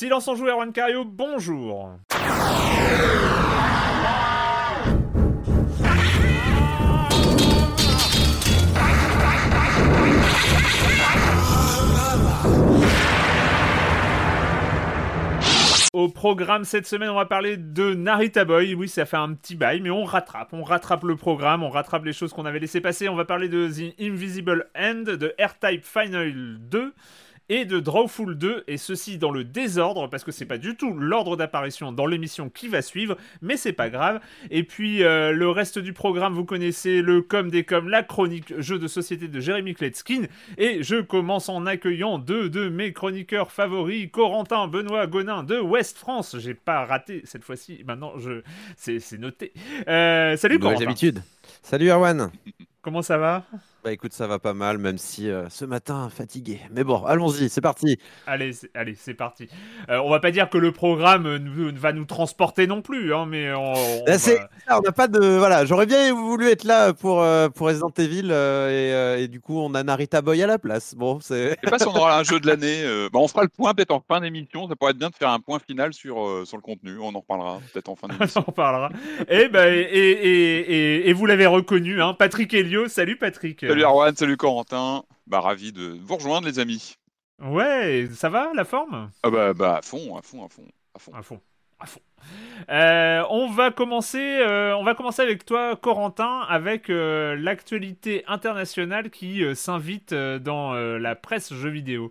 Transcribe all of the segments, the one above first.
Silence en joueur, Juan Cario, bonjour. Au programme cette semaine, on va parler de Narita Boy. Oui, ça fait un petit bail, mais on rattrape. On rattrape le programme, on rattrape les choses qu'on avait laissé passer. On va parler de The Invisible End, de R-Type Final 2 et de Drawful 2, et ceci dans le désordre, parce que c'est pas du tout l'ordre d'apparition dans l'émission qui va suivre, mais c'est pas grave. Et puis euh, le reste du programme, vous connaissez le com des com, la chronique jeu de société de Jérémy Kletskin, et je commence en accueillant deux de mes chroniqueurs favoris, Corentin Benoît Gonin de West France. J'ai pas raté cette fois-ci, maintenant je c'est noté. Euh, salut Corentin. Salut Erwan. Comment ça va? Bah écoute, ça va pas mal, même si euh, ce matin fatigué. Mais bon, allons-y, c'est parti. Allez, c'est, allez, c'est parti. Euh, on va pas dire que le programme nous, va nous transporter non plus, hein, mais on, on, bah, on n'a pas de voilà. J'aurais bien voulu être là pour euh, pour Resident Evil et, du coup on a Narita Boy à la place. Bon, c'est. Je sais pas si on aura un jeu de l'année. Bah, on fera le point peut-être en fin d'émission. Ça pourrait être bien de faire un point final sur sur le contenu. On en reparlera peut-être en fin d'émission. on en reparlera. et, bah, et, et, et, vous l'avez reconnu, hein, Patrick Helio. Salut Patrick. Salut Arwan, salut Corentin. Bah, ravi de vous rejoindre, les amis. Ouais, ça va la forme? Ah bah, bah, à fond, à fond, à fond. À fond. À fond. À fond. Euh, on va commencer, euh, on va commencer avec toi, Corentin, avec euh, l'actualité internationale qui s'invite dans la presse jeux vidéo.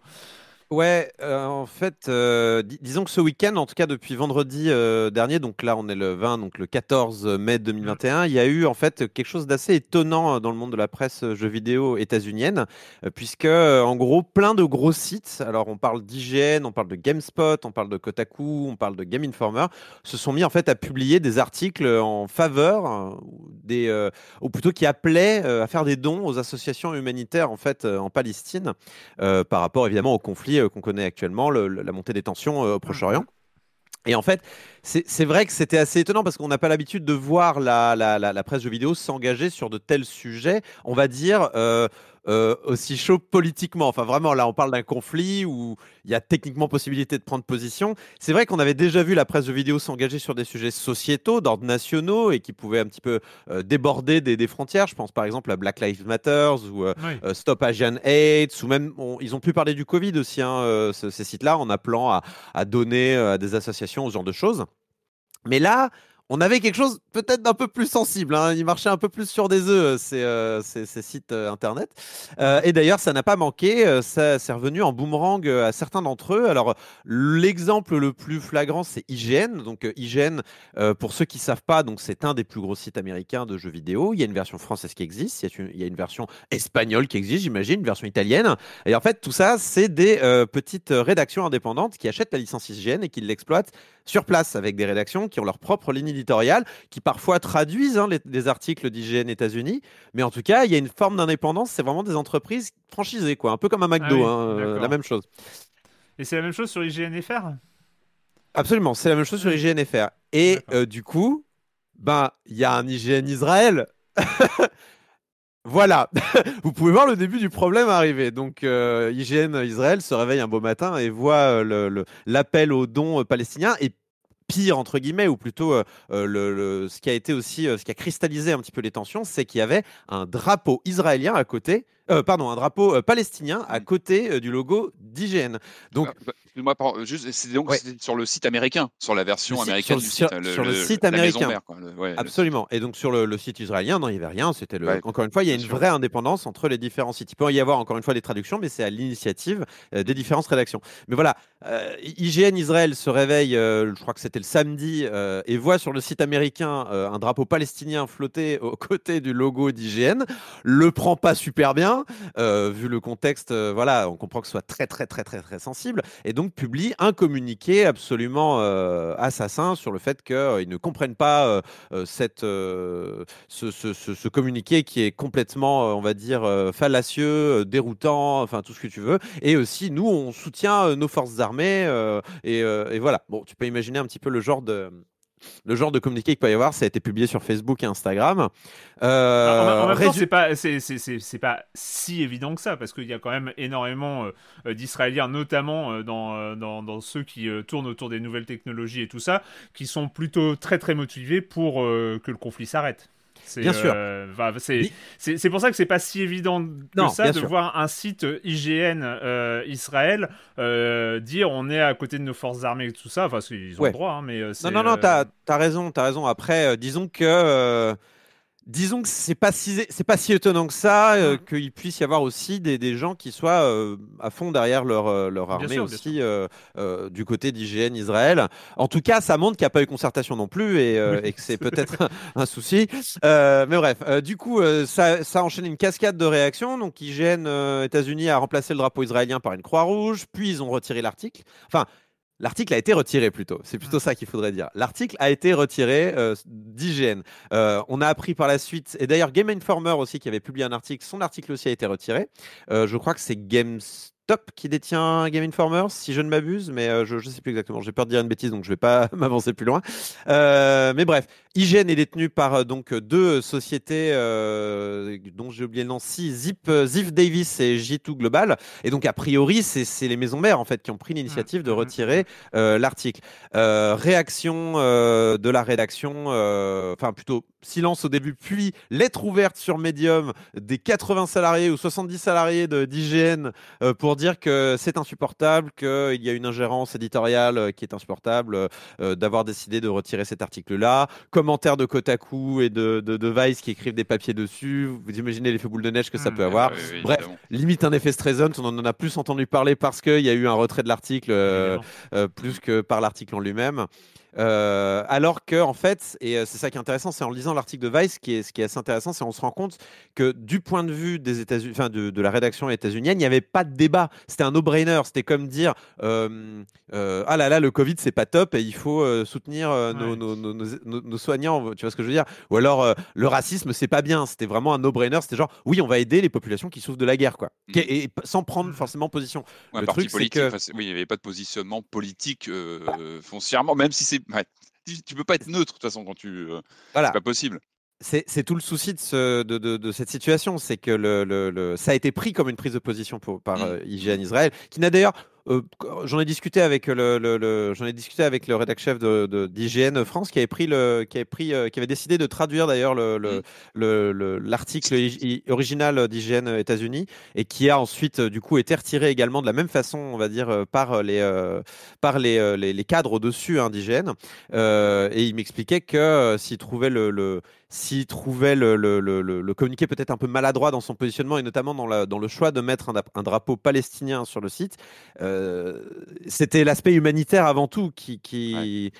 Ouais, euh, en fait, euh, disons que ce week-end, en tout cas depuis vendredi euh, dernier, donc là on est le 20, donc le 14 mai 2021, il y a eu en fait quelque chose d'assez étonnant dans le monde de la presse jeux vidéo états-unienne, puisque en gros plein de gros sites, alors on parle d'IGN, on parle de GameSpot, on parle de Kotaku, on parle de Game Informer, se sont mis en fait à publier des articles en faveur des, ou plutôt qui appelaient à faire des dons aux associations humanitaires en fait en Palestine, par rapport évidemment au conflit qu'on connaît actuellement, la montée des tensions euh, au Proche-Orient. Et en fait, c'est vrai que c'était assez étonnant parce qu'on n'a pas l'habitude de voir la, la, la, presse de vidéo s'engager sur de tels sujets, on va dire, euh, euh, aussi chaud politiquement. Enfin, vraiment, là, on parle d'un conflit où il y a techniquement possibilité de prendre position. C'est vrai qu'on avait déjà vu la presse de vidéo s'engager sur des sujets sociétaux, d'ordre nationaux, et qui pouvaient un petit peu euh, déborder des, frontières. Je pense par exemple à Black Lives Matter ou Stop Asian AIDS, ou même, ils ont pu parler du Covid aussi, hein, ces sites-là, en appelant à, à donner à des associations, ce genre de choses. Mais là, on avait quelque chose peut-être d'un peu plus sensible. Hein. Il marchait un peu plus sur des œufs, ces, euh, ces, sites euh, internet. Euh, et d'ailleurs, ça n'a pas manqué. ça c'est revenu en boomerang à certains d'entre eux. Alors, l'exemple le plus flagrant, c'est IGN. Donc, IGN, pour ceux qui ne savent pas, c'est un des plus gros sites américains de jeux vidéo. Il y a une version française qui existe. Il y a une, version espagnole qui existe, j'imagine, une version italienne. Et en fait, tout ça, c'est des petites rédactions indépendantes qui achètent la licence IGN et qui l'exploitent sur place avec des rédactions qui ont leur propre ligne qui parfois traduisent hein, les, articles d'IGN États-Unis. Mais en tout cas, il y a une forme d'indépendance. C'est vraiment des entreprises franchisées, quoi, un peu comme un McDo, ah hein, euh, la même chose. Et c'est la même chose sur IGNFR Absolument, c'est la même chose sur IGNFR. Et euh, du coup, ben, il y a un IGN Israël. Voilà, vous pouvez voir le début du problème arriver. Donc, euh, IGN Israël se réveille un beau matin et voit l'appel aux dons palestiniens. Et pire entre guillemets, ou plutôt euh, euh, ce qui a été aussi, euh, ce qui a cristallisé un petit peu les tensions, c'est qu'il y avait un drapeau israélien à côté, pardon, un drapeau palestinien à mmh. côté du logo d'IGN. Donc, bah, Excuse-moi, par- juste, c'est donc Ouais. c'était sur le site américain, sur la version site- américaine sur- du sur- site, sur le site américain. mère, quoi, le- ouais, le- Absolument. Et donc sur le, site israélien, non, il n'y avait rien. C'était le. Ouais, encore une fois, il y a une sûr. vraie indépendance entre les différents sites. Il peut y avoir encore une fois des traductions, mais c'est à l'initiative euh, des différentes rédactions. Mais voilà, euh, IGN Israël se réveille, euh, je crois que c'était le samedi, euh, et voit sur le site américain euh, un drapeau palestinien flotter aux côtés du logo d'IGN. Le prend pas super bien, euh, vu le contexte. euh, voilà, on comprend que ce soit très très très très très sensible, et donc publie un communiqué absolument euh, assassin sur le fait qu'ils ne comprennent pas ce, communiqué qui est complètement, on va dire, fallacieux, déroutant, enfin tout ce que tu veux. Et aussi, nous, on soutient nos forces armées. et, et voilà. Bon, tu peux imaginer un petit peu le genre de. Le genre de communiqué qu'il peut y avoir, ça a été publié sur Facebook et Instagram. Euh, en, même temps, c'est pas, c'est, pas si évident que ça, parce qu'il y a quand même énormément euh, d'Israéliens, notamment euh, dans, dans, dans ceux qui tournent autour des nouvelles technologies et tout ça, qui sont plutôt très très motivés pour que le conflit s'arrête. Bien sûr. enfin, c'est, Ni- c'est, c'est pour ça que c'est pas si évident que Non, ça de sûr. voir un site IGN euh, Israël euh, dire on est à côté de nos forces armées et tout ça. Enfin, ils ont Ouais. le droit, hein, mais Non, non, non, t'as as raison, t'as raison. Après, disons que. Disons que c'est pas si c'est pas si étonnant que ça euh, qu'il puisse y avoir aussi des, des gens qui soient euh, à fond derrière leur euh, leur armée sûr, aussi euh, euh, du côté d'IGN Israël. En tout cas, ça montre qu'il n'y a pas eu concertation non plus et, euh, Oui. et que c'est peut-être un, un souci. Euh, mais bref, euh, du coup, euh, ça, ça a enchaîné une cascade de réactions. Donc IGN euh, États-Unis a remplacé le drapeau israélien par une croix rouge, puis ils ont retiré l'article. Enfin. L'article a été retiré plutôt, c'est plutôt ça qu'il faudrait dire. L'article a été retiré euh, d'IGN. Euh, on a appris par la suite, et d'ailleurs Game Informer aussi qui avait publié un article, son article aussi a été retiré. Euh, je crois que c'est GameStop qui détient Game Informer, si je ne m'abuse, mais euh, je ne sais plus exactement. J'ai peur de dire une bêtise, donc je ne vais pas m'avancer plus loin. Euh, mais bref, IGN est détenu par euh, donc deux sociétés euh, dont j'ai oublié le nom, si Zip, Ziff Davis et J2 Global. Et donc a priori, c'est les maisons mères en fait qui ont pris l'initiative de retirer l'article. Réaction de la rédaction, enfin plutôt silence au début, puis lettre ouverte sur Medium des 80 salariés ou 70 salariés de- d'IGN pour dire que c'est insupportable, qu'il y a une ingérence éditoriale euh, qui est insupportable, euh, d'avoir décidé de retirer cet article-là. Commentaires de Kotaku et de, de, de Vice qui écrivent des papiers dessus. Vous imaginez l'effet boule de neige que ça Mm. peut avoir. Bref, évidemment. limite un effet Streisand, on en a plus entendu parler parce qu'il y a eu un retrait de l'article euh, euh, plus que par l'article en lui-même. Euh, alors que en fait, et euh, c'est ça qui est intéressant, c'est en lisant l'article de Vice, qui est, ce qui est assez intéressant, c'est on se rend compte que du point de vue des États-Unis, enfin de, de la rédaction états-unienne, il n'y avait pas de débat. C'était un no-brainer. C'était comme dire euh, euh, ah là là, le Covid c'est pas top et il faut soutenir nos, Ouais. nos, nos- nos- nos- nos soignants. Tu vois ce que je veux dire? Ou alors le racisme c'est pas bien. C'était vraiment un no-brainer. C'était genre oui, on va aider les populations qui souffrent de la guerre, quoi. Qui- Et, et sans prendre Mhm. forcément position. Ouais, le truc, c'est que- enfin, oui, il n'y avait pas de positionnement politique foncièrement, même si c'est. Ouais, tu, peux pas être neutre de toute façon quand tu. euh, Voilà. C'est pas possible. C'est c'est tout le souci de, ce- de, de- de cette situation, c'est que le, le- le- ça a été pris comme une prise de position pour- par Mm. euh, IGN Israël, qui n'a d'ailleurs, euh, j'en ai discuté avec le, le- le- j'en ai discuté avec le rédac chef de, de- d'IGN France, qui avait pris le, qui avait pris, euh, qui avait décidé de traduire d'ailleurs le, le- Mm. le- le- l'article i- original d'IGN États-Unis et qui a ensuite euh, du coup été retiré également de la même façon, on va dire, par les, euh, par les, les, les cadres au-dessus hein, d'IGN. Et il m'expliquait que s'il trouvait le, s'il trouvait le, le- le- le- le communiqué peut-être un peu maladroit dans son positionnement et notamment dans, la- dans le choix de mettre un, drapeau palestinien sur le site, euh, c'était l'aspect humanitaire avant tout qui, qui,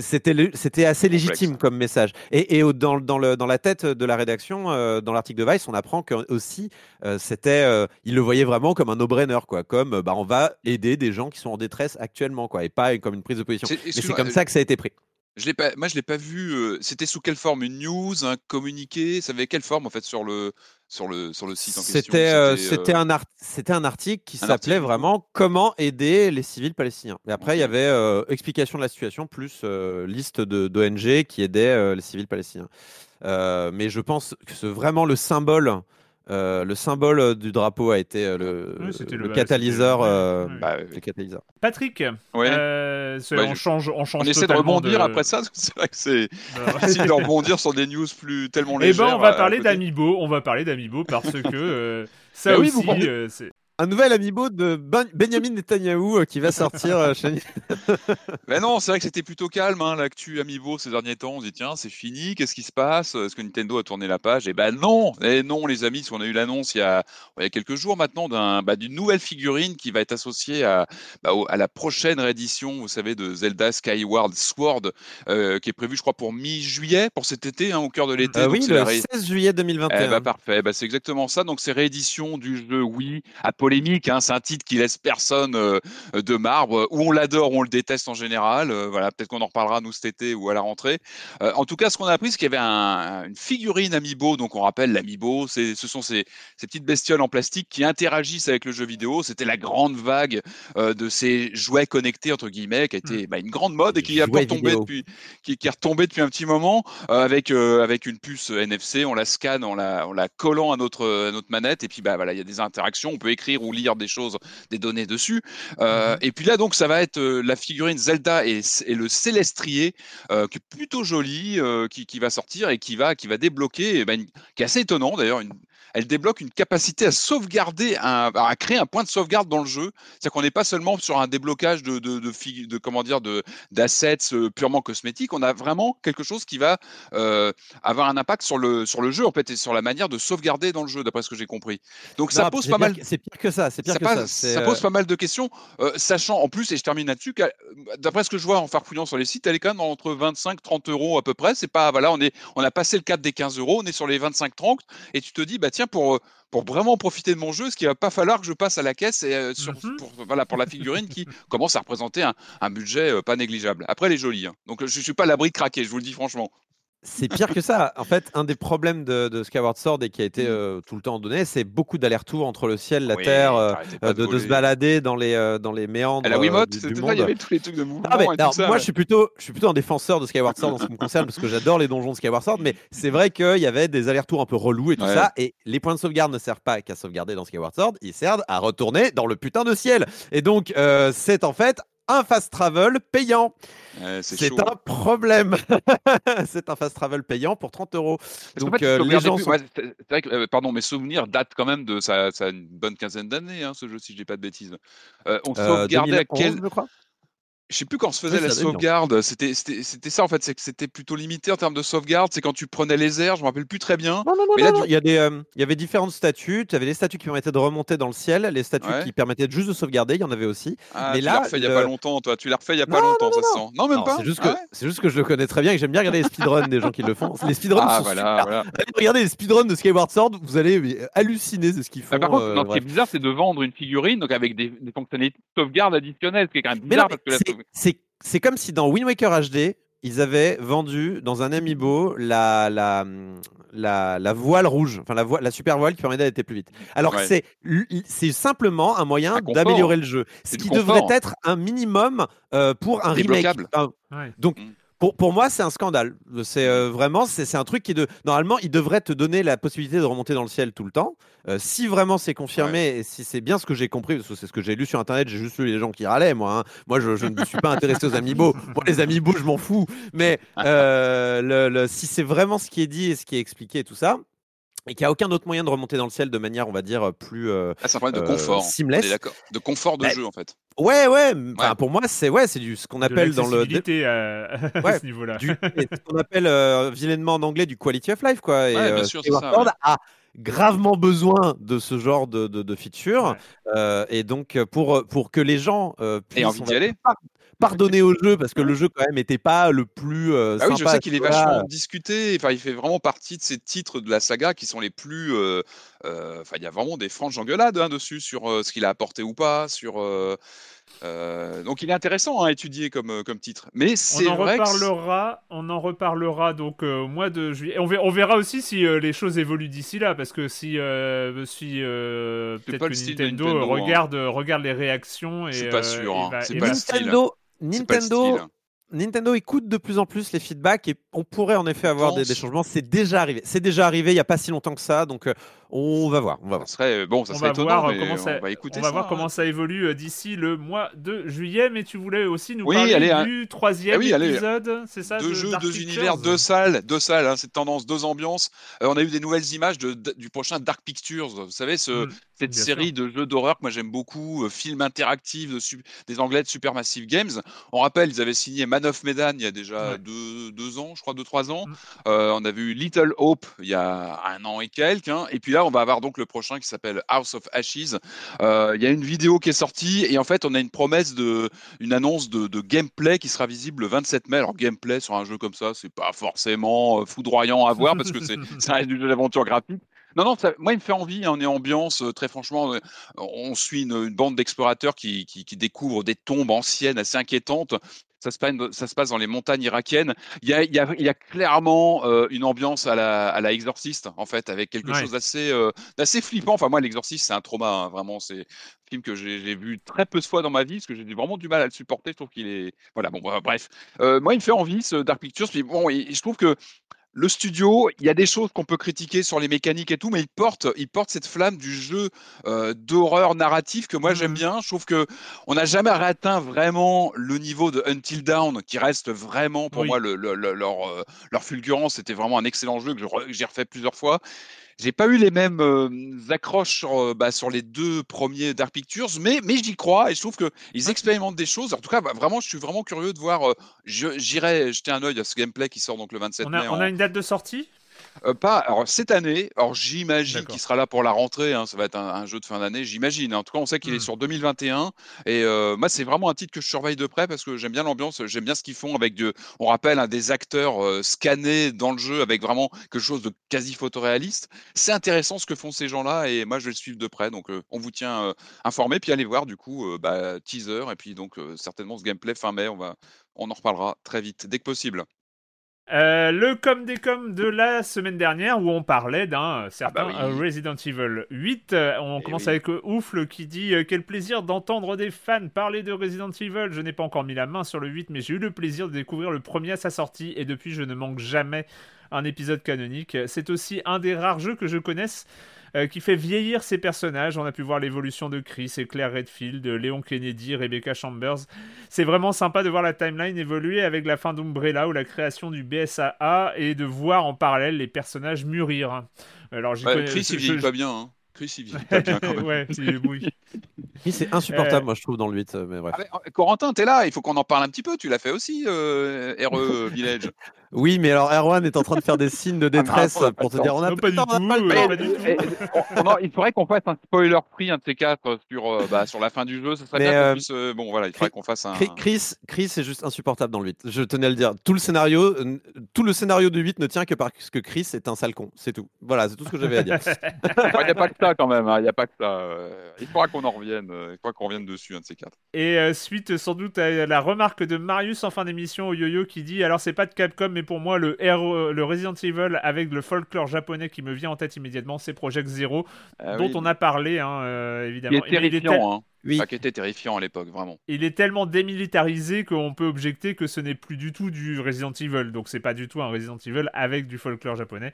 c'était, c'était assez Complexe. légitime comme message. Et, et au- dans, dans, le, dans la tête de la rédaction, euh, dans l'article de Vice, on apprend que aussi euh, c'était, euh, il le voyait vraiment comme un no-brainer, quoi, comme bah, on va aider des gens qui sont en détresse actuellement, quoi, et pas comme une prise de position. Mais c'est comme ça que ça a été pris. Je l'ai pas, moi, je l'ai pas vu. euh, C'était sous quelle forme? Une news, un communiqué? Ça avait quelle forme en fait sur le sur le sur le site en question? C'était euh, euh, un, art- c'était un article qui un s'appelait article, vraiment Comment aider les civils palestiniens. Et après, il y avait euh, explication de la situation plus euh, liste de- d'ONG qui aidaient euh, les civils palestiniens. Euh, mais je pense que c'est vraiment le symbole. Euh, le symbole euh, du drapeau a été euh, le, Oui, le le- bah, catalyseur. euh, bah, le catalyseur. Patrick, ouais. euh, Bah, on change, on change On essaie de rebondir après ça. parce que C'est vrai que c'est de- difficile de rebondir sur des news plus tellement Eh légères. ben, on va parler d'Amiibo. On va parler d'Amiibo parce que euh, ça Bah oui, aussi, vous euh, c'est. Un nouvel amiibo de Ben- Benjamin Netanyahu euh, qui va sortir euh, chez Mais non, c'est vrai que c'était plutôt calme, hein, l'actu Amiibo ces derniers temps. On se dit, tiens, c'est fini, qu'est-ce qui se passe? Est-ce que Nintendo a tourné la page? Eh ben non Eh non, les amis, parce qu'on a eu l'annonce il, y a- il y a quelques jours maintenant d'un- bah, d'une nouvelle figurine qui va être associée à, bah, à la prochaine réédition, vous savez, de Zelda Skyward Sword, euh, qui est prévue, je crois, pour mi-juillet, pour cet été, hein, au cœur de l'été. Euh, oui, le la ré- 16 juillet 2021. eh bah, parfait, bah, c'est exactement ça. Donc c'est réédition du jeu, oui, à polémique. hein. C'est un titre qui laisse personne euh, de marbre. Ou on l'adore, ou on le déteste en général. Euh, voilà, peut-être qu'on en reparlera nous cet été ou à la rentrée. Euh, en tout cas, ce qu'on a appris, c'est qu'il y avait un- une figurine Amiibo. Donc on rappelle l'Amiibo, ce sont ces, ces petites bestioles en plastique qui interagissent avec le jeu vidéo. C'était la grande vague euh, de ces jouets connectés entre guillemets, qui a été bah, une grande mode et qui retombée vidéo. depuis, qui, qui est retombée depuis un petit moment euh, avec euh, avec une puce NFC. On la scanne en la, en la collant à notre, à notre manette et puis bah voilà, il y a des interactions. On peut écrire ou lire des choses, des données dessus. Euh, Et puis là donc ça va être euh, la figurine Zelda et, et le Célestrier euh, qui est plutôt joli, qui, qui va sortir et qui va qui va débloquer, eh ben, qui est assez étonnant d'ailleurs. Une, elle débloque une capacité à sauvegarder, un- à créer un point de sauvegarde dans le jeu. C'est-à-dire qu'on n'est pas seulement sur un déblocage de, de, de, comment dire de d'assets euh, purement cosmétiques. On a vraiment quelque chose qui va euh, avoir un impact sur le sur le jeu en fait et sur la manière de sauvegarder dans le jeu, d'après ce que j'ai compris. Donc ça pose pas mal. C'est pire que ça. C'est pire Ça, que ça. ça euh, pose pas mal de questions, euh, sachant en plus, et je termine là-dessus, euh, d'après ce que je vois en farfouillant sur les sites, elle est quand même entre 25 30 euros à peu près. C'est pas, voilà, on, est, on a passé le cap des 15 euros, on est sur les 25 30 et tu te dis, bah tiens, pour, euh, pour vraiment profiter de mon jeu, ce qu'il va pas falloir que je passe à la caisse et, euh, sur, Mhm. pour, voilà, pour la figurine qui commence à représenter un, un budget euh, pas négligeable. Après, elle est jolie, hein. donc je, je suis pas à l'abri de craquer, je vous le dis franchement. C'est pire que ça. En fait, un des problèmes de, de Skyward Sword et qui a été euh, tout le temps donné, c'est beaucoup d'allers-retours entre le ciel, la Oui, terre, euh, euh, de, de se balader dans les, euh, dans les méandres À la Wiimote, du, du monde. il y avait tous les trucs de mouvement Ah, mais, et tout alors, ça. moi, ouais. je suis plutôt, je suis plutôt un défenseur de Skyward Sword en ce qui me concerne parce que j'adore les donjons de Skyward Sword, mais c'est vrai qu'il y avait des allers-retours un peu relous et tout Ouais. ça. Et les points de sauvegarde ne servent pas qu'à sauvegarder dans Skyward Sword, ils servent à retourner dans le putain de ciel. Et donc, c'est en fait un fast travel payant. Ouais, c'est un problème. c'est un fast travel payant pour 30 euros. Donc, fait, euh, les gens plus- sont- ouais, vrai que, euh, pardon, mes souvenirs datent quand même de ça, ça a une bonne quinzaine d'années, hein, ce jeu, si je dis pas de bêtises. Euh, on Euh, sauvegardait à 2011, quel je crois. Je sais plus quand on se faisait Oui, la sauvegarde. C'était ça en fait, c'est que c'était plutôt limité en termes de sauvegarde. C'est quand tu prenais les airs, je me rappelle plus très bien. Non, non, non, Mais là, il y, a des, euh, il y avait différentes statues. Tu avais les statues qui permettaient de remonter dans le ciel, les statues Ouais. qui permettaient juste de sauvegarder, il y en avait aussi. Ah, mais tu là, l'as refait il y a le- pas longtemps, toi. Tu l'as refait il y a pas Non, longtemps, non, ça se non, sent. Non, même pas. C'est juste, que, Ah ouais c'est juste que je le connais très bien et que j'aime bien regarder les speedruns des gens qui le font. Les speedruns Ah, sont voilà, super. voilà. Allez regarder les speedruns de Skyward Sword, vous allez mais, halluciner de ce qu'ils font. Mais par contre, euh, ce qui est bizarre, c'est de vendre une figurine donc avec des, des fonctionnalités de sauvegarde additionnelles, ce qui est quand même bizarre parce que la c'est- comme si dans Wind Waker HD, ils avaient vendu dans un amiibo la, la, la, la voile rouge, enfin la, voile, la super voile qui permettait d'aller plus vite. Alors que Ouais. c'est c'est simplement un moyen d'améliorer le jeu. Ce qui devrait être un minimum euh, pour un remake. Débloquable. Enfin, Ouais. donc, Mm. Pour, pour moi, c'est un scandale. C'est euh, vraiment, c'est c'est un truc qui, de, normalement, il devrait te donner la possibilité de remonter dans le ciel tout le temps. Euh, si vraiment c'est confirmé et si c'est bien ce que j'ai compris, parce que c'est ce que j'ai lu sur internet, j'ai juste lu les gens qui râlaient, moi. hein. Moi, je, je ne me suis pas intéressé aux amiibo. Moi, les amiibo, je m'en fous. Mais euh, le- le- si c'est vraiment ce qui est dit et ce qui est expliqué et tout ça, et qu'il n'y a aucun autre moyen de remonter dans le ciel de manière, on va dire, plus. euh, Ah, c'est un problème de euh, confort. seamless. On est d'accord. De confort de Bah, jeu en fait. Ouais, ouais. Pour moi, c'est ouais, c'est du ce qu'on De appelle dans le euh, à Ouais, ce niveau-là. du, et ce qu'on appelle euh, vilainement en anglais du quality of life quoi. Et, Ouais, bien euh, sûr, c'est ça, a gravement besoin de ce genre de, de, de feature Ouais. Euh, et donc euh, pour pour que les gens euh, puissent Et envie d'y aller. Pardonner au jeu parce que le jeu quand même était pas le plus euh, Ah oui, je sais qu'il est vachement discuté. Enfin, il fait vraiment partie de ces titres de la saga qui sont les plus. euh, euh, Enfin, il y a vraiment des franches engueulades hein, dessus sur euh, ce qu'il a apporté ou pas. Sur. euh, euh, donc, il est intéressant à étudier comme, comme titre. Mais c'est On en vrai. reparlera, on en reparlera donc euh, au mois de juillet. On verra, on verra aussi si euh, les choses évoluent d'ici là, parce que si, euh, euh, peut-être que Nintendo, hein. regarde, regarde les réactions et C'est pas sûr, hein. va- C'est et pas va- le style. Nintendo Nintendo. Nintendo écoute de plus en plus les feedbacks et on pourrait en effet avoir des, changements. C'est déjà arrivé. C'est déjà arrivé il n'y a pas si longtemps que ça. Donc euh, On va voir, on va Ça voir. serait bon, ça On serait va étonnant, voir mais comment on ça- va écouter On va ça, voir hein. comment ça évolue euh, d'ici le mois de juillet, mais tu voulais aussi nous Oui, parler allez, hein. du troisième Ah oui, allez. épisode, c'est ça deux de jeux, Dark deux Pictures univers, deux salles, deux salles, hein, cette tendance, deux ambiances. Euh, on a eu des nouvelles images de, de- du prochain Dark Pictures, vous savez, ce, Mm, cette série de jeux d'horreur que moi j'aime beaucoup, euh, film interactif de su- des Anglais de Supermassive Games. On rappelle, ils avaient signé Man of Medan il y a déjà Ouais. deux, deux ans, je crois, deux, trois ans. Mm. Euh, on avait eu Little Hope il y a un an et quelques. hein. Et puis là, on va avoir donc le prochain qui s'appelle House of Ashes. Euh, Il y a une vidéo qui est sortie et en fait, on a une promesse de, une annonce de, de gameplay qui sera visible le 27 mai. Alors, gameplay sur un jeu comme ça, c'est pas forcément euh, foudroyant à voir parce que c'est du jeu d'aventure graphique. Non, non, ça- moi, il me fait envie. hein, on est ambiance, euh, très franchement. euh, on suit une, une bande d'explorateurs qui, qui, qui découvrent des tombes anciennes assez inquiétantes. Ça se, passe, ça se passe dans les montagnes irakiennes. Il y a, il y a, il y a clairement euh, une ambiance à la, à la Exorciste, en fait, avec quelque Ouais. chose d'assez euh, d'assez flippant. Enfin, moi, l'Exorciste, c'est un trauma, hein, vraiment. C'est un film que j'ai j'ai vu très peu de fois dans ma vie, parce que j'ai vraiment du mal à le supporter. Je trouve qu'il est. Voilà, bon, bah, bref. Euh, moi, il me fait envie, ce Dark Pictures. Puis bon, et- et je trouve que le studio, il y a des choses qu'on peut critiquer sur les mécaniques et tout, mais il porte, il porte cette flamme du jeu euh, d'horreur narratif que moi j'aime Mhm. bien. Je trouve que on n'a jamais atteint vraiment le niveau de Until Dawn, qui reste vraiment pour Oui. moi le- le- le- leur, euh, leur fulgurance. C'était vraiment un excellent jeu que j'ai refait plusieurs fois. J'ai pas eu les mêmes euh, accroches sur, euh, bah, sur les deux premiers Dark Pictures, mais, mais j'y crois et je trouve qu'ils expérimentent des choses. En tout cas, bah, vraiment, je suis vraiment curieux de voir. euh, je- J'irai jeter un œil à ce gameplay qui sort donc le 27 On mai. on en- a une date de sortie? Euh, pas alors cette année. Alors j'imagine qu'il sera là pour la rentrée. hein, ça va être un, un jeu de fin d'année. J'imagine. En tout cas, on sait qu'il est Hmm. sur 2021. Et euh, moi, c'est vraiment un titre que je surveille de près parce que j'aime bien l'ambiance. J'aime bien ce qu'ils font avec de, on rappelle, un des acteurs euh, scannés dans le jeu avec vraiment quelque chose de quasi photoréaliste. C'est intéressant ce que font ces gens-là et moi, je vais le suivre de près. Donc, on vous tient informé. Puis allez voir du coup, bah, teaser et puis donc certainement ce gameplay fin mai. On va, on en reparlera très vite, dès que possible. Euh, le com des com de la semaine dernière où on parlait d'un certain bah oui. euh, Resident Evil 8. Euh, on Eh commence oui. avec Oufle qui dit euh, Quel plaisir d'entendre des fans parler de Resident Evil. Je n'ai pas encore mis la main sur le 8, mais j'ai eu le plaisir de découvrir le premier à sa sortie et depuis je ne manque jamais un épisode canonique. C'est aussi un des rares jeux que je connaisse euh, qui fait vieillir ses personnages. On a pu voir l'évolution de Chris et Claire Redfield, de Léon Kennedy, Rebecca Chambers. C'est vraiment sympa de voir la timeline évoluer avec la fin d'Umbrella ou la création du BSAA et de voir en parallèle les personnages mûrir. Alors, j'y Ouais, connais- Chris, je- il vieillit je- pas bien. hein. Chris, il vieillit pas bien quand même. ouais, c'est- oui. Oui, c'est insupportable, moi, je trouve, dans le 8. euh, Mais bref. Ah, mais, euh, Corentin, t'es là, il faut qu'on en parle un petit peu. Tu l'as fait aussi, euh, RE Village. Oui, mais alors Erwan est en train de faire des signes de détresse on a pas pour te dire on a Non, pas pas le du temps, on a tout, pas le euh, pas du tout. Il faudrait qu'on fasse un spoiler free, un de ces quatre, sur, euh, bah, sur la fin du jeu. Ce serait Mais, bien qu'on euh, puisse. euh, bon, voilà, il faudrait qu'on fasse un. Chris- Chris, est juste insupportable dans le 8. Je tenais à le dire. Tout le scénario, euh, tout le scénario du 8 ne tient que parce que Chris est un sale con. C'est tout. Voilà, c'est tout ce que j'avais à dire. Il n'y a pas que ça quand même. hein, Il n'y a pas que ça. euh, Il faudra qu'on en revienne. euh, Il faudra qu'on revienne dessus, un de ces quatre. Et euh, suite sans doute à la remarque de Marius en fin d'émission au yo-yo qui dit alors c'est pas de Capcom mais pour moi le, RE le Resident Evil avec le folklore japonais qui me vient en tête immédiatement c'est Project Zero Ah dont oui, on a parlé hein, euh, Il évidemment. il, est tel- terrifiant. Oui. Enfin, qui était terrifiant à l'époque, vraiment. il est tellement démilitarisé qu'on peut objecter que ce n'est plus du tout du Resident Evil donc c'est pas du tout un Resident Evil avec du folklore japonais.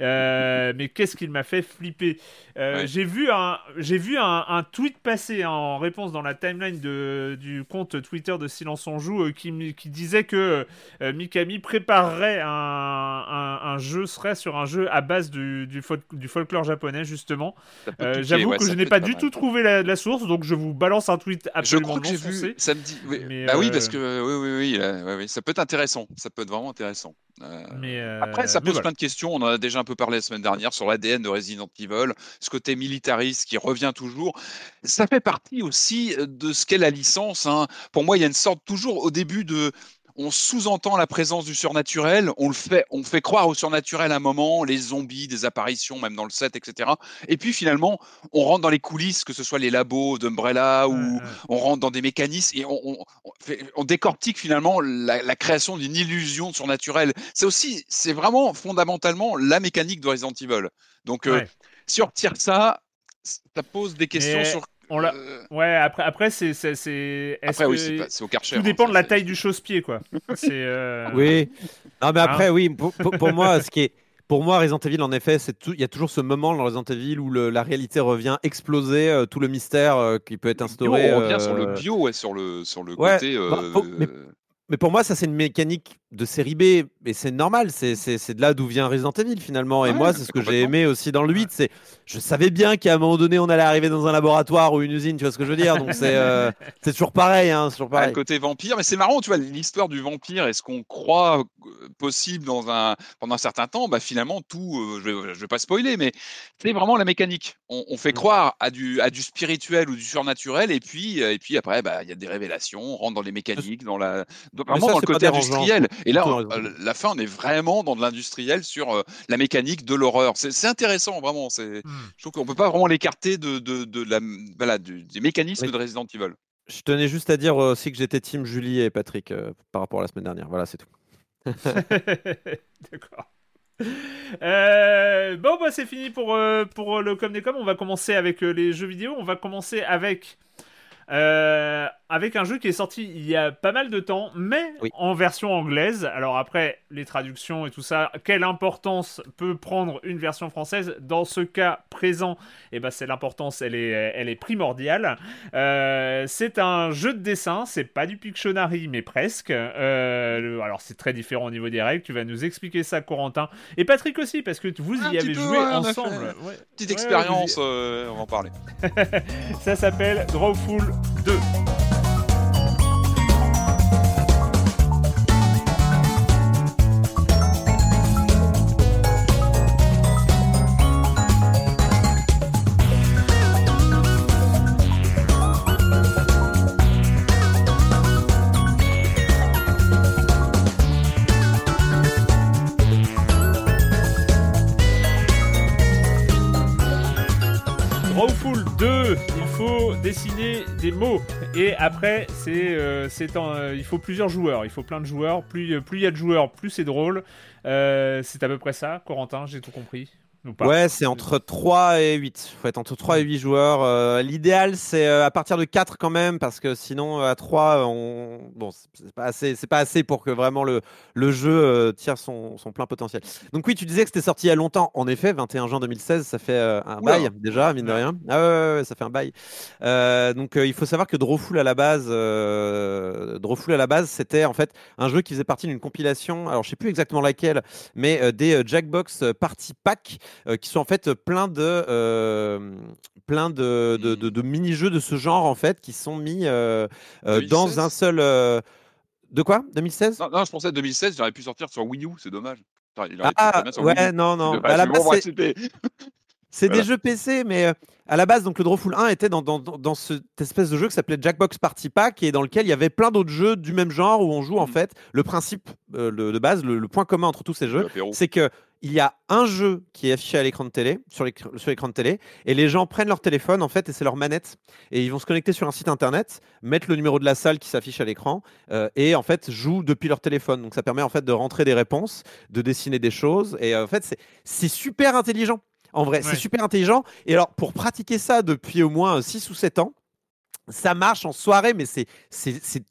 Euh, mais qu'est-ce qu'il m'a fait flipper? Euh, Ouais. J'ai vu un j'ai vu un, un tweet passer hein, en réponse dans la timeline de, du compte Twitter de Silence on joue euh, qui, disait que euh, Mikami préparerait un, un, un jeu serait sur un jeu à base du, du, fol- du folklore japonais justement. Ça Euh, J'avoue ouais, que ça je n'ai pas du mal. tout trouvé la, la source donc je vous balance un tweet Je absolument crois que j'ai vu samedi. Oui. Mais, bah oui, euh, parce que oui, oui, ouais, oui, ça peut être intéressant. Ça peut être vraiment intéressant. Euh, Mais, euh, Après, ça pose voilà. plein de questions. On en a déjà un peu parlé la semaine dernière sur l'ADN de Resident Evil, ce côté militariste qui revient toujours. Ça fait partie aussi euh, de ce qu'est la licence. hein. Pour moi, il y a une sorte toujours au début de. On sous-entend la présence du surnaturel, on le fait, on fait croire au surnaturel à un moment, les zombies, des apparitions, même dans le set, etc. Et puis finalement, on rentre dans les coulisses, que ce soit les labos d'Umbrella ou, on rentre dans des mécanismes et on, on- on fait- on décortique finalement la, la création d'une illusion surnaturelle. C'est aussi, c'est vraiment fondamentalement la mécanique de Resident Evil. Donc, euh, Ouais. si on retire ça, ça pose des questions sur. On l'a- euh, Ouais, après, après c'est. c'est- c'est- est-ce après, oui, c'est pas- c'est au Karcher. Tout hein, dépend de la c'est- taille du chausse-pied, quoi. C'est. euh, Oui. Non, mais après, oui, pour, moi, ce qui est. pour moi, Resident Evil, en effet, c'est tout- il y a toujours ce moment dans Resident Evil où le- la réalité revient exploser, euh, tout le mystère euh, qui peut être Bio, instauré. on revient sur le bio, ouais, sur le, sur le Ouais, côté. bah, faut- mais- Mais pour moi, ça, c'est une mécanique de série B, et c'est normal. C'est c'est- c'est de là d'où vient Resident Evil, finalement. Et Ouais, moi, c'est ce que j'ai aimé aussi dans le 8. C'est, je savais bien qu'à un moment donné, on allait arriver dans un laboratoire ou une usine, tu vois ce que je veux dire. Donc, c'est euh, c'est toujours pareil. Hein, c'est toujours Ah, pareil. côté vampire, mais c'est marrant, tu vois, l'histoire du vampire et ce qu'on croit euh, possible dans un, pendant un certain temps, bah finalement, tout, euh, je vais, je vais pas spoiler, mais c'est vraiment la mécanique. On, on fait Mm. croire à du, à du spirituel ou du surnaturel, et puis, euh, et puis après, bah, il y a des révélations, on rentre dans les mécaniques, dans la, dans- vraiment ça, dans le côté industriel. Et là, on- la fin, on est vraiment dans de l'industriel sur euh, la mécanique de l'horreur. C'est c'est intéressant, vraiment. C'est, Hmm. Je trouve qu'on peut pas vraiment l'écarter de, de, de la, voilà, du- des mécanismes Oui. de Resident Evil. Je tenais juste à dire aussi que j'étais team Julie et Patrick euh, par rapport à la semaine dernière. Voilà, c'est tout. D'accord. Euh, bon, bah, c'est fini pour, euh, pour le com des com. On va commencer avec euh, les jeux vidéo. On va commencer avec, euh, avec un jeu qui est sorti il y a pas mal de temps, mais Oui. en version anglaise. Alors après, les traductions et tout ça, quelle importance peut prendre une version française Dans ce cas présent, eh ben, c'est l'importance, elle est, elle est primordiale. Euh, c'est un jeu de dessin, c'est pas du Pictionary, mais presque. Euh, le- alors c'est très différent au niveau des règles. Tu vas nous expliquer ça, Corentin, et Patrick aussi, parce que vous Un y avez joué ouais, ensemble. Ouais. Petite Ouais, expérience, y- euh, on va en parler. Ça s'appelle Drawful 2. Mots. Et après, c'est, euh, c'est euh, il faut plusieurs joueurs. Il faut plein de joueurs. Plus plus il y a de joueurs, plus c'est drôle. Euh, c'est à peu près ça, Corentin, j'ai tout compris. Ouais, c'est entre 3 et 8. faut être entre 3 et 8 joueurs. Euh, L'idéal, c'est euh, à partir de 4 quand même, parce que sinon, euh, à 3, on... bon, c'est pas, assez, c'est pas assez pour que vraiment le, le jeu euh, tire son, son plein potentiel. Donc oui, tu disais que c'était sorti il y a longtemps. En effet, 21 juin 2016, ça fait euh, un Oula. bail déjà, mine de rien. Ah ouais, ouais, ouais, ça fait un bail. Euh, donc euh, il faut savoir que Drawful à la base, euh, Drawful à la base, c'était en fait un jeu qui faisait partie d'une compilation. Alors je sais plus exactement laquelle, mais euh, des Jackbox Party Pack euh, qui sont en fait plein de euh, plein de, de, de- de mini-jeux de ce genre en fait qui sont mis euh, 2016? dans un seul de quoi? 2016 Non, non, je pensais à 2016, j'aurais pu sortir sur Wii U, c'est dommage. Il Ah ouais non non. Bah, à la base c'est- Voilà. des jeux PC mais euh, à la base donc le Drawful 1 était dans, dans, dans, dans cette espèce de jeu qui s'appelait Jackbox Party Pack et dans lequel il y avait plein d'autres jeux du même genre où on joue en Mhm. fait le principe euh, le- de base le- le point commun entre tous ces jeux c'est que il y a un jeu qui est affiché à l'écran de télé, sur l'écran de télé, et les gens prennent leur téléphone en fait et c'est leur manette et ils vont se connecter sur un site internet, mettre le numéro de la salle qui s'affiche à l'écran euh, et en fait jouent depuis leur téléphone. Donc ça permet en fait de rentrer des réponses, de dessiner des choses et en fait c'est super intelligent. En vrai, Ouais. c'est super intelligent. Et alors pour pratiquer ça depuis au moins 6 ou 7 ans, ça marche en soirée, mais c'est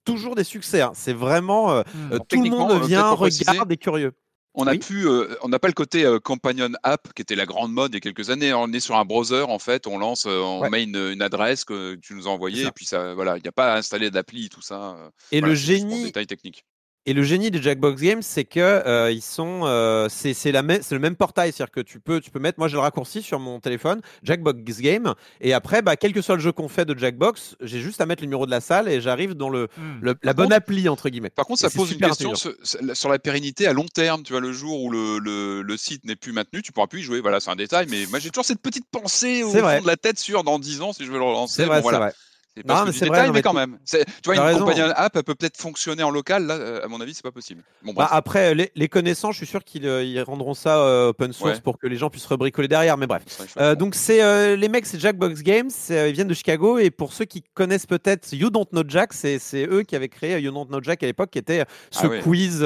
toujours des succès. hein. C'est vraiment euh, Hmm. euh, tout le monde euh, vient, regarde, est curieux. On a Oui. pu, euh, on n'a pas le côté euh, companion app qui était la grande mode il y a quelques années. On est sur un browser en fait, on lance, euh, on Ouais. met une, une adresse que tu nous as envoyée et puis ça, voilà, il n'y a pas à installer d'appli tout ça. euh, Et voilà, le génie, détail technique. Et le génie des Jackbox Games, c'est que euh, ils sont, euh, c'est c'est le même portail, c'est-à-dire que tu peux, tu peux mettre, moi j'ai le raccourci sur mon téléphone, Jackbox Game, et après, bah, quel que soit le jeu qu'on fait de Jackbox, j'ai juste à mettre le numéro de la salle et j'arrive dans le, Hmm. le- la bonne contre- appli entre guillemets. Par contre, ça pose une question sur, sur la pérennité à long terme. Tu vois, le jour où le, le, le site n'est plus maintenu, tu pourras plus y jouer. Voilà, c'est un détail, mais moi j'ai toujours cette petite pensée au C'est vrai. fond de la tête sur dans 10 ans si je veux le relancer. C'est vrai, Bon, c'est voilà. vrai. C'est pas Non, mais c'est vrai, mais quand même. Tu vois, une compagnie app, elle peut peut-être fonctionner en local. Là, euh, à mon avis, c'est pas possible. Bon, Bah, après, les, les connaissants, je suis sûr qu'ils euh, ils rendront ça euh, open source Ouais. pour que les gens puissent rebricoler derrière, mais bref. Euh, donc c'est euh, les mecs, c'est Jackbox Games, ils viennent de Chicago et pour ceux qui connaissent peut-être You Don't Know Jack, c'est eux qui avaient créé You Don't Know Jack à l'époque, qui était ce Ah ouais. quiz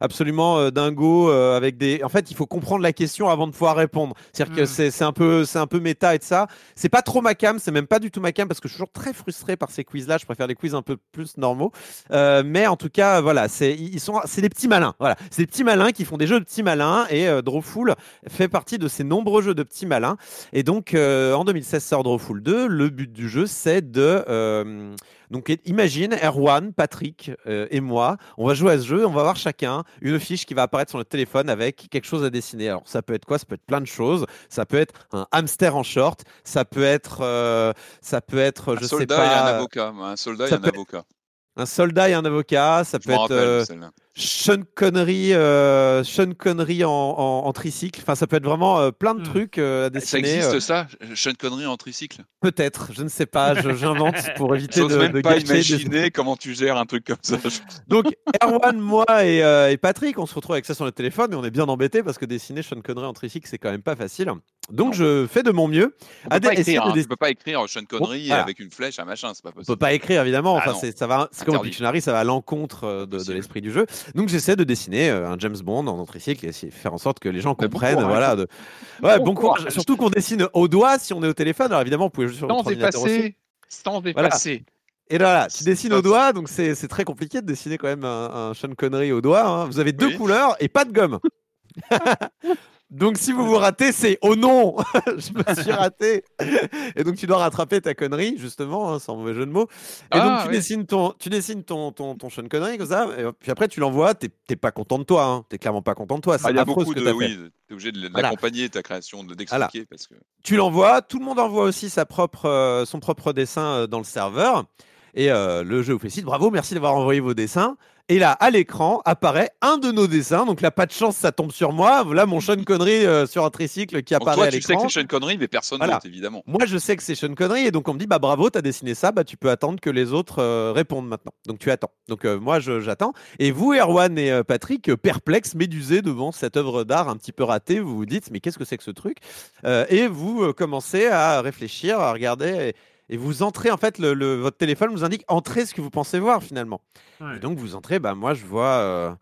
absolument dingo avec des. En fait, il faut comprendre la question avant de pouvoir répondre. C'est-à-dire que Mm. c'est c'est un peu c'est un peu méta et de ça. C'est pas trop ma cam, c'est même pas du tout ma cam parce que je suis toujours très frustré par ces quiz-là. Je préfère les quiz un peu plus normaux. Euh, mais en tout cas, voilà, c'est ils sont, c'est des petits malins. Voilà, c'est des petits malins qui font des jeux de petits malins et euh, Drawful fait partie de ces nombreux jeux de petits malins. Et donc, euh, en 2016 sort Drawful 2. Le but du jeu, c'est de euh, donc imagine Erwan, Patrick euh, et moi, on va jouer à ce jeu, on va voir chacun une fiche qui va apparaître sur notre téléphone avec quelque chose à dessiner. Alors ça peut être quoi? Ça peut être plein de choses. Ça peut être un hamster en short. Ça peut être, euh, ça peut être, Un je sais soldat et pas, un avocat. Un soldat et un avocat. Un soldat et un avocat. Ça Je peut être rappelle euh. Sean Connery, euh, Sean Connery en, en- en tricycle. Enfin, ça peut être vraiment euh, plein de Hmm. trucs euh, à Ça dessiner. existe euh, ça Sean Connery en tricycle? Peut-être, je ne sais pas. je- J'invente pour éviter de, même de pas gâcher des- imaginer comment tu gères un truc comme ça. Donc, Erwan, moi et, euh, et Patrick, on se retrouve avec ça sur le téléphone, mais on est bien embêtés parce que dessiner Sean Connery en tricycle, c'est quand même pas facile. Donc, Non. je fais de mon mieux. On à peut hein. Tu peux pas écrire Sean Connery voilà. avec une flèche, un machin, c'est pas On peut possible. pas écrire évidemment. Ah Enfin, ça va. C'est comme au. Pictionary, ça va à l'encontre euh, de, l'esprit du jeu. Donc, j'essaie de dessiner euh, un James Bond en tricycle et faire en sorte que les gens bon comprennent. voilà. de- Ouais, Bon bon courage. Surtout qu'on dessine au doigt si on est au téléphone. Alors évidemment, vous pouvez jouer sur votre Sans ordinateur aussi. effacer. Sans Voilà. effacer. Et là, tu dessines au doigt, donc c'est c'est très compliqué de dessiner quand même un, un Sean Connery au doigt. hein. Vous avez deux Oui. couleurs et pas de gomme. donc si vous vous ratez, c'est oh non, je me suis raté. et donc tu dois rattraper ta connerie, justement, hein, sans mauvais jeu de mots. Et donc Ah, tu oui. dessines ton, tu dessines ton, ton, ton Sean Connery comme ça, et puis après tu l'envoies. T'es t'es pas content de toi, hein. t'es clairement pas content de toi. C'est Ah, y a beaucoup que de. Oui, t'es obligé de Voilà. l'accompagner, ta création, de d'expliquer. Parce que... tu l'envoies, tout le monde envoie aussi sa propre, euh, son propre dessin euh, dans le serveur. Et euh, le jeu vous félicite. Bravo, merci d'avoir envoyé vos dessins. Et là, à l'écran, apparaît un de nos dessins. Donc là, pas de chance, ça tombe sur moi. Voilà mon Sean Connery euh, sur un tricycle qui Donc apparaît toi, à tu sais que l'écran. c'est Sean Connery, mais personne Voilà. d'autre, évidemment. Moi, je sais que c'est Sean Connery. Et donc, on me dit, bah bravo, t'as dessiné ça. Bah, tu peux attendre que les autres euh, répondent maintenant. Donc, tu attends. Donc, euh, moi, je- j'attends. Et vous, Erwan et Patrick, perplexes, médusés devant cette œuvre d'art un petit peu ratée, vous vous dites, mais qu'est-ce que c'est que ce truc? Et vous commencez à réfléchir, à regarder. Et, et vous entrez, en fait, le, le- votre téléphone vous indique entrez ce que vous pensez voir finalement. Ouais. Et donc, vous entrez, bah moi, je vois. euh,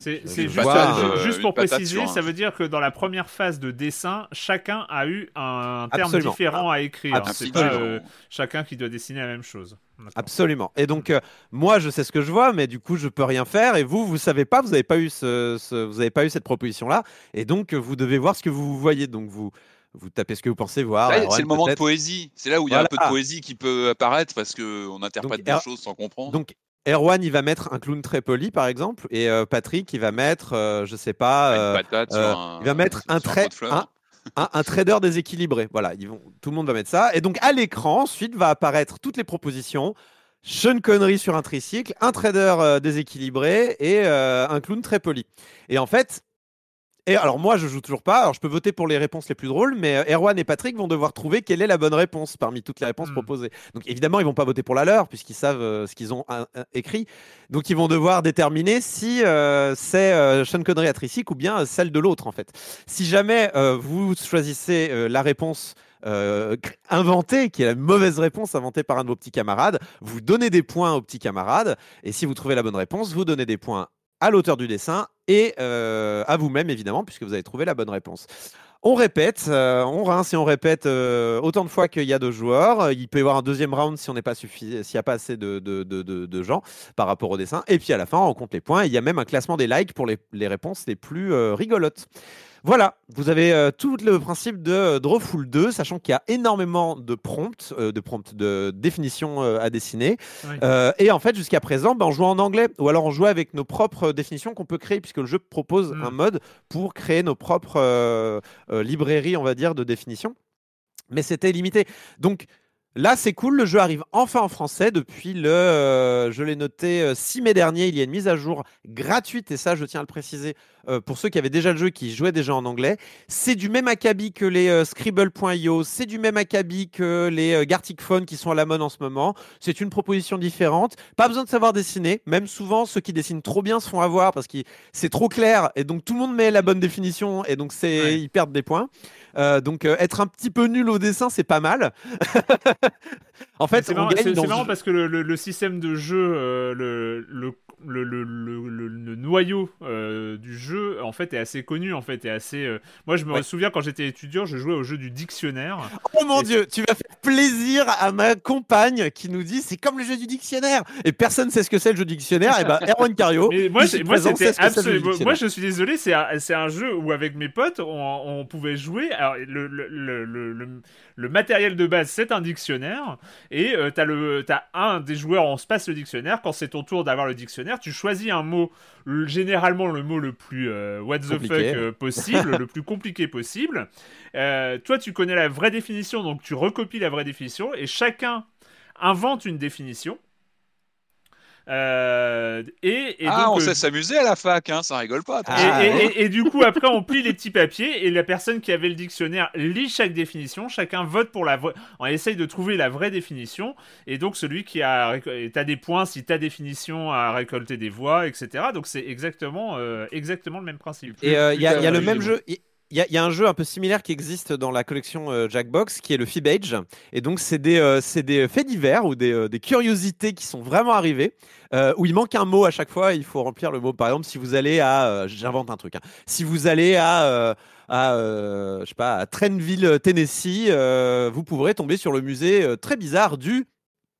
C'est juste, euh, juste pour préciser, un- ça veut dire que dans la première phase de dessin, chacun a eu un terme Absolument. différent à écrire. C'est Absolument. pas euh, chacun qui doit dessiner la même chose. Absolument. Et donc, euh, moi, je sais ce que je vois, mais du coup, je peux rien faire. Et vous, vous savez pas, vous n'avez pas eu ce, ce- vous avez pas eu cette proposition-là. Et donc, vous devez voir ce que vous voyez. Donc, vous, vous tapez ce que vous pensez voir. C'est le moment de poésie. C'est là où il y a un peu de poésie qui peut apparaître parce qu'on interprète Donc, des choses sans comprendre. Donc, Erwan, il va mettre un clown très poli, par exemple, et euh, Patrick, il va mettre, euh, je sais pas, euh, euh, un- il va mettre un pot trait, de fleurs. un, un- un trader déséquilibré. Voilà, ils vont, tout le monde va mettre ça. Et donc, à l'écran, ensuite, va apparaître toutes les propositions. Sean Connery sur un tricycle, un trader déséquilibré et un clown très poli. Et en fait, et alors moi je joue toujours pas, alors je peux voter pour les réponses les plus drôles, mais euh, Erwan et Patrick vont devoir trouver quelle est la bonne réponse parmi toutes les réponses Hmm. proposées. Donc évidemment ils vont pas voter pour la leur puisqu'ils savent euh, ce qu'ils ont euh, écrit. Donc ils vont devoir déterminer si euh, c'est euh, Sean Connery à tricycle ou bien celle de l'autre en fait. Si jamais vous choisissez la réponse euh, inventée, qui est la mauvaise réponse inventée par un de vos petits camarades, vous donnez des points aux petits camarades, et si vous trouvez la bonne réponse, vous donnez des points à l'auteur du dessin et euh, à vous-même évidemment, puisque vous avez trouvé la bonne réponse. On répète, euh, on rince et on répète euh, autant de fois qu'il y a de joueurs. Il peut y avoir un deuxième round si on n'est pas s'il n'y a pas assez de, gens par rapport au dessin. Et puis à la fin, on compte les points. Il y a même un classement des likes pour les, réponses les plus rigolotes. Voilà, vous avez euh, tout le principe de euh, Drawful 2, sachant qu'il y a énormément de prompts, euh, de prompts de définitions à dessiner. Oui. Et en fait, jusqu'à présent, ben, on jouait en anglais, ou alors on jouait avec nos propres définitions qu'on peut créer, puisque le jeu propose Mm. un mode pour créer nos propres librairies, on va dire, de définitions. Mais c'était limité. Donc là, c'est cool, le jeu arrive enfin en français depuis le, euh, je l'ai noté, euh, 6 mai dernier. Il y a une mise à jour gratuite, et ça, je tiens à le préciser, euh, pour ceux qui avaient déjà le jeu, qui jouaient déjà en anglais. C'est du même acabit que les euh, Scribble.io, c'est du même acabit que les euh, Gartic Phone qui sont à la mode en ce moment. C'est une proposition différente. Pas besoin de savoir dessiner. Même souvent, ceux qui dessinent trop bien se font avoir parce que c'est trop clair et donc tout le monde met la bonne définition et donc c'est Ouais. ils perdent des points. Euh, donc euh, être un petit peu nul au dessin, c'est pas mal. en fait, c'est marrant, parce que le, le- le système de jeu, euh, le, le- le, le, le, le noyau euh, du jeu en fait est assez connu en fait est assez. euh, Moi je me Ouais. souviens quand j'étais étudiant, je jouais au jeu du dictionnaire. Oh mon Et dieu, tu vas faire plaisir à ma compagne qui nous dit c'est comme le jeu du dictionnaire. Et personne sait ce que c'est le jeu du dictionnaire. Et ben Erwan Cario, moi, moi c'était absolument. Moi, je suis désolé, c'est un, un jeu où avec mes potes, on, on pouvait jouer. Alors, le, le, le, le, le- le matériel de base, c'est un dictionnaire, et euh, t'as le, t'as un des joueurs, on se passe le dictionnaire. Quand c'est ton tour d'avoir le dictionnaire, tu choisis un mot, le- généralement le mot le plus euh, what the Compliqué. fuck euh, possible, le plus compliqué possible. Euh, toi, tu connais la vraie définition, donc tu recopies la vraie définition, et chacun invente une définition. Euh, et, et ah, donc, on euh, sait s'amuser à la fac, hein, ça rigole pas. Ah, et- ouais. et- et du coup, après, on plie les petits papiers et la personne qui avait le dictionnaire lit chaque définition. Chacun vote pour la vraie. On essaye de trouver la vraie définition. Et donc, celui qui a. T'as des points si ta définition a récolté des voix, etc. Donc, c'est exactement, euh, exactement le même principe. Et euh, il y, a- il y a le même jeu. Y, a- il y a un jeu un peu similaire qui existe dans la collection euh, Jackbox qui est le Fibage. Et donc, c'est des, euh, des faits divers ou des, euh, des curiosités qui sont vraiment arrivées euh, où il manque un mot à chaque fois. Il faut remplir le mot. Par exemple, si vous allez à. J'invente un truc. hein. Si vous allez à. à, euh, je sais pas, à Trenville, Tennessee, vous pourrez tomber sur le musée très bizarre du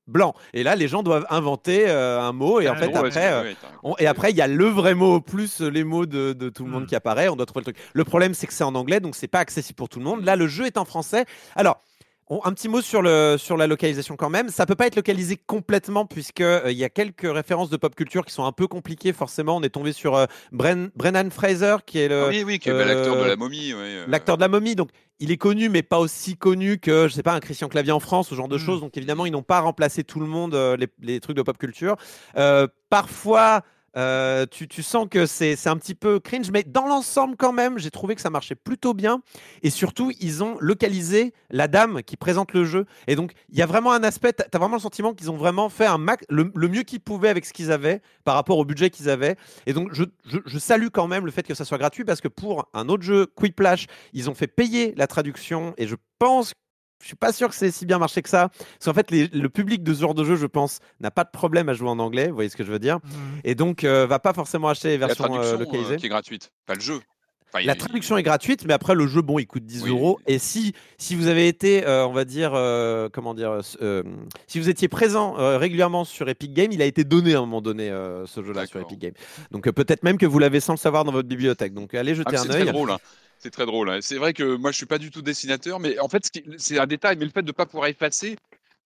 blanc. Et là, les gens doivent inventer euh, un mot. Et en Ah, fait, après, euh, on- et après, il y a le vrai mot plus les mots de, de tout le monde Hmm. qui apparaît. On doit trouver le truc. Le problème, c'est que c'est en anglais, donc c'est pas accessible pour tout le monde. Là, le jeu est en français. Alors. On- un petit mot sur, le, sur la localisation quand même. Ça peut pas être localisé complètement puisque euh, il y a quelques références de pop culture qui sont un peu compliquées. Forcément, on est tombé sur euh, Bren- Brennan Fraser qui est le, Ah oui, oui, qui est l'acteur de euh, la momie. ouais, euh, l'acteur de la momie. Donc, il est connu, mais pas aussi connu que, je sais pas, un Christian Clavier en France, ce genre de Mm. choses. Donc, évidemment, ils n'ont pas remplacé tout le monde, euh, les, les trucs de pop culture. Euh, parfois, euh, tu, tu sens que c'est un petit peu cringe, mais dans l'ensemble, quand même, j'ai trouvé que ça marchait plutôt bien. Et surtout, ils ont localisé la dame qui présente le jeu. Et donc, il y a vraiment un aspect, tu as vraiment le sentiment qu'ils ont vraiment fait un le, mieux qu'ils pouvaient avec ce qu'ils avaient par rapport au budget qu'ils avaient. Et donc, je salue quand même le fait que ça soit gratuit parce que pour un autre jeu, Quiplash, ils ont fait payer la traduction et je pense je suis pas sûr que c'est si bien marché que ça. Parce qu'en fait, les- le public de ce genre de jeu, je pense, n'a pas de problème à jouer en anglais. Vous voyez ce que je veux dire Mhm. Et donc, euh, va pas forcément acheter les la versions euh, traduction euh, localisées. qui est gratuite, pas le jeu. Enfin, La il- traduction est gratuite, mais après le jeu, bon, il coûte 10 Oui. euros. Et si, si vous avez été, euh, on va dire, euh, comment dire, euh, euh, si vous étiez présent euh, régulièrement sur Epic Games, il a été donné à un moment donné euh, ce jeu-là sur. Epic Games. Donc euh, peut-être même que vous l'avez sans le savoir dans votre bibliothèque. Donc allez Ah, jeter mais un c'est très œil. drôle. hein. C'est très drôle. hein. C'est vrai que moi, je suis pas du tout dessinateur, mais en fait, c'est un détail, mais le fait de pas pouvoir effacer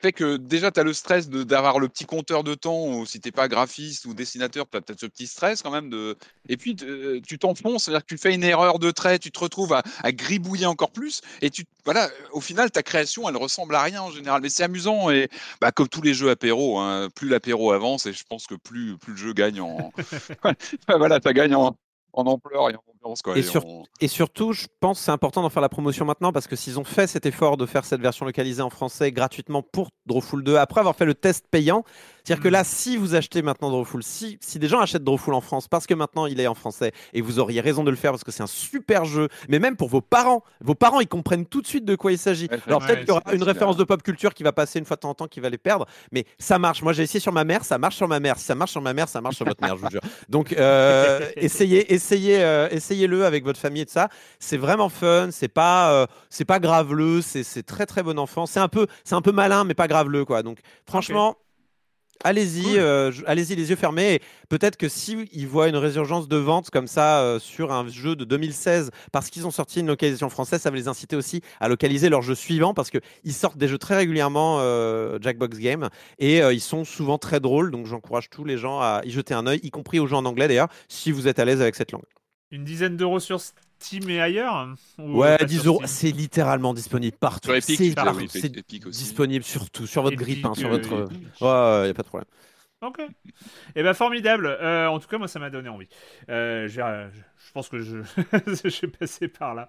fait que déjà, tu as le stress d'avoir le petit compteur de temps, ou si t'es pas graphiste ou dessinateur, tu as peut-être ce petit stress quand même. De... Et puis, t- tu t'enfonces, c'est-à-dire que tu fais une erreur de trait, tu te retrouves à, à gribouiller encore plus, et tu, voilà, au final, ta création, elle ressemble à rien en général. Mais c'est amusant, et bah, comme tous les jeux apéro, hein, plus l'apéro avance, et je pense que plus, plus le jeu gagne en. voilà, ça gagne en, en ampleur et en ambiance. Quoi, Et et sur- en- Et surtout, je pense que c'est important d'en faire la promotion maintenant parce que s'ils ont fait cet effort de faire cette version localisée en français gratuitement pour Drawful 2, après avoir fait le test payant, c'est-à-dire que là, si vous achetez maintenant Drawful, si, si des gens achètent Drawful en France parce que maintenant il est en français et vous auriez raison de le faire parce que c'est un super jeu, mais même pour vos parents, vos parents ils comprennent tout de suite de quoi il s'agit. Ouais, Alors peut-être qu'il y aura une référence hein. de pop culture qui va passer une fois de temps en temps qui va les perdre, mais ça marche. Moi j'ai essayé sur ma mère, ça marche sur ma mère. Si ça marche sur ma mère, ça marche sur votre mère, je vous jure. Donc euh, essayez, essayez, euh, essayez-le avec votre famille et tout ça. C'est vraiment fun. C'est pas, euh, c'est pas graveleux. C'est, c'est très très bon enfant. C'est un peu, c'est un peu malin, mais pas graveleux quoi. Donc franchement. Allez-y, Cool. euh, allez-y les yeux fermés. Et peut-être que si ils voient une résurgence de vente comme ça euh, sur un jeu de 2016, parce qu'ils ont sorti une localisation française, ça va les inciter aussi à localiser leur jeu suivant, parce que ils sortent des jeux très régulièrement euh, Jackbox Game et euh, ils sont souvent très drôles. Donc j'encourage tous les gens à y jeter un œil, y compris aux gens en anglais d'ailleurs, si vous êtes à l'aise avec cette langue. Une dizaine d'euros sur Steam et ailleurs ou Ouais, pas 10 sur euros, c'est littéralement disponible partout. Sur Epic, C'est partout, oui, c'est Epic aussi. disponible surtout sur votre grippe, hein, sur euh, votre. Epic. Ouais, y a pas de problème. Ok. Eh ben formidable. Euh, en tout cas, moi, ça m'a donné envie. Euh, euh, je je pense que je, je suis passé par là.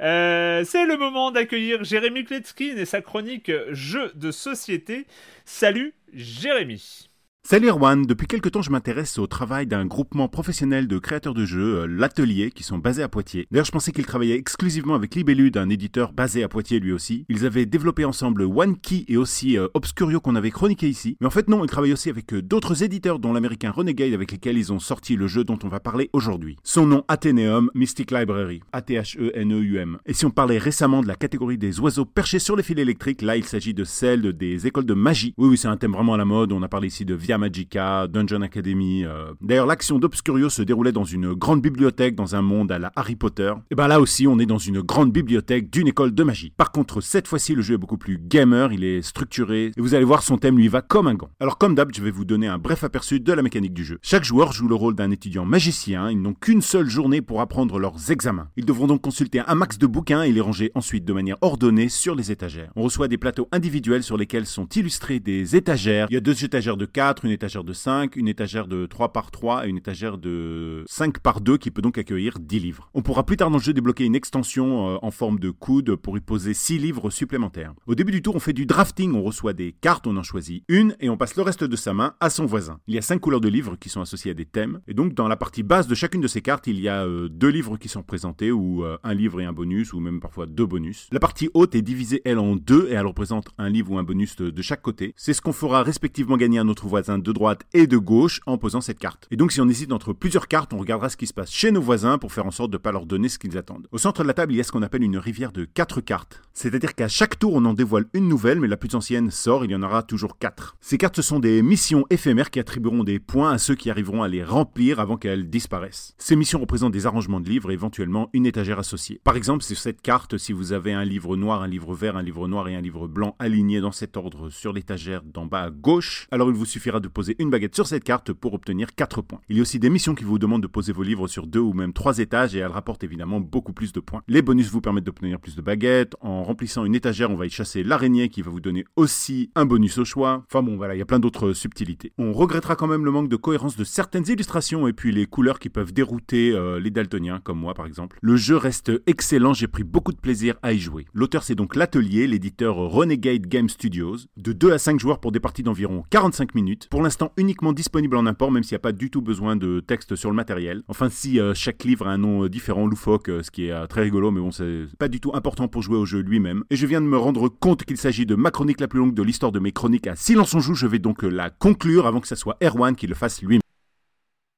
Euh, c'est le moment d'accueillir Jérémy Kletskin et sa chronique Jeux de société. Salut, Jérémy. Salut Erwan, depuis quelques temps je m'intéresse au travail d'un groupement professionnel de créateurs de jeux, euh, l'Atelier, qui sont basés à Poitiers. D'ailleurs je pensais qu'ils travaillaient exclusivement avec Libellude, un éditeur basé à Poitiers lui aussi. Ils avaient développé ensemble One Key et aussi euh, Obscurio qu'on avait chroniqué ici. Mais en fait non, ils travaillent aussi avec euh, d'autres éditeurs dont l'américain Renegade avec lesquels ils ont sorti le jeu dont on va parler aujourd'hui. Son nom Atheneum Mystic Library, A-T-H-E-N-E-U-M. Et si on parlait récemment de la catégorie des oiseaux perchés sur les fils électriques, là il s'agit de celle des écoles de magie. Oui oui c'est un thème vraiment à la mode, on a parlé ici de Via Magica, Dungeon Academy. euh. D'ailleurs, l'action d'Obscurio se déroulait dans une grande bibliothèque dans un monde à la Harry Potter. Et ben là aussi, on est dans une grande bibliothèque d'une école de magie. Par contre, cette fois-ci, le jeu est beaucoup plus gamer, il est structuré, et vous allez voir, son thème lui va comme un gant. Alors comme d'hab, je vais vous donner un bref aperçu de la mécanique du jeu. Chaque joueur joue le rôle d'un étudiant magicien, ils n'ont qu'une seule journée pour apprendre leurs examens. Ils devront donc consulter un max de bouquins et les ranger ensuite de manière ordonnée sur les étagères. On reçoit des plateaux individuels sur lesquels sont illustrés des étagères. Il y a deux étagères de 4, une étagère de 5, une étagère de 3 par 3 et une étagère de 5 par 2 qui peut donc accueillir 10 livres. On pourra plus tard dans le jeu débloquer une extension euh, en forme de coude pour y poser 6 livres supplémentaires. Au début du tour, on fait du drafting, on reçoit des cartes, on en choisit une et on passe le reste de sa main à son voisin. Il y a 5 couleurs de livres qui sont associées à des thèmes et donc dans la partie basse de chacune de ces cartes, il y a euh, deux livres qui sont présentés ou euh, un livre et un bonus ou même parfois deux bonus. La partie haute est divisée elle en deux et elle représente un livre ou un bonus de, de chaque côté. C'est ce qu'on fera respectivement gagner à notre voisin de droite et de gauche en posant cette carte. Et donc si on hésite entre plusieurs cartes, on regardera ce qui se passe chez nos voisins pour faire en sorte de ne pas leur donner ce qu'ils attendent. Au centre de la table, il y a ce qu'on appelle une rivière de quatre cartes. C'est-à-dire qu'à chaque tour, on en dévoile une nouvelle, mais la plus ancienne sort, il y en aura toujours quatre. Ces cartes, ce sont des missions éphémères qui attribueront des points à ceux qui arriveront à les remplir avant qu'elles disparaissent. Ces missions représentent des arrangements de livres et éventuellement une étagère associée. Par exemple, sur cette carte, si vous avez un livre noir, un livre vert, un livre noir et un livre blanc alignés dans cet ordre sur l'étagère d'en bas à gauche, alors il vous suffira de poser une baguette sur cette carte pour obtenir 4 points. Il y a aussi des missions qui vous demandent de poser vos livres sur deux ou même trois étages et elles rapportent évidemment beaucoup plus de points. Les bonus vous permettent d'obtenir plus de baguettes. En remplissant une étagère, on va y chasser l'araignée qui va vous donner aussi un bonus au choix. Enfin bon, voilà, il y a plein d'autres subtilités. On regrettera quand même le manque de cohérence de certaines illustrations et puis les couleurs qui peuvent dérouter euh, les daltoniens, comme moi par exemple. Le jeu reste excellent, j'ai pris beaucoup de plaisir à y jouer. L'auteur c'est donc l'atelier, l'éditeur Renegade Game Studios, de 2 à 5 joueurs pour des parties d'environ 45 minutes. Pour l'instant uniquement disponible en import, même s'il n'y a pas du tout besoin de texte sur le matériel. Enfin si euh, chaque livre a un nom euh, différent, loufoque, euh, ce qui est très rigolo, mais bon c'est pas du tout important pour jouer au jeu lui-même. Et je viens de me rendre compte qu'il s'agit de ma chronique la plus longue de l'histoire de mes chroniques à Silence on joue, je vais donc la conclure avant que ce soit Erwan qui le fasse lui-même.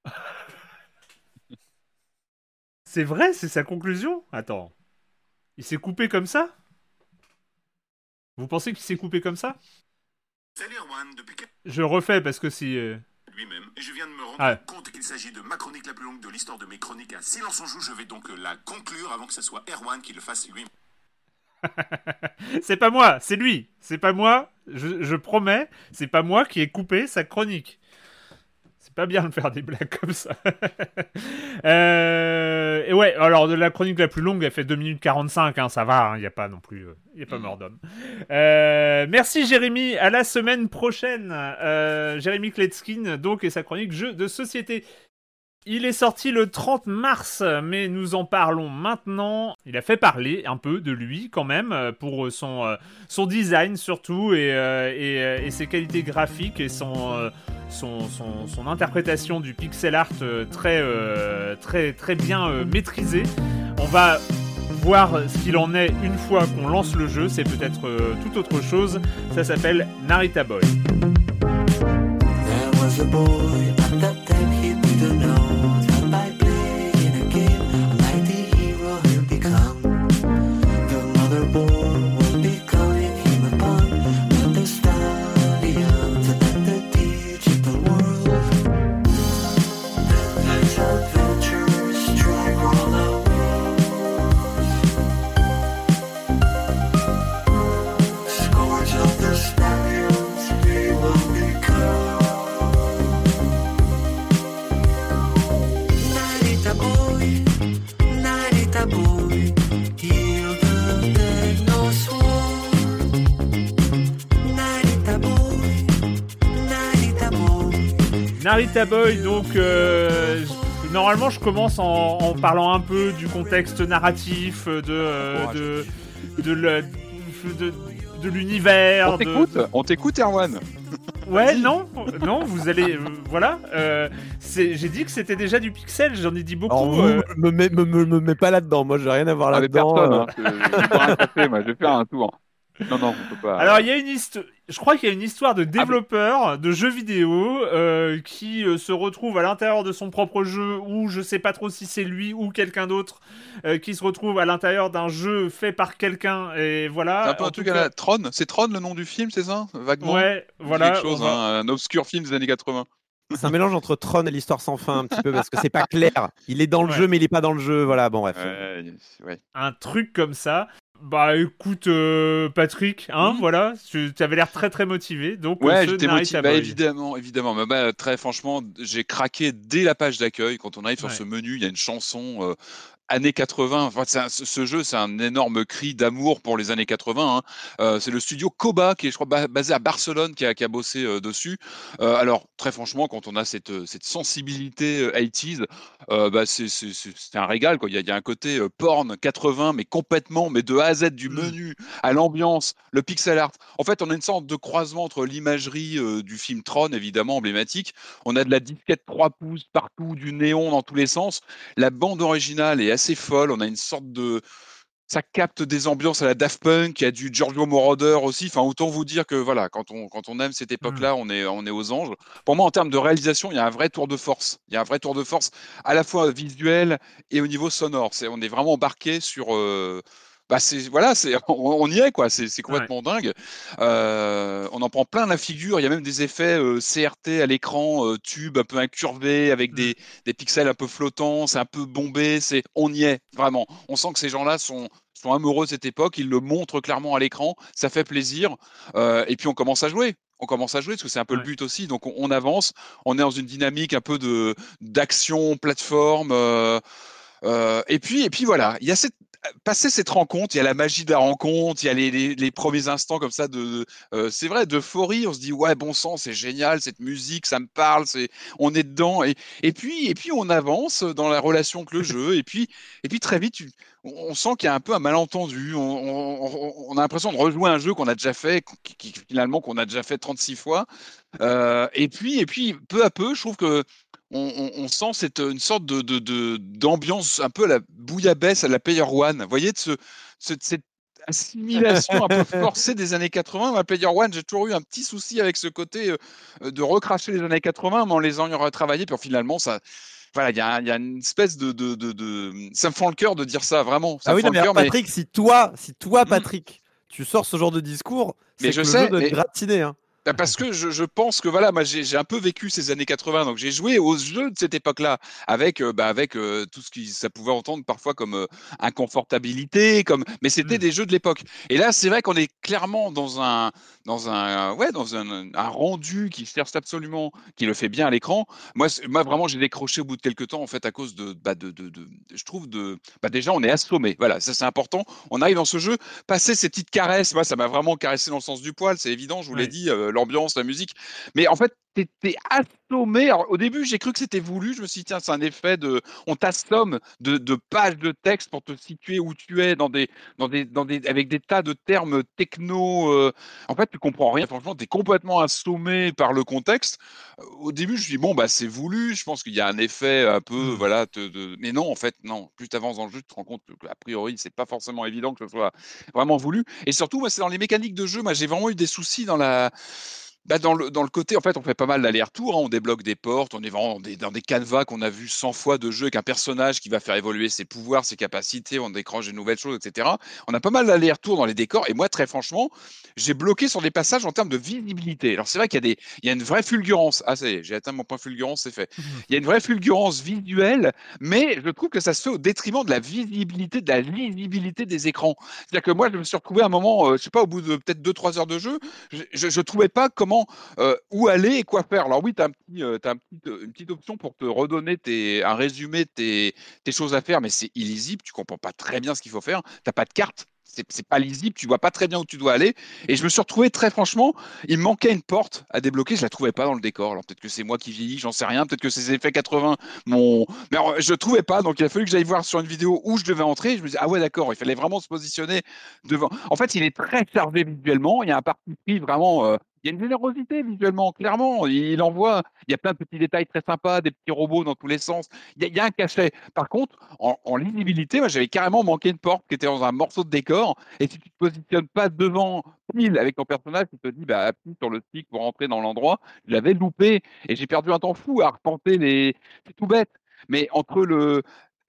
C'est vrai, c'est sa conclusion? Attends. Il s'est coupé comme ça? Vous pensez qu'il s'est coupé comme ça? Salut Erwan, depuis Je refais parce que si... euh, lui-même. Et je viens de me rendre Ah. compte qu'il s'agit de ma chronique la plus longue de l'histoire de mes chroniques à Silence on joue, je vais donc euh, la conclure avant que ce soit Erwan qui le fasse lui-même. c'est pas moi, c'est lui. C'est pas moi, je, je promets, c'est pas moi qui ai coupé sa chronique. Pas bien de faire des blagues comme ça. Euh, et ouais, alors de la chronique la plus longue, elle fait 2 minutes 45, hein, ça va, il n'y a pas non plus, il y a pas mort d'homme. Euh, merci Jérémy, à la semaine prochaine. Euh, Jérémy Kletskin, donc, et sa chronique jeu de société. Il est sorti le 30 mars, mais nous en parlons maintenant. Il a fait parler un peu de lui quand même, euh, pour son, euh, son design surtout, et, euh, et, ses qualités graphiques et son, interprétation du pixel art très, bien maîtrisée. On va voir ce qu'il en est une fois qu'on lance le jeu, c'est peut-être tout autre chose. Ça s'appelle Narita Boy. Narita Boy, donc euh, normalement je commence en, en parlant un peu du contexte narratif, de euh, Courage. de de, le- de, de l'univers. On t'écoute, de- on t'écoute, Erwan. Ouais, non, non, vous allez, euh, voilà. euh, c'est- j'ai dit que c'était déjà du pixel. J'en ai dit beaucoup. Alors, vous, euh, me, mets- me, me, me mets pas là-dedans. Moi, j'ai rien à voir Ah, là-dedans. personne, euh. hein. Je je vais boire un café, moi, je vais faire un tour. Non, non, on peut pas. Alors il y a une histoire, je crois qu'il y a une histoire Ah, de développeur de jeux vidéo euh, qui euh, se retrouve à l'intérieur de son propre jeu ou je sais pas trop si c'est lui ou quelqu'un d'autre euh, qui se retrouve à l'intérieur d'un jeu fait par quelqu'un et voilà. C'est un peu En un truc tout à cas- la Tron. C'est Tron le nom du film, c'est ça? Vaguement? Ouais, voilà. Quelque chose, va- hein, un obscur film des années 80. C'est un mélange entre Tron et l'histoire sans fin, un petit peu, parce que c'est pas clair. Il est dans le Ouais. jeu, mais il est pas dans le jeu. Voilà, bon, bref. Ouais. Un truc comme ça. Bah écoute euh, Patrick, hein, voilà, tu avais l'air très très motivé, donc Ouais, euh, j'étais motivé. Bah, évidemment, évidemment. Mais bah, très franchement, j'ai craqué dès la page d'accueil. Quand on arrive sur ce menu, il y a une chanson euh, années 80. Enfin, un- ce, jeu, c'est un énorme cri d'amour pour les années 80. hein. Euh, c'est le studio Koba, qui est, je crois, ba- basé à Barcelone, qui a, qui a bossé euh, dessus. Euh, alors, très franchement, quand on a cette, cette sensibilité euh, 80s, euh, bah, c'est un régal. Quoi. Il, y a, il y a un côté porn 80, mais complètement, mais de A à Z, du Mm. menu à l'ambiance, le pixel art. En fait, on a une sorte de croisement entre l'imagerie du film Tron, évidemment emblématique. On a de la disquette 3 pouces partout, du néon dans tous les sens. La bande originale est assez folle. On a une sorte de. Ça capte des ambiances à la Daft Punk, il y a du Giorgio Moroder aussi. Enfin, autant vous dire que voilà, quand on, quand on aime cette époque-là, on, est, on est aux anges. Pour moi, en termes de réalisation, il y a un vrai tour de force. Il y a un vrai tour de force à la fois visuel et au niveau sonore. C'est, on est vraiment embarqué sur. euh, bah c'est voilà, c'est on, on y est quoi. C'est, complètement dingue. Euh, on en prend plein la figure. Il y a même des effets euh, CRT à l'écran, euh, tube un peu incurvé avec des, des pixels un peu flottants. C'est un peu bombé. C'est on y est vraiment. On sent que ces gens-là sont sont amoureux de cette époque. Ils le montrent clairement à l'écran. Ça fait plaisir. Et puis on commence à jouer. On commence à jouer parce que c'est un peu Ouais. le but aussi. Donc on, on avance. On est dans une dynamique un peu de d'action plateforme. euh, euh, et puis et puis voilà. Il y a cette passer cette rencontre, il y a la magie de la rencontre, il y a les, premiers instants comme ça de, euh, c'est vrai, d'euphorie. On se dit ouais, bon sang, c'est génial, cette musique, ça me parle, c'est, on est dedans. Et, puis et puis on avance dans la relation que le jeu. Et puis et puis très vite, on, sent qu'il y a un peu un malentendu. On, a l'impression de rejouer un jeu qu'on a déjà fait, qui- finalement qu'on a déjà fait 36 fois. Euh, et puis et puis peu à peu, je trouve que on, on- on sent cette, une sorte de, de- de- d'ambiance un peu à la bouillabaisse, à la Player One. Vous voyez, de ce, ce- de cette assimilation un peu forcée des années 80. À Player One, j'ai toujours eu un petit souci avec ce côté euh, de recracher les années 80, mais en les ayant retravaillés. Puis finalement, ça. Voilà, il y, a y une espèce de, de, de- Ça me fend le cœur de dire ça, vraiment. Ça Ah oui, non, mais cœur, mais- Patrick, si toi, si toi, Mhm. Patrick, tu sors ce genre de discours, Mais c'est je que sais, le jeu doit mais- gratiné. Hein. Bah, Parce que je, je pense que voilà, moi j'ai un peu vécu ces années 80, donc j'ai joué aux jeux de cette époque-là, avec euh, bah, avec euh, tout ce qui ça pouvait entendre parfois comme euh, inconfortabilité, comme mais c'était Mm. des jeux de l'époque. Et là, c'est vrai qu'on est clairement dans un dans un ouais dans un, un rendu qui cherche absolument, qui le fait bien à l'écran. Moi, moi vraiment, j'ai décroché au bout de quelques temps en fait à cause de bah, de, de, de- je trouve de bah, déjà on est assommé. Voilà, ça c'est important. On arrive dans ce jeu, passer ces petites caresses, moi ça m'a vraiment caressé dans le sens du poil, c'est évident, je vous l'ai dit, euh, l'ambiance, la musique. Mais en fait, t'es assommé. Alors, au début, j'ai cru que c'était voulu. Je me suis dit, tiens, c'est un effet de. On t'assomme de, de pages de texte pour te situer où tu es dans des, dans des, dans des, avec des tas de termes techno. euh, En fait, tu comprends rien. Franchement, tu es complètement assommé par le contexte. Euh, Au début, je me suis dit, bon, bah, c'est voulu. Je pense qu'il y a un effet un peu. Mm. Voilà. te- Mais non, en fait, non. Plus tu avances dans le jeu, tu te rends compte que, a priori, c'est pas forcément évident que ce soit vraiment voulu. Et surtout, moi, c'est dans les mécaniques de jeu. Moi, j'ai vraiment eu des soucis dans la. Bah, dans, le, dans le côté, en fait, on fait pas mal d'aller-retour, hein, on débloque des portes, on est vraiment dans des, dans des canevas qu'on a vu 100 fois de jeu avec un personnage qui va faire évoluer ses pouvoirs, ses capacités, on décroche de nouvelles choses, etc. On a pas mal d'aller-retour dans les décors, et moi, très franchement, j'ai bloqué sur des passages en termes de visibilité. Alors, c'est vrai qu'il y, a des, il y a une vraie fulgurance. Ah, ça y est, j'ai atteint mon point fulgurance, c'est fait. Il y a une vraie fulgurance visuelle, mais je trouve que ça se fait au détriment de la visibilité, de la lisibilité des écrans. C'est-à-dire que moi, je me suis retrouvé à un moment, euh, je sais pas, au bout de peut-être 2-3 heures de jeu, je, je, je trouvais pas comment, euh, où aller et quoi faire. Alors oui, tu as, euh, euh, une petite option pour te redonner un résumé de tes, choses à faire, mais c'est illisible, tu comprends pas très bien ce qu'il faut faire, tu pas de carte. C'est c'est pas lisible, tu vois pas très bien où tu dois aller. Et je me suis retrouvé très franchement, il me manquait une porte à débloquer, je la trouvais pas dans le décor. Alors peut-être que c'est moi qui vieillis, j'en sais rien, peut-être que ces effets 80 mon mais alors, je trouvais pas donc il a fallu que j'aille voir sur une vidéo où je devais entrer je me dis ah ouais d'accord il fallait vraiment se positionner devant en fait il est très chargé visuellement il y a un parti pris vraiment il y a une générosité visuellement, clairement. Il envoie, il y a plein de petits détails très sympas, des petits robots dans tous les sens. Il y a, un cachet. Par contre, en, lisibilité, moi, j'avais carrément manqué une porte qui était dans un morceau de décor. Et si tu te positionnes pas devant pile avec ton personnage, tu te dis, bah, appuie sur le stick pour rentrer dans l'endroit. Je l'avais loupé et j'ai perdu un temps fou à arpenter les. C'est tout bête. Mais entre le.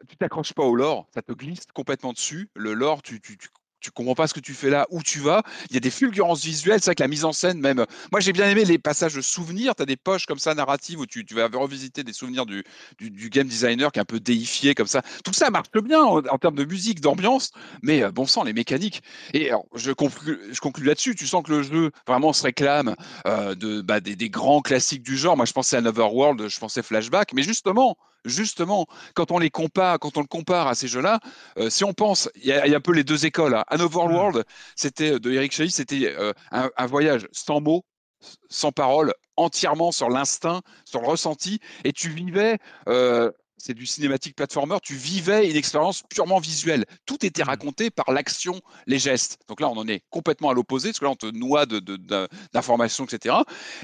Tu t'accroches pas au lore, ça te glisse complètement dessus. Le lore, tu, tu, tu comprends pas ce que tu fais là, où tu vas. Il y a des fulgurances visuelles, c'est vrai que la mise en scène même. Moi, j'ai bien aimé les passages de souvenirs. Tu as des poches comme ça narratives où tu, vas revisiter des souvenirs du, du, game designer qui est un peu déifié comme ça. Tout ça marche bien en, termes de musique, d'ambiance, mais euh, bon sang, les mécaniques. Et alors, je conclue, je là-dessus. Tu sens que le jeu vraiment se réclame euh, de, bah, des, grands classiques du genre. Moi, je pensais à Neverworld, je pensais Flashback, mais justement, justement, quand on les compare, quand on le compare à ces jeux-là, euh, si on pense, il y, a il y a un peu les deux écoles. Hein. An Overworld, c'était euh, de Eric Chahi, c'était euh, un, un voyage sans mots, sans paroles, entièrement sur l'instinct, sur le ressenti, et tu vivais. euh, c'est du cinématique platformer, tu vivais une expérience purement visuelle. Tout était raconté par l'action, les gestes. Donc là, on en est complètement à l'opposé, parce que là, on te noie de- de- de- d'informations, etc.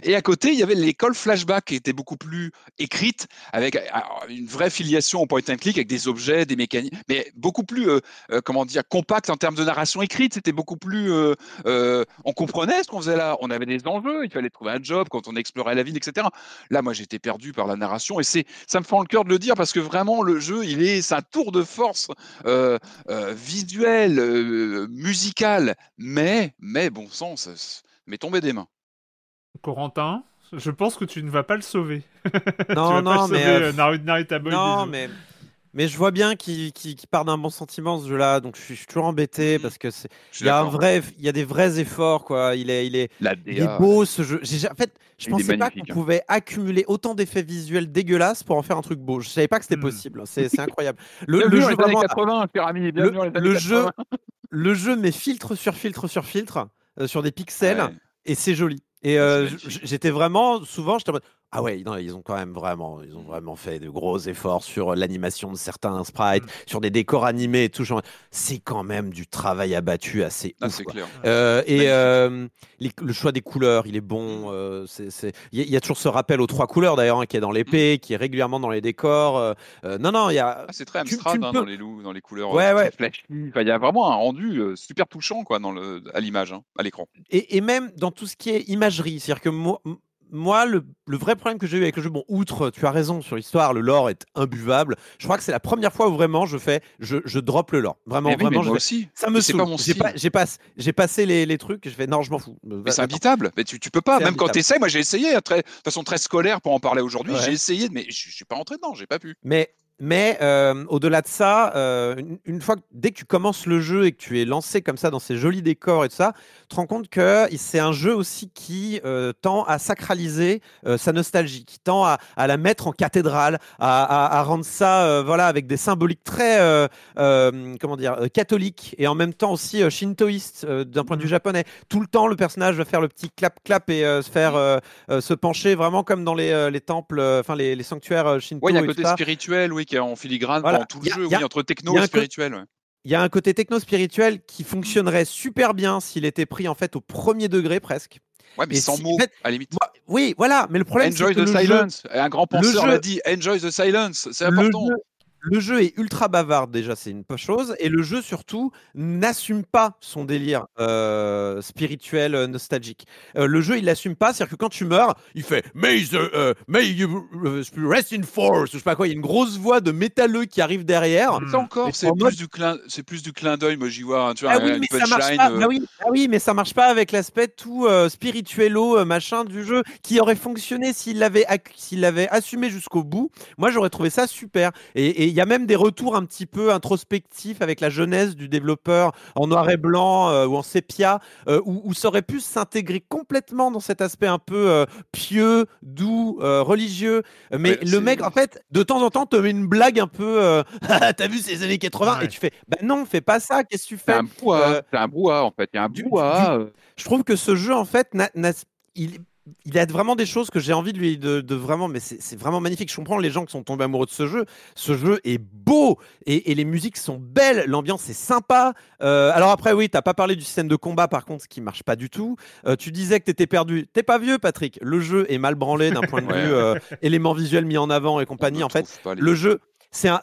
Et à côté, il y avait l'école flashback qui était beaucoup plus écrite, avec euh, une vraie filiation au point and click, avec des objets, des mécaniques, mais beaucoup plus, euh, euh, comment dire, compact en termes de narration écrite. C'était beaucoup plus. euh, euh, on comprenait ce qu'on faisait là. On avait des enjeux, il fallait trouver un job quand on explorait la ville, etc. Là, moi, j'étais perdu par la narration, et c'est, ça me fend le cœur de le dire parce que vraiment, le jeu, il est, c'est un tour de force euh, euh, visuel, euh, musical, mais, mais bon sang, ça- ça- mais tombé des mains. Corentin, je pense que tu ne vas pas le sauver. tu Non, pas non, le mais. sauver, euh, euh, Naru- Narita Boy. Non, mais, mais je vois bien qu'il qu'il part d'un bon sentiment ce jeu-là, donc je suis, je suis toujours embêté Mhm. parce que il y a un vrai, il y a des vrais efforts quoi. Il est, il est, il beau ce jeu. En fait, je pensais pas qu'on hein. pouvait accumuler autant d'effets visuels dégueulasses pour en faire un truc beau. Je savais pas que c'était Mhm. possible. C'est c'est incroyable. Le, jeu les années vraiment, 80, cher ami, bienvenue dans les le, jeu, 80. le jeu met filtre sur filtre sur filtre euh, sur des pixels Ouais. et c'est joli. Et euh, j'étais vraiment souvent, j'étais en mode, ah ouais, non, ils ont quand même vraiment, ils ont vraiment fait de gros efforts sur l'animation de certains sprites, Mm. sur des décors animés et tout. genre, C'est quand même du travail abattu assez Ah, ouf. clair. Euh, et euh, les- le choix des couleurs, il est bon. euh, c'est- c'est- Il y, a- il y a toujours ce rappel aux trois couleurs d'ailleurs hein, qui est dans l'épée, qui est régulièrement dans les décors. euh, euh, non, non, il y a. Ah, c'est très tu- tu Amstrad hein, peux- dans les loups, dans les couleurs Ouais, euh, ouais. Enfin, il y a vraiment un rendu euh, super touchant quoi, dans le, à l'image, hein, à l'écran. et, et même dans tout ce qui est imagerie. C'est-à-dire que moi, moi le, le vrai problème que j'ai eu avec le jeu, bon, outre, tu as raison sur l'histoire, le lore est imbuvable. Je crois que c'est la première fois où vraiment je fais, je, je drop le lore. Vraiment, Mais oui, mais vraiment, je moi fais- aussi. ça me saoule. pas mon J'ai pas- j'ai pas- j'ai passé les, les trucs, je fais non, je m'en fous. Mais c'est imbitable. Mais tu, tu peux pas. Même quand tu essaies, moi j'ai essayé de façon très scolaire pour en parler aujourd'hui. Ouais. J'ai essayé, mais je, je suis pas rentré dedans. J'ai pas pu. Mais, mais euh, au-delà de ça, euh, une, une fois dès que tu commences le jeu et que tu es lancé comme ça dans ces jolis décors et tout ça, tu te rends compte que c'est un jeu aussi qui euh, tend à sacraliser sa nostalgie, qui tend à, à la mettre en cathédrale, à, à- à rendre ça voilà avec des symboliques très comment dire catholiques et en même temps aussi shintoïstes d'un point de vue japonais. Tout le temps, le personnage va faire le petit clap clap et se faire se pencher vraiment comme dans les, les temples, enfin les, les sanctuaires shinto Ouais, il y a un côté ça. spirituel, oui, en filigrane Voilà. pendant tout le a- jeu, y a- oui, entre techno et spirituel. ouais. Il y a un côté techno-spirituel qui fonctionnerait super bien s'il était pris en fait au premier degré presque. Ouais, mais Et sans si- mots, en fait, à la limite. Moi- Oui, voilà, mais le problème c'est Enjoy que the le silence. Un grand penseur l'a dit. Enjoy the silence. C'est important. jeu, le jeu est ultra bavard déjà, c'est une chose, et le jeu surtout n'assume pas son délire euh, spirituel euh, nostalgique. Euh, le jeu il l'assume pas, c'est-à-dire que quand tu meurs, il fait May, the, may you uh, rest in force, je sais pas quoi, il y a une grosse voix de métalleux qui arrive derrière. Ça encore, c'est plus, mode- du clin... c'est plus du clin d'œil, moi j'y vois. hein, Tu vois, Ah oui, une mais ça marche pas. Bah oui, ah oui, mais ça marche pas avec l'aspect tout spirituello machin du jeu qui aurait fonctionné s'il l'avait s'il l'avait assumé jusqu'au bout. Moi, j'aurais trouvé ça super. Et et y a même des retours un petit peu introspectifs avec la jeunesse du développeur en noir et blanc euh, ou en sépia euh, où, où ça aurait pu s'intégrer complètement dans cet aspect un peu euh, pieux, doux, religieux. Mais Ouais, le mec, en fait, de temps en temps, te met une blague un peu. T'as vu ces années 80 Ouais. et tu fais, bah non, fais pas ça. Qu'est-ce que tu C'est fais un brouhaha. C'est un brouhaha en fait. Il y a un du- brouhaha. je trouve que ce jeu, en fait, n'a- il, il y a vraiment des choses que j'ai envie de lui de, de vraiment, mais c'est vraiment magnifique. Je comprends les gens qui sont tombés amoureux de ce jeu. Ce jeu est beau et, et les musiques sont belles, l'ambiance est sympa. Euh, alors après, oui, t'as pas parlé du système de combat par contre, qui marche pas du tout. Euh, tu disais que t'étais perdu. T'es pas vieux, Patrick. Le jeu est mal branlé d'un point de vue euh, éléments visuels mis en avant et compagnie. On En fait, le jeu,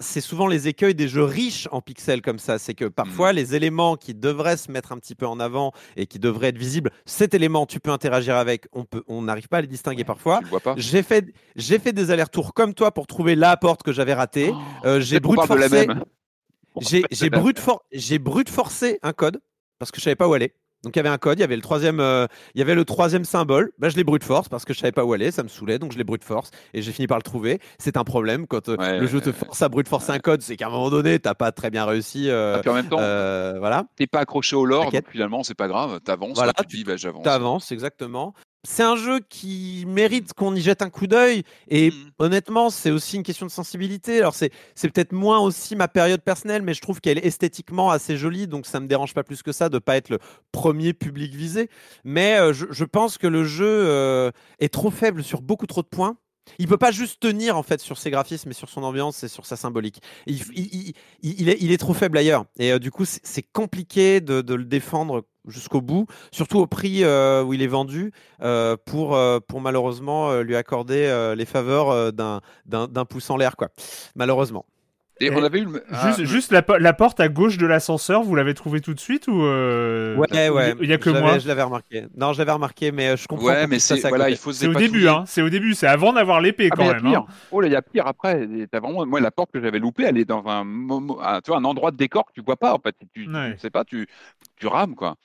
c'est souvent les écueils des jeux riches en pixels comme ça. C'est que parfois, les éléments qui devraient se mettre un petit peu en avant et qui devraient être visibles, cet élément, tu peux interagir avec, on peut, on n'arrive pas à les distinguer parfois. J'ai fait, j'ai fait des allers-retours comme toi pour trouver la porte que j'avais ratée. Euh, j'ai brute forcé, brute, for- j'ai brute forcé un code parce que je savais pas où aller. Donc il y avait un code, il y avait le troisième, euh, il y avait le troisième symbole. Bah, je l'ai brute force parce que je savais pas où aller, ça me saoulait, donc je l'ai brute force et j'ai fini par le trouver. C'est un problème quand euh, Ouais, le jeu te force à brute forcer un code, c'est qu'à un moment donné, t'as pas très bien réussi. euh, Et puis en même temps, euh, voilà. t'es pas accroché au lore, donc finalement, c'est pas grave. T'avances, Voilà, tu tu- dis, bah, j'avance. T'avances, exactement. C'est un jeu qui mérite qu'on y jette un coup d'œil. Et Mhm. honnêtement, c'est aussi une question de sensibilité. Alors, c'est c'est peut-être moins aussi ma période personnelle, mais je trouve qu'elle est esthétiquement assez jolie. Donc, ça me dérange pas plus que ça de pas être le premier public visé. Mais euh, je, je pense que le jeu euh, est trop faible sur beaucoup trop de points. Il peut pas juste tenir en fait sur ses graphismes, mais sur son ambiance et sur sa symbolique. Il, il- il- il- il est, il est trop faible ailleurs. Et euh, du coup, c'est c'est compliqué de, de le défendre jusqu'au bout, surtout au prix euh, où il est vendu, euh, pour, euh, pour malheureusement lui accorder les faveurs d'un pouce en l'air, quoi. Malheureusement. Et on avait eu le. ah, Juste, juste la, po- la porte à gauche de l'ascenseur, vous l'avez trouvée tout de suite ou euh, Ouais, ouais. Il y a que moi? Je l'avais remarqué. Non, je l'avais remarqué, mais euh, je comprends. Ouais, mais c'est voilà, il faut au début, hein. C'est au début. C'est avant d'avoir l'épée Ah, quand même. pire. hein. Oh là, il y a pire après. T'as vraiment, moi, la porte que j'avais loupée, elle est dans un, moment- un- tu vois, un endroit de décor que tu vois pas en fait. Tu, tu Ouais. ne sais pas, tu, tu rames quoi.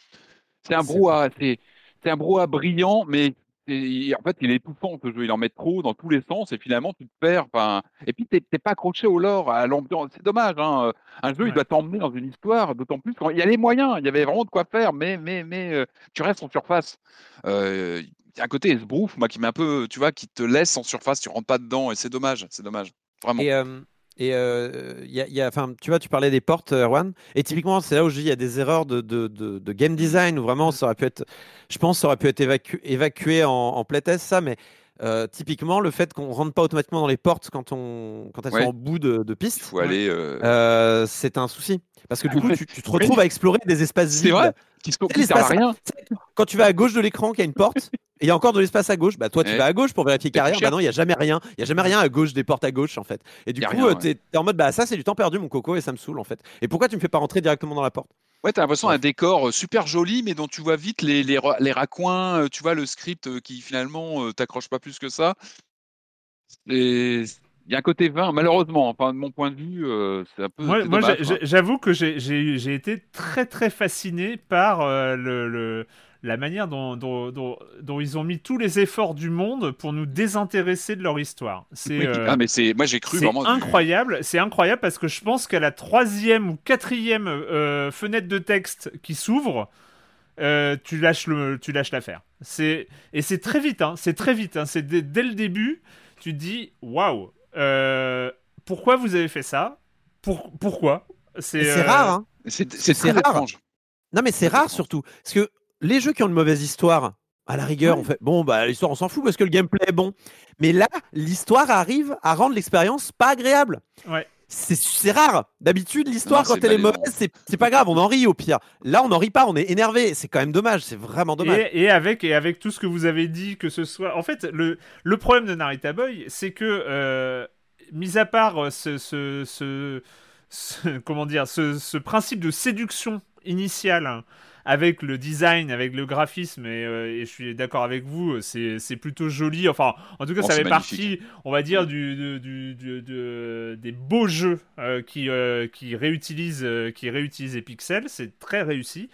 C'est un brouhaha, c'est un brouhaha brillant, mais c'est- en fait, il est étouffant ce jeu. Il en met trop dans tous les sens et finalement, tu te perds. Enfin, et puis t'es t'es pas accroché au lore, à l'ambiance. C'est dommage. Hein. Un jeu, Ouais. il doit t'emmener dans une histoire, d'autant plus quand il y a les moyens. Il y avait vraiment de quoi faire, mais mais mais euh, tu restes en surface. Euh, il y a un côté esbrouf, moi, qui met un peu, tu vois, qui te laisse en surface, tu rentres pas dedans, et c'est dommage, c'est dommage, vraiment. Et, euh, et euh, il y a, il y a- enfin, tu vois, tu parlais des portes, euh, Erwan. Et typiquement, c'est là où je dis il y a des erreurs de, de, de, de game design où vraiment ça aurait pu être, je pense, ça aurait pu être évacu- évacué en, en playtest, ça. Mais euh, typiquement, le fait qu'on rentre pas automatiquement dans les portes quand, on, quand elles Ouais. sont en bout de, piste, faut aller. euh, euh, c'est un souci. Parce que du coup, tu, tu te retrouves à explorer des espaces C'est vides. vrai qui se rien. Quand tu vas à gauche de l'écran, qu'il y a une porte, et il y a encore de l'espace à gauche, bah toi tu Ouais. vas à gauche pour vérifier carrière. Bah non, il y a jamais rien. Il y a jamais rien à gauche des portes à gauche en fait. Et du coup, euh, ouais. t'es t'es en mode bah ça c'est du temps perdu mon coco et ça me saoule en fait. Et pourquoi tu me fais pas rentrer directement dans la porte? Ouais, t'as l'impression d'un décor euh, super joli, mais dont tu vois vite les, les, les raccoins, euh, tu vois le script qui finalement t'accroche pas plus que ça. Et il y a un côté vain, malheureusement. Enfin, de mon point de vue, euh, c'est un peu. Moi, j'ai- j'avoue que j'ai- été très très fasciné par euh, le, le- la manière dont, dont, dont- dont ils ont mis tous les efforts du monde pour nous désintéresser de leur histoire. C'est Oui, euh, ah, mais c'est, moi j'ai cru c'est vraiment. du- incroyable, c'est incroyable parce que je pense qu'à la troisième ou quatrième euh, fenêtre de texte qui s'ouvre, euh, tu lâches le, tu lâches l'affaire. C'est et c'est très vite, hein, c'est très vite. hein, c'est dès, dès le début, tu te dis waouh, euh, pourquoi vous avez fait ça? Pour, Pourquoi? C'est C'est euh, rare, hein. C'est, c'est c'est très rare. étrange. Non mais c'est rare surtout parce que les jeux qui ont une mauvaise histoire, à la rigueur, on fait bon bah l'histoire on s'en fout parce que le gameplay est bon. Mais là, l'histoire arrive à rendre l'expérience pas agréable. Ouais. C'est- rare. D'habitude, l'histoire, quand elle est mauvaise, c'est pas grave, on en rit au pire. Là, on n'en rit pas, on est énervé. C'est quand même dommage, c'est vraiment dommage. Et, et avec, et avec tout ce que vous avez dit, que ce soit. En fait, le, le problème de Narita Boy, c'est que, euh, mis à part euh, ce, ce, ce- ce- comment dire, ce, ce principe de séduction initiale hein, avec le design, avec le graphisme, et, euh, et je suis d'accord avec vous, c'est plutôt joli. Enfin, en tout cas, Oh, ça fait magnifique. partie, on va dire, du, du- du- du- de- des beaux jeux euh, qui, euh, qui, réutilisent, qui réutilisent les pixels. C'est très réussi.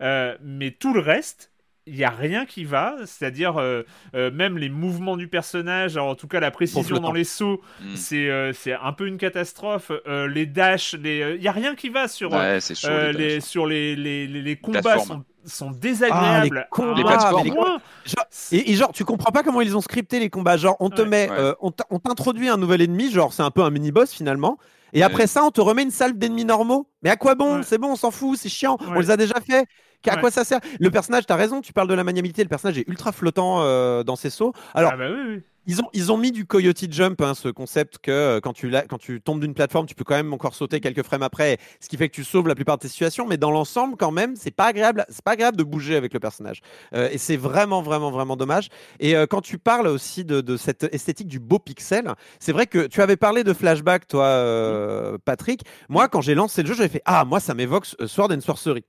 Mais tout le reste, il n'y a rien qui va, c'est-à-dire euh, euh, même les mouvements du personnage, alors en tout cas la précision dans les sauts, Mm. c'est euh, c'est un peu une catastrophe. Euh, les dashs, il n'y a rien qui va sur, Ouais, c'est chaud. les les, sur les, les, les, les combats sont, sont désagréables. Ah, les combats, un Les les. Genre- Et, et genre, tu comprends pas comment ils ont scripté les combats. Genre, on te Ouais. met, Ouais. euh, on t'introduit un nouvel ennemi, genre, c'est un peu un mini-boss finalement. Et après ça, on te remet une salle d'ennemis normaux. Mais à quoi bon? Ouais. C'est bon, on s'en fout, c'est chiant, on les a déjà fait. À Ouais. quoi ça sert? Le personnage, t'as raison, tu parles de la maniabilité. Le personnage est ultra flottant euh, dans ses sauts. Alors, Ah bah oui, oui. Ils ont, ils ont mis du Coyote Jump, hein, ce concept que euh, quand tu, quand tu tombes d'une plateforme, tu peux quand même encore sauter quelques frames après, ce qui fait que tu sauves la plupart de tes situations. Mais dans l'ensemble, quand même, c'est pas agréable, c'est pas agréable de bouger avec le personnage. Euh, et c'est vraiment, vraiment, vraiment dommage. Et euh, quand tu parles aussi de, de cette esthétique du beau pixel, c'est vrai que tu avais parlé de flashback, toi, euh, Patrick. Moi, quand j'ai lancé le jeu, j'avais fait Ah, moi, ça m'évoque Sword and Sorcery.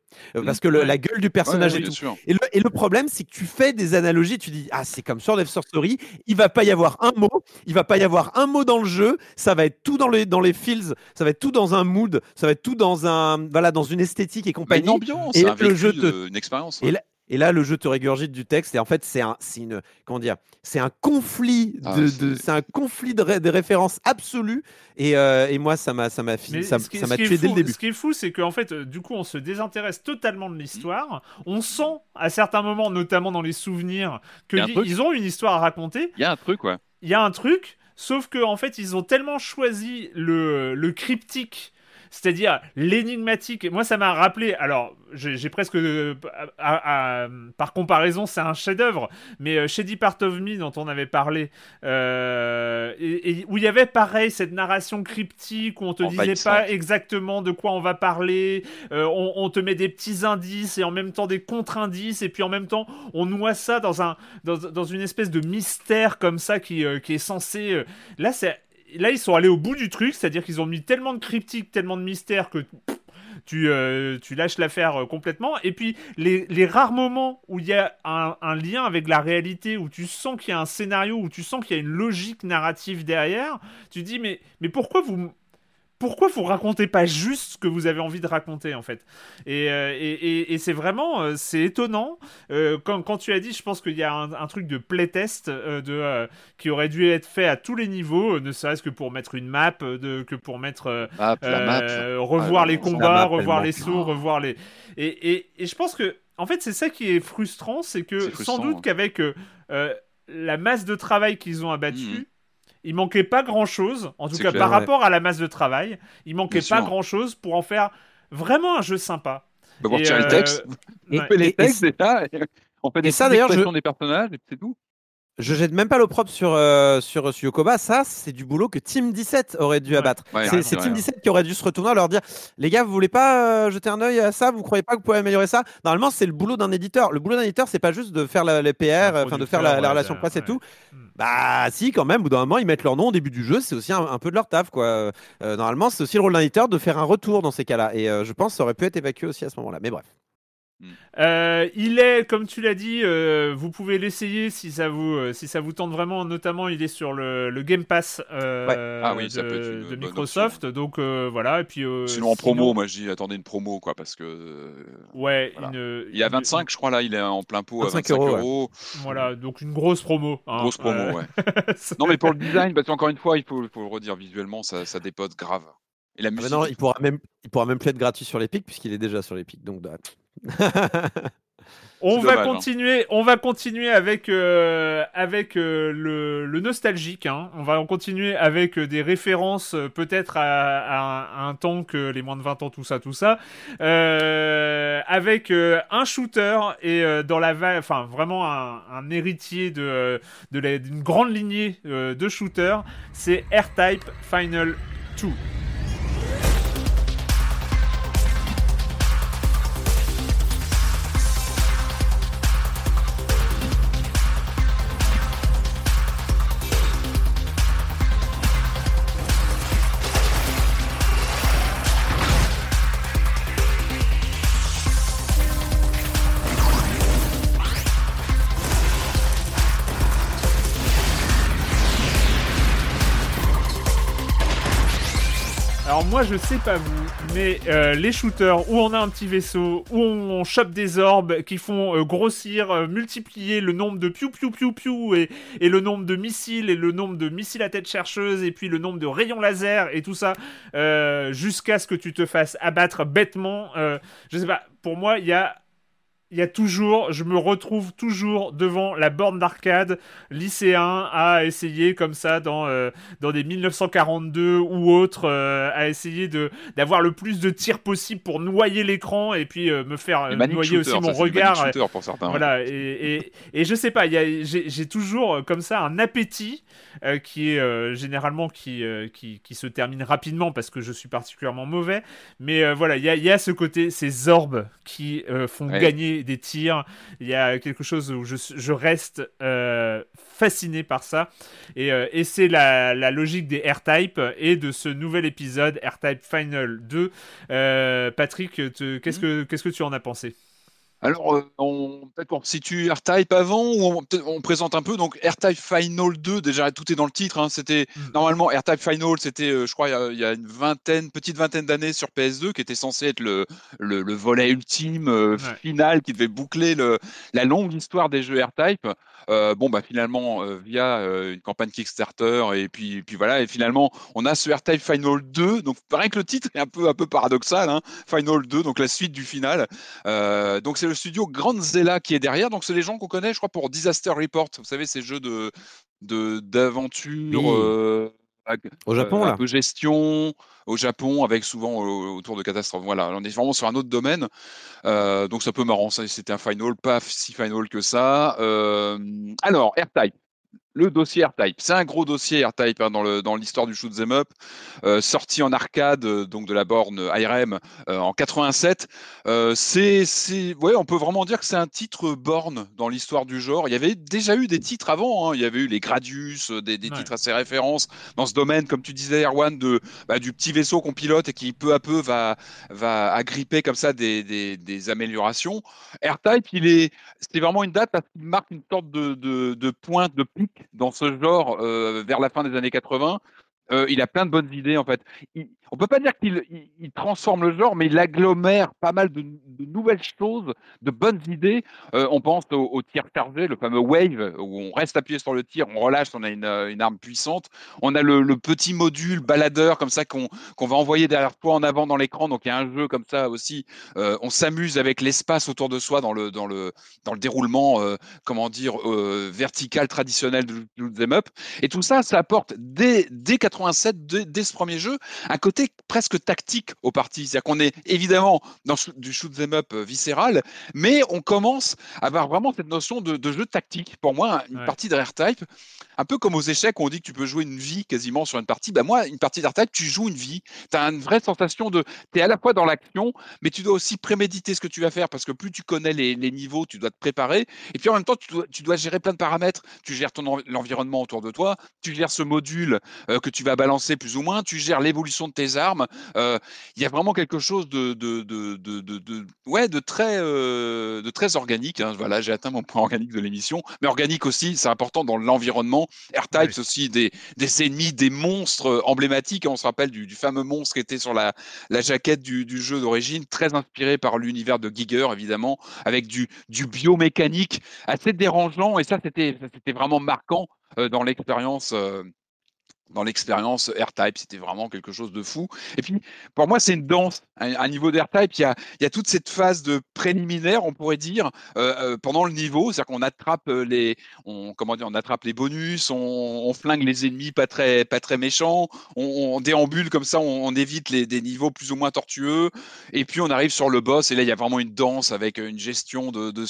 Parce que le- Ouais. la gueule du personnage Ouais, et tout. Et le, et le problème, c'est que tu fais des analogies, tu dis ah c'est comme Sword of Sorcery, il va pas y avoir un mot, il va pas y avoir un mot dans le jeu, ça va être tout dans les dans les feels, ça va être tout dans un mood, ça va être tout dans un voilà dans une esthétique et compagnie. une ambiance, Et un le vécu, jeu te- de- une expérience. Et et là, le jeu te régurgite du texte et en fait c'est un c'est une comment dire c'est un conflit Ah, de, c'est- un conflit de, ré- de références absolues et, euh, et moi ça m'a ça m'a fini ça qui- m'a tué dès le début. Ce qui est fou, c'est qu'en fait, euh, du coup, on se désintéresse totalement de l'histoire. On sent, à certains moments, notamment dans les souvenirs, qu'ils ont une histoire à raconter. Il y a un truc, ouais. Il y a un truc, sauf que en fait, ils ont tellement choisi le, le cryptique. C'est-à-dire l'énigmatique. Moi, ça m'a rappelé. Alors, j'ai presque. euh, à- à- par comparaison, c'est un chef-d'œuvre. Mais euh, Shady Part of Me, dont on avait parlé, euh, et, et où il y avait pareil cette narration cryptique où on te disait pas exactement de quoi on va parler. euh, on, on te met des petits indices et en même temps des contre-indices. Et puis en même temps, on noie ça dans, un, dans, dans une espèce de mystère comme ça qui, qui est censé. Là, c'est. Là, ils sont allés au bout du truc, c'est-à-dire qu'ils ont mis tellement de cryptiques, tellement de mystères que euh, tu lâches l'affaire euh, complètement. Et puis, les, rares moments où il y a un, lien avec la réalité, où tu sens qu'il y a un scénario, où tu sens qu'il y a une logique narrative derrière, tu dis, mais pourquoi vous. Pourquoi vous racontez pas juste ce que vous avez envie de raconter en fait? Et, euh, et, et- et c'est vraiment euh, c'est étonnant. Euh, quand, quand tu as dit, je pense qu'il y a un, un truc de playtest euh, de qui aurait dû être fait à tous les niveaux, ne serait-ce que pour mettre une map, de, que pour mettre map. revoir Ah, les combats, map, revoir les sauts, revoir les. Et, je pense que, en fait, c'est ça qui est frustrant, c'est que frustrant, sans doute ouais. qu'avec la masse de travail qu'ils ont abattu, Mhm. Il manquait pas grand chose, en tout cas clair, par ouais. rapport à la masse de travail, il manquait Bien pas sûr. grand chose pour en faire vraiment un jeu sympa. Bah, pour Et, euh, le texte, Et- on fait les et- et textes, c'est ça. et On fait des et ça, des personnages, et c'est tout. Je jette même pas l'opprobre sur, euh, sur, sur Yokoba. Ça, c'est du boulot que Team 17 aurait dû abattre. Ouais, c'est ouais, Team ouais. 17 qui aurait dû se retourner et leur dire Les gars, vous voulez pas euh, jeter un œil à ça? Vous croyez pas que vous pouvez améliorer ça? Normalement, c'est le boulot d'un éditeur. Le boulot d'un éditeur, c'est pas juste de faire la- les PR, enfin de faire la, relation presse et tout. Mm. Bah, si, quand même, au bout d'un moment, ils mettent leur nom au début du jeu. C'est aussi un, un peu de leur taf, quoi. Euh, normalement, c'est aussi le rôle d'un éditeur de faire un retour dans ces cas-là. Et je pense que ça aurait pu être évacué aussi à ce moment-là. Mais bref. Euh, il est, comme tu l'as dit, euh, vous pouvez l'essayer si ça vous euh, si ça vous tente vraiment. Notamment, il est sur le, le Game Pass euh, Ah oui, de, ça peut être une de bonne Microsoft. Donc euh, voilà. Et puis euh, Sinon, en promo, moi, je dis attendez une promo, quoi, parce que. euh, ouais, Voilà. une, Il est à une- 25, je crois, là, il est en plein pot à 25 25 euros. Voilà, donc une grosse promo. hein. Grosse promo, Euh, ouais. Non, mais pour le design, parce qu'encore une fois, il faut, le redire visuellement, ça, ça dépote grave. Et la Ah bah non, il pourra même, il pourra même plus être gratuit sur l'Epic puisqu'il est déjà sur l'Epic. Donc, bah. On va dommage, hein. continuer, on va continuer avec euh, avec euh, le, le nostalgique. hein. On va en continuer avec euh, des références peut-être à, à un, à un temps que les moins de 20 ans, tout ça, tout ça. Avec un shooter et dans la va- enfin vraiment un, un héritier de d'une grande lignée de shooters. C'est R-Type Final 2. Je sais pas vous, mais euh, les shooters où on a un petit vaisseau, où on, chope des orbes qui font euh, grossir, euh, multiplier le nombre de piou piou piou piou et, et le nombre de missiles et le nombre de missiles à tête chercheuse et puis le nombre de rayons laser et tout ça jusqu'à ce que tu te fasses abattre bêtement. je sais pas, pour moi il y a il y a toujours, je me retrouve toujours devant la borne d'arcade lycéen à essayer comme ça dans euh, dans des 1942 ou autres euh, à essayer de d'avoir le plus de tirs possible pour noyer l'écran et puis euh, me faire euh, noyer aussi ça, mon manic regard. pour certains. Voilà, et, et, et je sais pas, j'ai toujours euh, comme ça un appétit euh, qui est euh, généralement qui, euh, qui, qui se termine rapidement parce que je suis particulièrement mauvais. Mais euh, voilà, il y a, il y a ce côté, ces orbes qui euh, font Ouais. gagner des tirs. Il y a quelque chose où je, je reste euh, fasciné par ça. Et, euh, et c'est la, la logique des R-Type et de ce nouvel épisode R-Type Final 2. Euh, Patrick, qu'est-ce que qu'est-ce que tu en as pensé? Alors, euh, on, peut-être qu'on situe R-Type avant ou on, présente un peu. Donc, R-Type Final 2, déjà, tout est dans le titre. hein. C'était Mm. normalement R-Type Final, c'était, euh, je crois, il y, a, il y a une vingtaine, petite vingtaine d'années sur PS2, qui était censé être le, le, le volet ultime euh, Ouais. final, qui devait boucler le, la longue histoire des jeux R-Type. Euh, bon, bah finalement, euh, via une campagne Kickstarter, et puis, puis voilà, et finalement, on a ce R-Type Final 2. Donc, pareil que le titre est un peu, un peu paradoxal, hein, Final 2, donc la suite du final. Donc c'est le studio Grandzilla qui est derrière. Donc c'est les gens qu'on connaît, je crois, pour Disaster Report. Vous savez, ces jeux de d'aventure Oui. euh, Au Japon, euh, un là. peu gestion au Japon avec souvent euh, autour de catastrophes. Voilà, on est vraiment sur un autre domaine. Euh, donc c'est un peu marrant. ça, C'était un final, pas si final que ça. Alors R-Type. Le dossier R-Type, c'est un gros dossier R-Type hein, dans le- dans l'histoire du shoot 'em up, euh, sorti en arcade euh, donc de la borne IRM euh, en 87. Euh, c'est, ouais, on peut vraiment dire que c'est un titre borne dans l'histoire du genre. Il y avait déjà eu des titres avant. hein. Il y avait eu les Gradius, des, des Ouais. titres assez références dans ce domaine, comme tu disais, Erwan, de bah, du petit vaisseau qu'on pilote et qui peu à peu va va agripper comme ça des, des, des améliorations. R-Type, il est, c'est vraiment une date parce qu'il marque une sorte de, de, de pointe, de pic dans ce genre euh, vers la fin des années 80. Euh, il a plein de bonnes idées en fait. On peut pas dire qu'il il, il transforme le genre, mais il agglomère pas mal de, de nouvelles choses, de bonnes idées. Euh, on pense au, tir chargé, le fameux wave, où on reste appuyé sur le tir, on relâche, on a une, euh, arme puissante. On a le, petit module baladeur comme ça qu'on va envoyer derrière toi en avant dans l'écran. Donc il y a un jeu comme ça aussi. Euh, on s'amuse avec l'espace autour de soi dans le déroulement, euh, comment dire, euh, vertical traditionnel de shoot 'em up. Et tout ça, ça apporte dès dès 87, dès, dès ce premier jeu, un côté presque tactique aux parties. C'est-à-dire qu'on est évidemment dans du shoot 'em up euh, viscéral, mais on commence à avoir vraiment cette notion de, de jeu tactique. Pour moi, une Ouais. partie de Rare Type, un peu comme aux échecs, où on dit que tu peux jouer une vie quasiment sur une partie. Bah moi, une partie Rare Type, tu joues une vie. Tu as une vraie sensation de. Tu es à la fois dans l'action, mais tu dois aussi préméditer ce que tu vas faire parce que plus tu connais les, les niveaux, tu dois te préparer. Et puis en même temps, tu dois, tu dois gérer plein de paramètres. Tu gères ton env- l'environnement autour de toi, tu gères ce module euh, que tu vas balancer plus ou moins, tu gères l'évolution de tes armes. Euh, Il y a vraiment quelque chose de, de, de, de, de- de- ouais, de très, euh, de très organique. hein. Voilà, j'ai atteint mon point organique de l'émission. Mais organique aussi, c'est important dans l'environnement. R-Type, Oui. aussi des, des ennemis, des monstres euh, emblématiques. On se rappelle du, du fameux monstre qui était sur la, la jaquette du, du jeu d'origine, très inspiré par l'univers de Giger, évidemment, avec du, du biomécanique assez dérangeant. Et ça, c'était ça, c'était vraiment marquant euh, dans l'expérience. euh, dans l'expérience R-Type, c'était vraiment quelque chose de fou. Et puis, pour moi, c'est une danse. À niveau d'R-Type, il il y a toute cette phase de préliminaire, on pourrait dire, euh, euh, pendant le niveau. C'est-à-dire qu'on attrape euh, les, comment dire, on attrape les bonus, on, flingue les ennemis pas très, pas très méchants, on, déambule comme ça, on, évite les, des niveaux plus ou moins tortueux. Et puis, on arrive sur le boss, et là, il y a vraiment une danse avec une gestion de,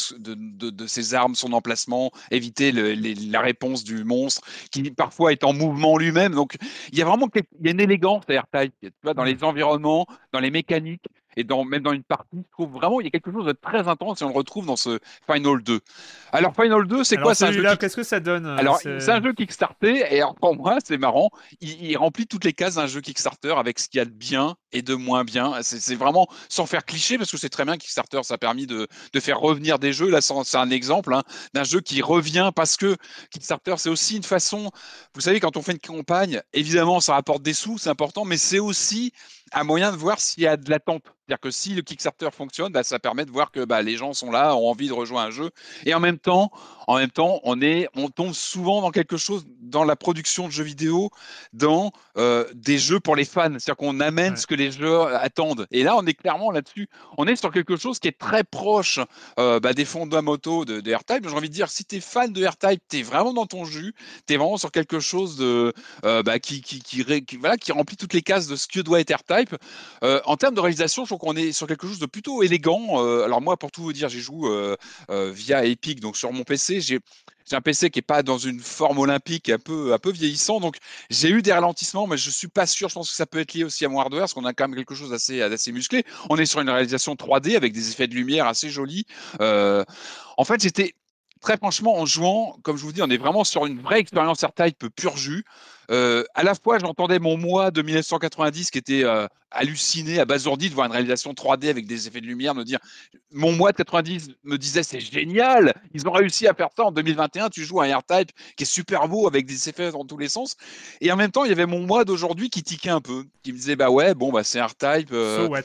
ses armes, son emplacement, éviter la réponse du monstre, qui parfois est en mouvement lui-même. Donc, il y a vraiment il y a une élégance à R-Type, tu vois, dans les environnements, dans les mécaniques et dans, même dans une partie. Je trouve vraiment il y a quelque chose de très intense et on le retrouve dans ce Final 2. Alors, Final 2, c'est quoi? C'est un jeu celui-là, qui- qu'est-ce que ça donne alors, c'est- un jeu Kickstarter, et pour moi, c'est marrant, il, il remplit toutes les cases d'un jeu Kickstarter avec ce qu'il y a de bien et de moins bien. C'est vraiment sans faire cliché, parce que c'est très bien Kickstarter, ça a permis de, de faire revenir des jeux. Là, c'est c'est un exemple hein, d'un jeu qui revient parce que Kickstarter, c'est aussi une façon, vous savez, quand on fait une campagne, évidemment, ça rapporte des sous, c'est important, mais c'est aussi un moyen de voir s'il y a de l'attente. C'est-à-dire que si le Kickstarter fonctionne, bah, ça permet de voir que bah, les gens sont là, ont envie de rejoindre un jeu. Et en même temps, en même temps, on est, on tombe souvent dans quelque chose dans la production de jeux vidéo, dans euh, des jeux pour les fans. C'est-à-dire qu'on amène Ouais. ce que les jeux attendent. Et là, on est clairement là-dessus. On est sur quelque chose qui est très proche euh, bah, des fondamentaux de, de R-Type. J'ai envie de dire, si tu es fan de R-Type, tu es vraiment dans ton jus, tu es vraiment sur quelque chose de, euh, bah, qui, qui, qui- voilà, qui remplit toutes les cases de ce que doit être R-Type. Euh, en termes de réalisation, je trouve qu'on est sur quelque chose de plutôt élégant. Euh, alors moi, pour tout vous dire, j'ai joué euh, euh, via Epic, donc sur mon PC, j'ai un PC qui est pas dans une forme olympique, un peu, un peu vieillissant, donc j'ai eu des ralentissements, mais je suis pas sûr. Je pense que ça peut être lié aussi à mon hardware, parce qu'on a quand même quelque chose d'assez, d'assez musclé. On est sur une réalisation 3D avec des effets de lumière assez jolis. En fait, j'étais très franchement en jouant, comme je vous dis, on est vraiment sur une vraie expérience R-Type pur jus. Euh, à la fois, j'entendais mon moi de 1990 qui était euh, halluciné, abasourdi de voir une réalisation 3D avec des effets de lumière, me dire mon moi de 90 me disait c'est génial, ils ont réussi à faire ça en 2021, tu joues un R-Type qui est super beau avec des effets dans tous les sens. Et en même temps, il y avait mon moi d'aujourd'hui qui tiquait un peu, qui me disait bah ouais, bon bah c'est R-Type. euh, So what?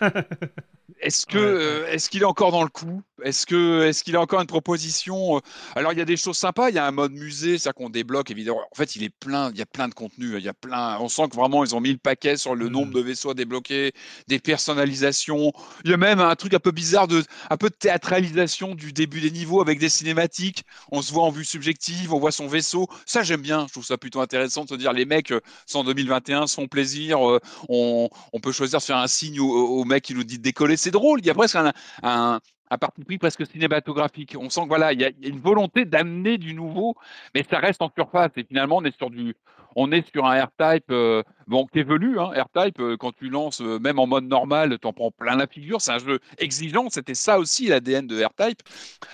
est-ce que Ouais, ouais. euh, est-ce qu'il est encore dans le coup? Est-ce que est-ce qu'il a encore une proposition? Alors il y a des choses sympas. Il y a un mode musée, ça qu'on débloque évidemment. En fait, il est plein. Il y a plein de contenu. Il y a plein. On sent que vraiment ils ont mis le paquet sur le nombre de vaisseaux à débloquer, des personnalisations. Il y a même un truc un peu bizarre de un peu de théâtralisation du début des niveaux avec des cinématiques. On se voit en vue subjective, on voit son vaisseau. Ça j'aime bien. Je trouve ça plutôt intéressant de se dire les mecs sont en 2021, se font plaisir. euh, on, on peut choisir de faire un signe au, au mec qui nous dit de décoller. C'est drôle. Il y a presque un, un, un parti pris presque cinématographique. On sent que voilà, il y a, une volonté d'amener du nouveau, mais ça reste en surface. Et finalement, on est sur du, on est sur un R-Type, euh, bon, qui évolue. Hein, R-Type, euh, quand tu lances, euh, même en mode normal, tu en prends plein la figure. C'est un jeu exigeant. C'était ça aussi l'ADN de R-Type.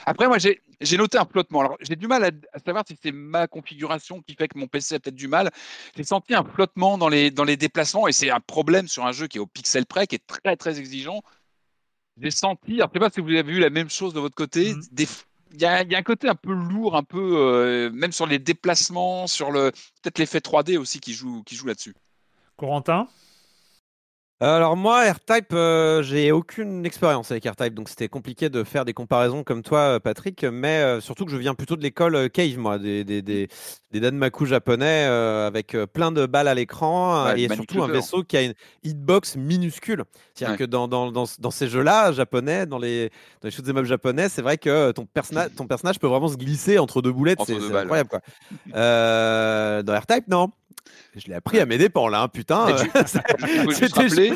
Après, moi, j'ai j'ai noté un flottement. Alors, j'ai du mal à, à savoir si c'est ma configuration qui fait que mon PC a peut-être du mal. J'ai senti un flottement dans les, dans les déplacements et c'est un problème sur un jeu qui est au pixel près, qui est très, très exigeant. J'ai senti, je sais pas si vous avez vu la même chose de votre côté, des, il y a, il y a un côté un peu lourd, un peu, euh, même sur les déplacements, sur le, peut-être l'effet 3D aussi qui joue, qui joue là-dessus. Corentin? Alors moi, R-Type, euh, j'ai aucune expérience avec R-Type, donc c'était compliqué de faire des comparaisons comme toi, euh, Patrick, mais euh, surtout que je viens plutôt de l'école euh, Cave, moi, des, des, des, des Danmaku japonais avec plein de balles à l'écran Ouais, et surtout un Looter. vaisseau qui a une hitbox minuscule. C'est-à-dire Ouais. que dans, dans, dans, dans ces jeux-là, japonais, dans les, dans les shoot'em up japonais, c'est vrai que ton, personnage ton personnage peut vraiment se glisser entre deux boulettes, c'est incroyable. Quoi. Dans R-Type, non. Je l'ai appris à mes dépens, là, hein, putain. C'était-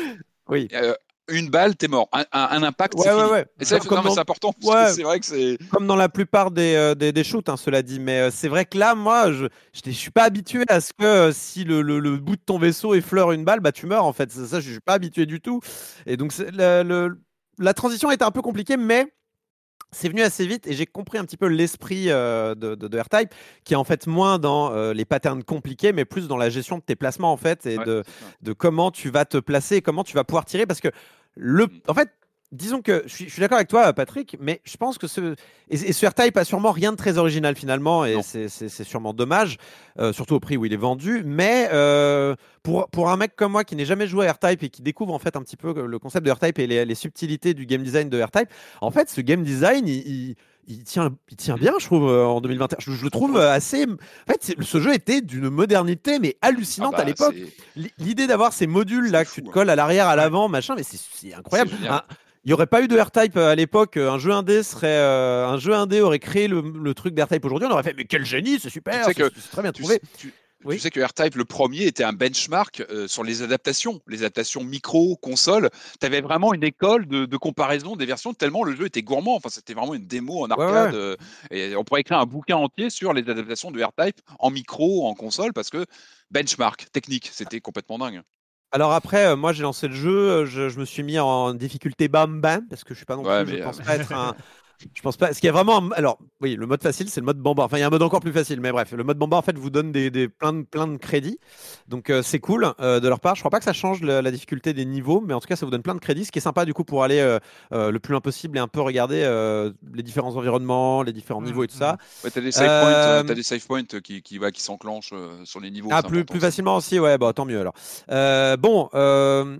Oui. euh, une balle, t'es mort. Un, un- un impact, Ouais, c'est ouais, ouais. Et ça, mais dans- c'est important, c'est vrai que c'est... comme dans la plupart des, euh, des, des shoots, hein, cela dit. Mais euh, c'est vrai que là, moi, je ne suis pas habitué à ce que euh, si le, le- le bout de ton vaisseau effleure une balle, bah, tu meurs en fait. Ça, ça, je suis pas habitué du tout. Et donc, c'est- le- la transition était un peu compliquée, mais c'est venu assez vite et j'ai compris un petit peu l'esprit euh, de, de, de R-Type, qui est en fait moins dans euh, les patterns compliqués, mais plus dans la gestion de tes placements en fait et Ouais, de, de comment tu vas te placer et comment tu vas pouvoir tirer. Parce que, le, en fait, disons que je suis, je suis d'accord avec toi, Patrick, mais je pense que ce, et, et ce R-Type a sûrement rien de très original finalement, et c'est c'est- c'est sûrement dommage, euh, surtout au prix où il est vendu. Mais euh, pour, pour un mec comme moi qui n'est jamais joué à R-Type et qui découvre en fait un petit peu le concept de R-Type et les, les subtilités du game design de R-Type, en fait, ce game design, il. il- il tient, il tient bien, je trouve, euh, en 2021. Je, je le trouve assez. En fait, c'est- ce jeu était d'une modernité, mais hallucinante Ah bah, à l'époque. c'est- L- L'idée d'avoir ces modules là C'est que tu te hein. colles à l'arrière, à l'avant, machin, mais c'est- c'est incroyable. Un- n'y aurait pas eu de R-Type euh, à l'époque. euh, Un jeu indé serait euh, un jeu indé aurait créé le, le truc d'R-Type aujourd'hui. On aurait fait mais quel génie, c'est super, Tu sais c'est très bien Tu trouvé. sais, tu- Oui. tu sais que R-Type, le premier, était un benchmark euh, sur les adaptations, les adaptations micro, console. Tu avais vraiment une école de, de comparaison des versions, tellement le jeu était gourmand. Enfin, c'était vraiment une démo en Ouais, arcade. euh, et on pourrait écrire un bouquin entier sur les adaptations de R-Type en micro, en console, parce que benchmark, technique, c'était complètement dingue. Alors après, euh, moi j'ai lancé le jeu, euh, je, je me suis mis en difficulté bam bam parce que je suis pas non Ouais, plus, je pense euh, pas être un. Je pense pas. Ce qui est vraiment. un- Alors, oui, le mode facile, c'est le mode bamba. Enfin, il y a un mode encore plus facile, mais bref, le mode bamba en fait vous donne des, des- plein, de, plein de crédits. Donc, euh, c'est cool euh, de leur part. Je crois pas que ça change le- la difficulté des niveaux, mais en tout cas, ça vous donne plein de crédits. Ce qui est sympa du coup pour aller euh, euh, le plus loin possible et un peu regarder euh, les différents environnements, les différents niveaux et tout ça. Ouais, t'as des save points, euh, Euh, t'as des save points qui, qui, va- qui s'enclenchent euh, sur les niveaux. Ah, c'est plus, important, plus ça. facilement aussi, ouais, bah tant mieux alors. Euh, bon, euh,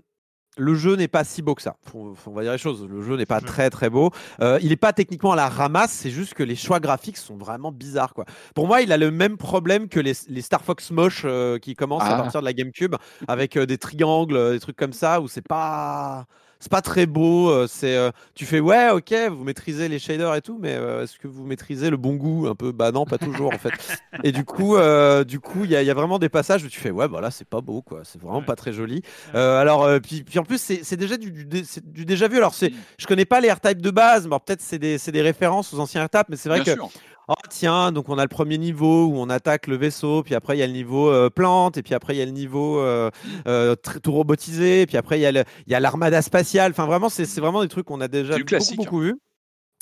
le jeu n'est pas si beau que ça. Faut- faut- on va dire les choses. Le jeu n'est pas Ouais. très très beau. Euh, il n'est pas techniquement à la ramasse. C'est juste que les choix graphiques sont vraiment bizarres. Quoi. Pour moi, il a le même problème que les, les Star Fox moches euh, qui commencent à Ah. partir de la GameCube avec euh, des triangles, des trucs comme ça où c'est pas. C'est pas très beau. euh, C'est, euh, tu fais ouais, ok, vous maîtrisez les shaders et tout, mais euh, est-ce que vous maîtrisez le bon goût un peu? Bah non, pas toujours en fait. Et du coup, du coup, il y, a- il y a vraiment des passages où tu fais ouais, bah là c'est pas beau quoi. C'est vraiment Ouais. pas très joli. Alors, puis, puis en plus, c'est c'est déjà du, déjà vu. Alors, c'est, je connais pas les R-Type de base, mais peut-être c'est des, c'est des références aux anciens R-Type, mais c'est vrai Bien que, sûr. Tiens, donc on a le premier niveau où on attaque le vaisseau, puis après il y a le niveau euh, plante, et puis après il y a le niveau euh, euh, tout robotisé, et puis après il y a l'armada spatiale. Enfin, vraiment, c'est vraiment des trucs qu'on a déjà beaucoup, beaucoup vu.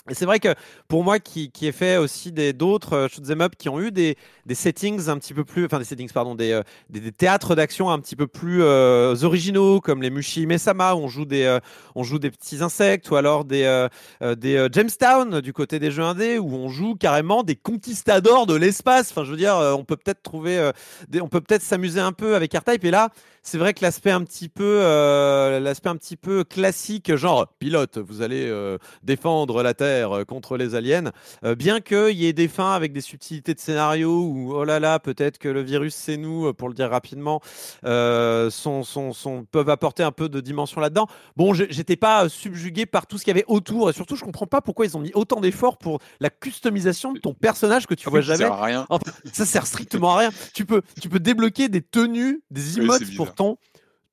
Et c'est vrai que pour moi, qui, qui ai fait aussi des d'autres euh, shoot'em up qui ont eu des, des settings un petit peu plus, enfin des settings, pardon, des, euh, des, des théâtres d'action un petit peu plus euh, originaux, comme les Mushi Mesama, où on joue des, euh, on joue des petits insectes, ou alors des, euh, euh, des Jamestown du côté des jeux indés, où on joue carrément des conquistadors de l'espace. Enfin, je veux dire, on peut peut-être trouver, on peut peut-être s'amuser un peu avec R-Type. Et là, c'est vrai que l'aspect un petit peu, euh, l'aspect un petit peu classique, genre pilote, vous allez euh, défendre la Terre euh, contre les aliens. Euh, bien qu'il y ait des fins avec des subtilités de scénario où, oh là là, peut-être que le virus c'est nous, pour le dire rapidement, sont, sont, sont- peuvent apporter un peu de dimension là-dedans. Bon, j'étais pas subjugué par tout ce qu'il y avait autour et surtout, je comprends pas pourquoi ils ont mis autant d'efforts pour la customisation de ton personnage que tu Ah vois oui, ça jamais. sert à rien. Enfin, ça sert strictement à rien. Tu peux, tu peux débloquer des tenues, des Oui, emotes c'est pour. Ton,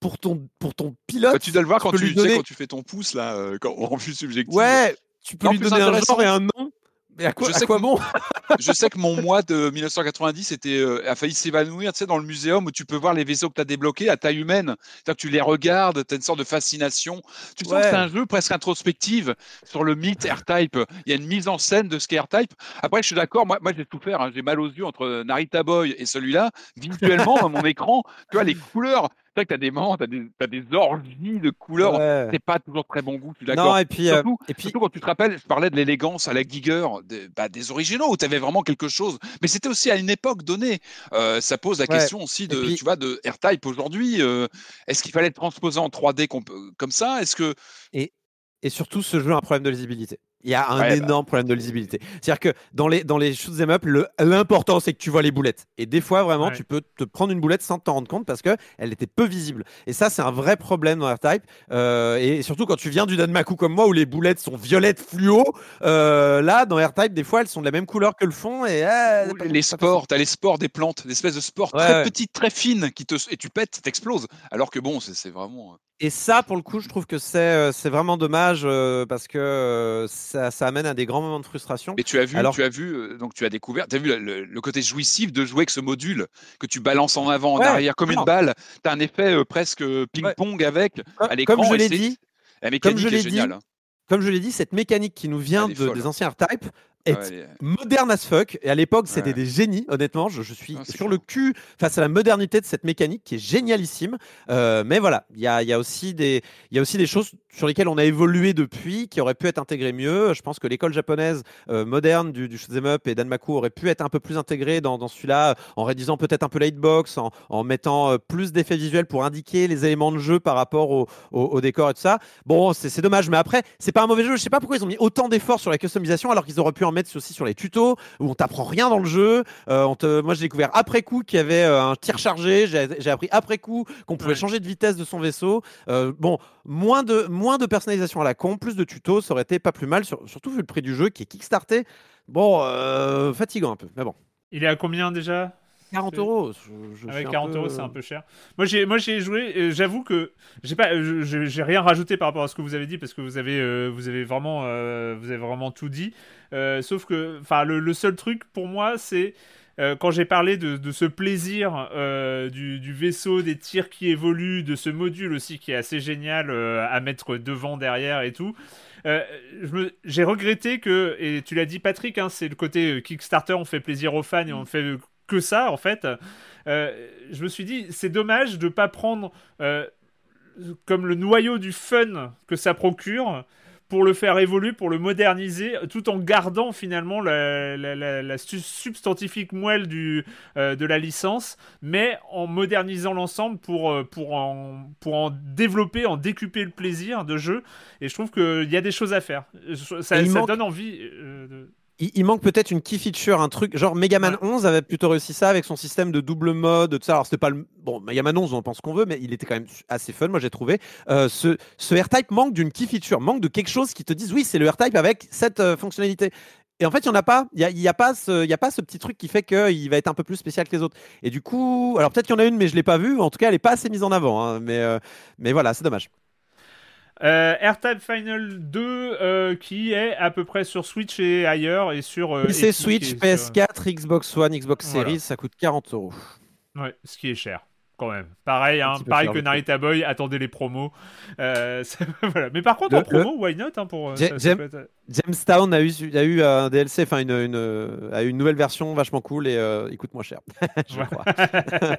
pour ton, pour ton pilote. Bah, tu dois le voir quand tu, tu sais, donner- quand tu fais ton pouce là, euh, quand, en vue subjective. Ouais, tu peux Non, lui donner un genre et un nom. Mais à quoi, Je à sais quoi que- bon Je sais que mon mois de 1990 était, euh, a failli s'évanouir, tu sais, dans le muséum où tu peux voir les vaisseaux que tu as débloqués à taille humaine. C'est-à-dire que tu les regardes, tu as une sorte de fascination. Tu sens Ouais. que c'est un jeu presque introspective sur le mythe R-Type. Il y a une mise en scène de ce qu'est R-Type. Après, je suis d'accord, moi, moi j'ai souffert, hein. j'ai mal aux yeux entre Narita Boy et celui-là. Visuellement, mon écran, tu vois, les couleurs, vrai que tu as des moments, tu as, as, des orgies de couleurs. Ouais. C'est pas toujours très bon goût, suis d'accord. Non, et puis, euh, Surtout, et puis Surtout quand tu te rappelles, je parlais de l'élégance à la Giger des, bah, des originaux où tu avais vraiment quelque chose. Mais c'était aussi à une époque donnée. Euh, ça pose la Ouais. question aussi de, puis- tu vois, de R-Type aujourd'hui. euh, Est-ce qu'il fallait le transposer en 3D com- comme ça? Est-ce que et surtout, ce jeu a un problème de lisibilité. Il y a un Ouais, bah. énorme problème de lisibilité. C'est-à-dire que dans les, dans les shoot'em up, l'important c'est que tu vois les boulettes. Et des fois, vraiment, Ouais. tu peux te prendre une boulette sans t'en rendre compte parce qu'elle était peu visible. Et ça, c'est un vrai problème dans R-Type. Euh, et surtout quand tu viens du Danmaku comme moi où les boulettes sont violettes fluo, euh, là, dans R-Type, des fois, elles sont de la même couleur que le fond. Et, euh, les spores, tu as les spores des plantes, des espèces de spores Ouais, très petites, très fines, qui te, et tu pètes, t'exploses. Alors que bon, c'est vraiment. euh, Et ça, pour le coup, je trouve que c'est euh, c'est vraiment dommage parce que ça, ça amène à des grands moments de frustration. Mais tu as vu, Alors- tu as vu, euh, donc tu as découvert, tu as vu le, côté jouissif de jouer avec ce module que tu balances en avant, en Ouais, arrière comme une balle. Tu as un effet euh, presque ping-pong avec Comme- à l'écran. comme je l'ai dit, la mécanique je est l'ai dit, géniale. comme je l'ai dit, cette mécanique qui nous vient de- des anciens R-Type est ouais, moderne as fuck. Et à l'époque, c'était Ouais. des génies, honnêtement. Je, je suis Ah, sur le cul face à la modernité de cette mécanique qui est génialissime. Euh, mais voilà, il y a, y, a aussi des- y a aussi des choses sur lesquelles on a évolué depuis qui auraient pu être intégrées mieux. Je pense que l'école japonaise euh, moderne du, du shoot'em up et d'Anmaku aurait pu être un peu plus intégrée dans, dans celui-là, en réduisant peut-être un peu la hitbox, en, en mettant euh, plus d'effets visuels pour indiquer les éléments de jeu par rapport au, au- au décor et tout ça. Bon, c'est c'est dommage, mais après, c'est pas un mauvais jeu. Je sais pas pourquoi ils ont mis autant d'efforts sur la customisation alors qu'ils auraient pu en mettre aussi sur les tutos où on t'apprend rien dans le jeu. Euh, on te... Moi, j'ai découvert après coup qu'il y avait euh, un tir chargé. J'ai appris après coup qu'on pouvait Ouais. changer de vitesse de son vaisseau. Euh, bon, moins de, moins de personnalisation à la con, plus de tutos, ça aurait été pas plus mal, sur- surtout vu le prix du jeu qui est kickstarté. Bon, fatigant un peu, mais bon. Il est à combien déjà? 40 C'est- euros. je- je Avec suis un 40 peu- euros, c'est un peu cher. Moi, j'ai, moi, j'ai joué. euh, J'avoue que j'ai pas, je- je- j'ai rien rajouté par rapport à ce que vous avez dit parce que vous avez, euh, vous avez vraiment, euh, vous avez vraiment tout dit. Euh, sauf que, enfin, le, le seul truc pour moi, c'est euh, quand j'ai parlé de, de ce plaisir euh, du, du vaisseau, des tirs qui évoluent, de ce module aussi qui est assez génial euh, à mettre devant, derrière et tout. Euh, je me- j'ai regretté que, et tu l'as dit Patrick, hein, c'est le côté euh, Kickstarter, on fait plaisir aux fans et on fait que ça en fait. Euh, je me suis dit, c'est dommage de pas prendre euh, comme le noyau du fun que ça procure pour le faire évoluer, pour le moderniser, tout en gardant finalement la, la- la- la su- substantifique moelle du, euh, de la licence, mais en modernisant l'ensemble pour, pour, en, pour en développer, en décupler le plaisir de jeu. Et je trouve qu'il y a des choses à faire. Ça, ça manque- donne envie. euh, de- Il, il manque peut-être une key feature, un truc genre Mega Man 11 avait plutôt réussi ça avec son système de double mode. Tout ça. Alors c'était pas le bon Mega Man 11, on en pense qu'on veut, mais il était quand même assez fun. Moi j'ai trouvé Euh, ce, ce R-Type manque d'une key feature, manque de quelque chose qui te dise oui c'est le R-Type avec cette euh, fonctionnalité. Et en fait, il n'y en a pas. Il n'y a, y a, pas ce- y a pas ce petit truc qui fait qu'il va être un peu plus spécial que les autres. Et du coup, alors peut-être qu'il y en a une, mais je ne l'ai pas vue. En tout cas, elle n'est pas assez mise en avant. hein. Mais, euh, mais voilà, c'est dommage. Euh, Final 2 euh, qui est à peu près sur Switch et ailleurs et sur euh, PC, Switch, et sur- PS4, Xbox One, Xbox Voilà. Series, ça coûte 40 euros. Ouais, ce qui est cher quand même. Pareil, hein, pareil que Narita Boy, attendez les promos. Euh, voilà. Mais par contre, Le- en promo, why not hein, pour, euh, ça- être- Jamestown a eu, a eu un DLC, enfin une, une, euh, a eu une nouvelle version vachement cool et euh, il coûte moins cher. je crois.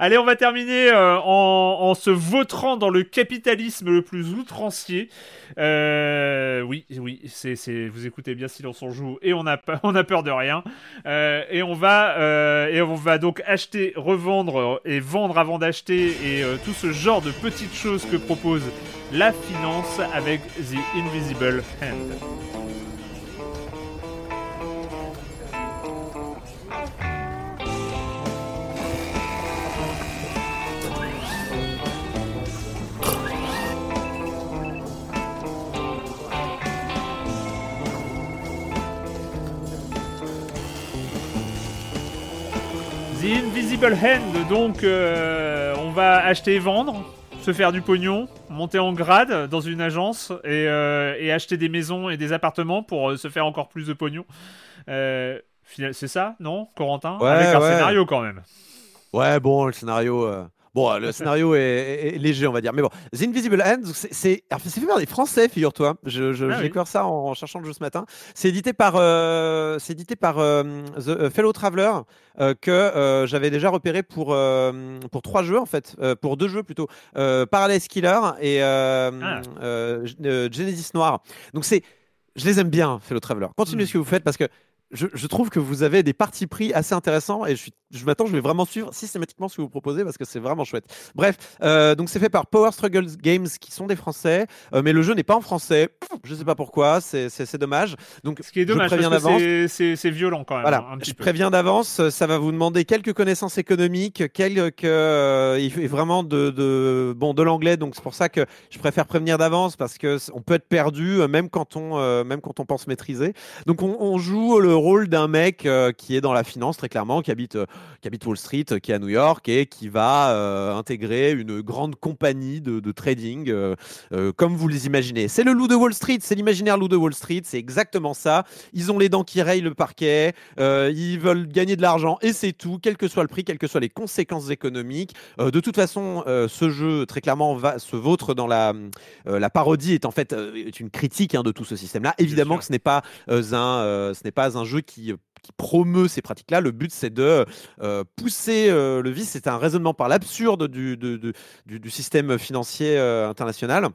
Allez, on va terminer euh, en, se vautrant dans le capitalisme le plus outrancier. Euh, oui, oui, c'est, vous écoutez bien Silence on joue et on a, on peur de rien. Euh, et on va et on va donc acheter, revendre et vendre avant d'acheter et tout ce genre de petites choses que propose la finance avec The Invisible Hand. The Invisible Hand, donc euh, on va acheter et vendre, se faire du pognon, monter en grade dans une agence et, euh, et acheter des maisons et des appartements pour euh, se faire encore plus de pognon. C'est ça, non, Corentin? Ouais, Avec un ouais. scénario quand même. Ouais, bon, le scénario. Bon, le scénario est, est- est léger, on va dire. Mais bon, The Invisible Hand, c'est fait par des Français, figure-toi. Je, je, Ah j'ai oui. découvert ça en, en cherchant le jeu ce matin. C'est édité par, euh, c'est édité par euh, The euh, Fellow Traveler, euh, que j'avais déjà repéré pour, pour trois jeux, en fait. Pour deux jeux plutôt. Paradise Killer et Ah. Genesis Noir. Donc, c'est. Je les aime bien, Fellow Traveler. Continuez Mm. ce que vous faites parce que je, je trouve que vous avez des partis pris assez intéressants et je, suis, je m'attends, je vais vraiment suivre systématiquement ce que vous proposez parce que c'est vraiment chouette. Bref, euh, donc c'est fait par Power Struggles Games qui sont des Français, euh, mais le jeu n'est pas en français. Je sais pas pourquoi, c'est, c'est, c'est dommage. Donc Ce qui est je dommage préviens parce que d'avance. c'est- c'est c'est violent quand même. Voilà, un petit je peu. préviens d'avance, ça va vous demander quelques connaissances économiques, quelques euh, faut vraiment de, de bon de l'anglais, donc c'est pour ça que je préfère prévenir d'avance parce que c- on peut être perdu même quand on même quand on pense maîtriser. Donc on, on joue le rôle d'un mec euh, qui est dans la finance très clairement, qui habite euh, qui habite Wall Street, qui est à New York et qui va euh, intégrer une grande compagnie de, de trading comme vous les imaginez. C'est le loup de Wall Street, c'est l'imaginaire loup de Wall Street, c'est exactement ça. Ils ont les dents qui rayent le parquet, ils veulent gagner de l'argent et c'est tout, quel que soit le prix, quelles que soient les conséquences économiques. De toute façon, ce jeu très clairement va se vautre dans la la parodie est en fait est une critique hein, de tout ce système-là. Évidemment que ce n'est pas un ce n'est pas un jeu qui qui promeut ces pratiques-là. Le but, c'est de euh, pousser euh, le vice. C'est un raisonnement par l'absurde du, système financier euh, international.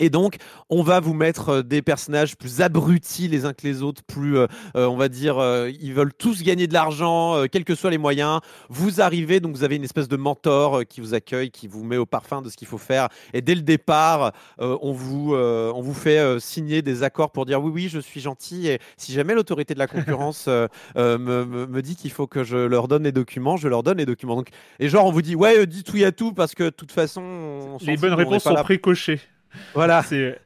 Et donc, on va vous mettre euh, des personnages plus abrutis les uns que les autres, plus, euh, euh, on va dire, euh, ils veulent tous gagner de l'argent, euh, quels que soient les moyens. Vous arrivez, donc vous avez une espèce de mentor qui vous accueille, qui vous met au parfum de ce qu'il faut faire. Et dès le départ, on, vous, on vous fait signer des accords pour dire oui, oui, je suis gentil. Et si jamais l'autorité de la concurrence me, me- me dit qu'il faut que je leur donne les documents, je leur donne les documents. Donc, et genre, on vous dit, ouais, dites oui à tout parce que de toute façon, on Les bonnes réponses sont précochées. Voilà. C'est,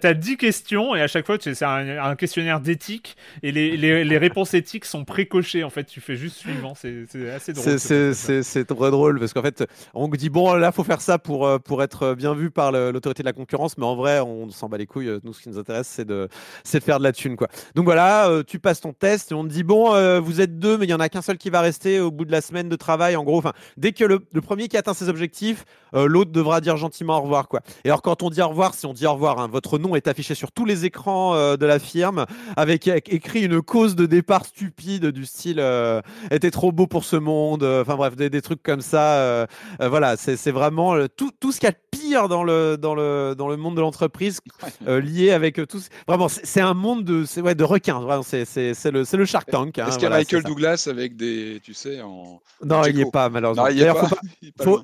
t'as 10 questions et à chaque fois, c'est un, un questionnaire d'éthique et les, les, les réponses éthiques sont précochées. En fait, tu fais juste suivant. C'est, assez drôle. C'est- ce très drôle parce qu'en fait, on dit bon, là, faut faire ça pour, euh, pour être bien vu par l'autorité de la concurrence, mais en vrai, on s'en bat les couilles. Nous, ce qui nous intéresse, c'est de, c'est de faire de la thune, quoi. Donc voilà, euh, tu passes ton test et on te dit bon, euh, vous êtes deux, mais il y en a qu'un seul qui va rester au bout de la semaine de travail. En gros, enfin, dès que le, le premier qui atteint ses objectifs, euh, l'autre devra dire gentiment au revoir, quoi. Et alors, quand on dit au revoir, si on dit au revoir, hein, votre nom est affiché sur tous les écrans euh, de la firme avec, avec écrit une cause de départ stupide du style. euh, était trop beau pour ce monde. euh, Enfin bref, des, des trucs comme ça. voilà, c'est vraiment tout, tout ce qu'il y a de pire dans le, dans le, dans le monde de l'entreprise lié avec tout. Vraiment, c'est un monde de, c'est- ouais, de requins. C'est le, le Shark Tank. hein, Est-ce qu'il y a Michael. Douglas avec des, tu sais, en. Non, il n'y est pas, malheureusement.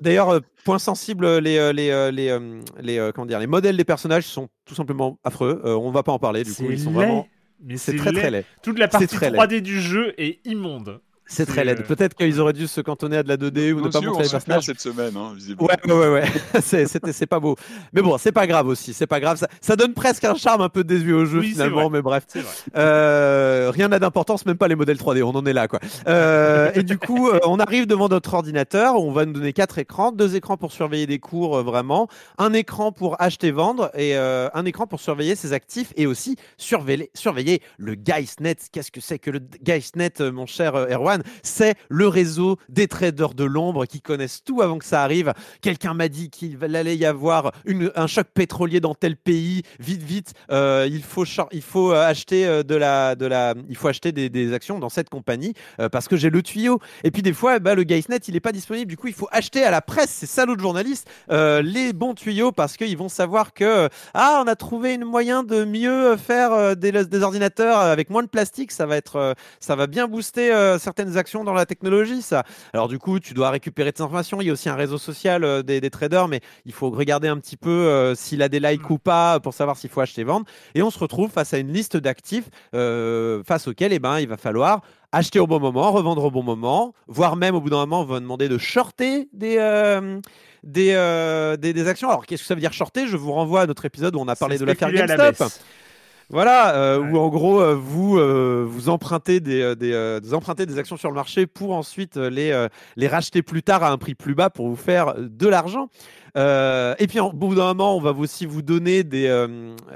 D'ailleurs, point sensible, les, les, les, les, comment dire, les modèles des personnages sont tout simplement affreux. Euh, on ne va pas en parler, du coup, ils sont laid, vraiment. Mais C'est très laid. très laid. Toute la partie très laid. 3D du jeu est immonde. C'est très laid. euh, Peut-être qu'ils auraient dû se cantonner à de la 2D ou ne pas montrer on les personnages. cette semaine, hein, visiblement. Ouais, ouais, ouais, ouais. c'est, pas beau. Mais bon, c'est pas grave aussi. C'est pas grave. Ça, ça donne presque un charme un peu désuet au jeu Oui, finalement. Mais bref. Euh, rien n'a d'importance, même pas les modèles 3D. On en est là, quoi. Euh, et du coup, on arrive devant notre ordinateur. On va nous donner quatre écrans, deux écrans pour surveiller des cours euh, vraiment, un écran pour acheter, vendre et un écran pour surveiller ses actifs et aussi surveiller, surveiller le Geistnet. Qu'est-ce que c'est que le Geistnet, mon cher euh, C'est le réseau des traders de l'ombre qui connaissent tout avant que ça arrive. Quelqu'un m'a dit qu'il allait y avoir une- un choc pétrolier dans tel pays. Vite, vite, euh, il faut, euh, acheter euh, de la, il faut acheter des, actions dans cette compagnie parce que j'ai le tuyau. Et puis des fois, bah, le Geistnet, il n'est pas disponible. Du coup, il faut acheter à la presse, ces salauds de journalistes, les bons tuyaux parce qu'ils vont savoir que ah, on a trouvé un moyen de mieux faire des, des ordinateurs avec moins de plastique. Ça va être, ça va bien booster euh, certaines actions dans la technologie. Ça. Alors du coup, tu dois récupérer tes informations. Il y a aussi un réseau social euh, des, des traders, mais il faut regarder un petit peu euh, s'il a des likes ou pas pour savoir s'il faut acheter vendre. Et on se retrouve face à une liste d'actifs euh, face auxquels eh ben, il va falloir acheter au bon moment, revendre au bon moment, voire même au bout d'un moment, on va demander de shorter des, euh, des, euh, des, des actions. Alors qu'est-ce que ça veut dire shorter? Je vous renvoie à notre épisode où on a parlé de l'affaire la GameStop. baisse. Voilà, euh, Ouais. où en gros euh, vous euh, vous empruntez des, des, vous empruntez des actions sur le marché pour ensuite les les racheter plus tard à un prix plus bas pour vous faire de l'argent. Et puis, au bout d'un moment, on va aussi vous donner des,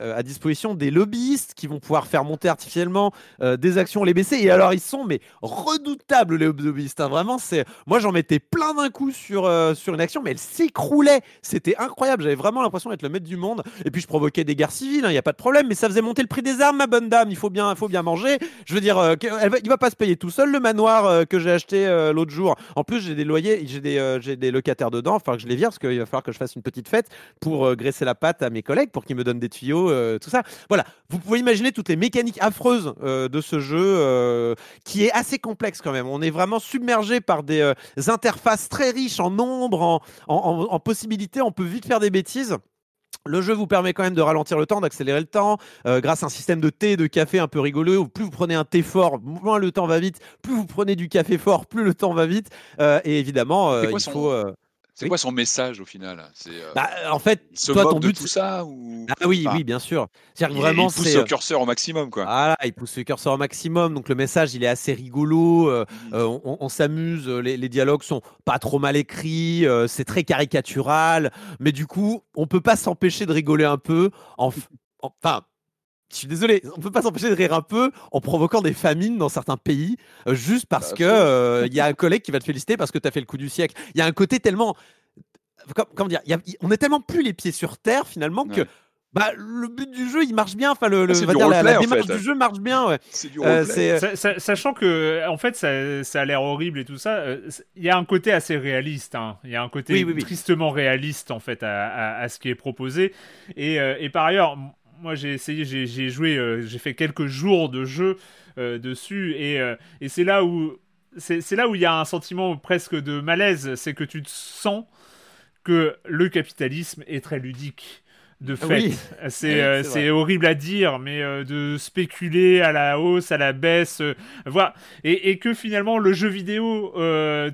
à disposition des lobbyistes qui vont pouvoir faire monter artificiellement des actions, les baisser. Et alors, ils sont mais redoutables les lobbyistes. hein. Vraiment, c'est moi j'en mettais plein d'un coup sur sur une action, mais elle s'écroulait. C'était incroyable. J'avais vraiment l'impression d'être le maître du monde. Et puis, je provoquais des guerres civiles. Il n'y a pas de problème, mais ça faisait monter le prix des armes, ma bonne dame. Il faut bien, faut bien manger. Je veux dire, euh, va- il va pas se payer tout seul le manoir euh, que j'ai acheté euh, l'autre jour. En plus, j'ai des loyers, j'ai des, euh, j'ai des locataires dedans. Il que je les vire parce qu'il va falloir que je fasse une petite fête pour graisser la patte à mes collègues pour qu'ils me donnent des tuyaux, tout ça. Voilà. Vous pouvez imaginer toutes les mécaniques affreuses de ce jeu qui est assez complexe quand même. On est vraiment submergé par des interfaces très riches en nombre, en- en possibilités. On peut vite faire des bêtises. Le jeu vous permet quand même de ralentir le temps, d'accélérer le temps, euh, grâce à un système de thé, de café un peu rigolo. où Plus vous prenez un thé fort, moins le temps va vite. Plus vous prenez du café fort, plus le temps va vite. Euh, et évidemment, euh, il son- faut. C'est Oui. quoi son message au final? C'est euh, bah, en fait, il se toi, moque ton de but. tout ça ou Ah oui, Enfin, oui, bien sûr. C'est-à-dire il, vraiment, il pousse c'est. euh, le curseur au maximum quoi. Voilà, il pousse le curseur au maximum, donc le message il est assez rigolo, euh, euh, on, on s'amuse, les, les dialogues sont pas trop mal écrits, c'est très caricatural, mais du coup on peut pas s'empêcher de rigoler un peu, en, enfin je suis désolé, on peut pas s'empêcher de rire un peu en provoquant des famines dans certains pays, euh, juste parce Bah, que faut. euh, il y a un collègue qui va te féliciter parce que tu as fait le coup du siècle. Il y a un côté tellement, com- comment dire, il y a- on est tellement plus les pieds sur terre finalement que Ouais. bah, le but du jeu il marche bien, enfin le, le- on va dire, la, la roleplay, en démarche fait. du jeu marche bien. Ouais. C'est du Euh, Sachant que, en fait, ça, ça a l'air horrible et tout ça, euh, il y a un côté assez réaliste. hein. Il y a un côté Oui, oui, oui. tristement réaliste, en fait, à, à- à ce qui est proposé. Et, euh, et par ailleurs, moi, j'ai essayé, j'ai joué, euh, j'ai fait quelques jours de jeu euh, dessus. Et, euh, et c'est là où. C'est là où il y a un sentiment presque de malaise, c'est que tu te sens que le capitalisme est très ludique. de fait. Oui. C'est Oui, horrible à dire, mais de spéculer à la hausse, à la baisse, voilà. Et, et que finalement le jeu vidéo,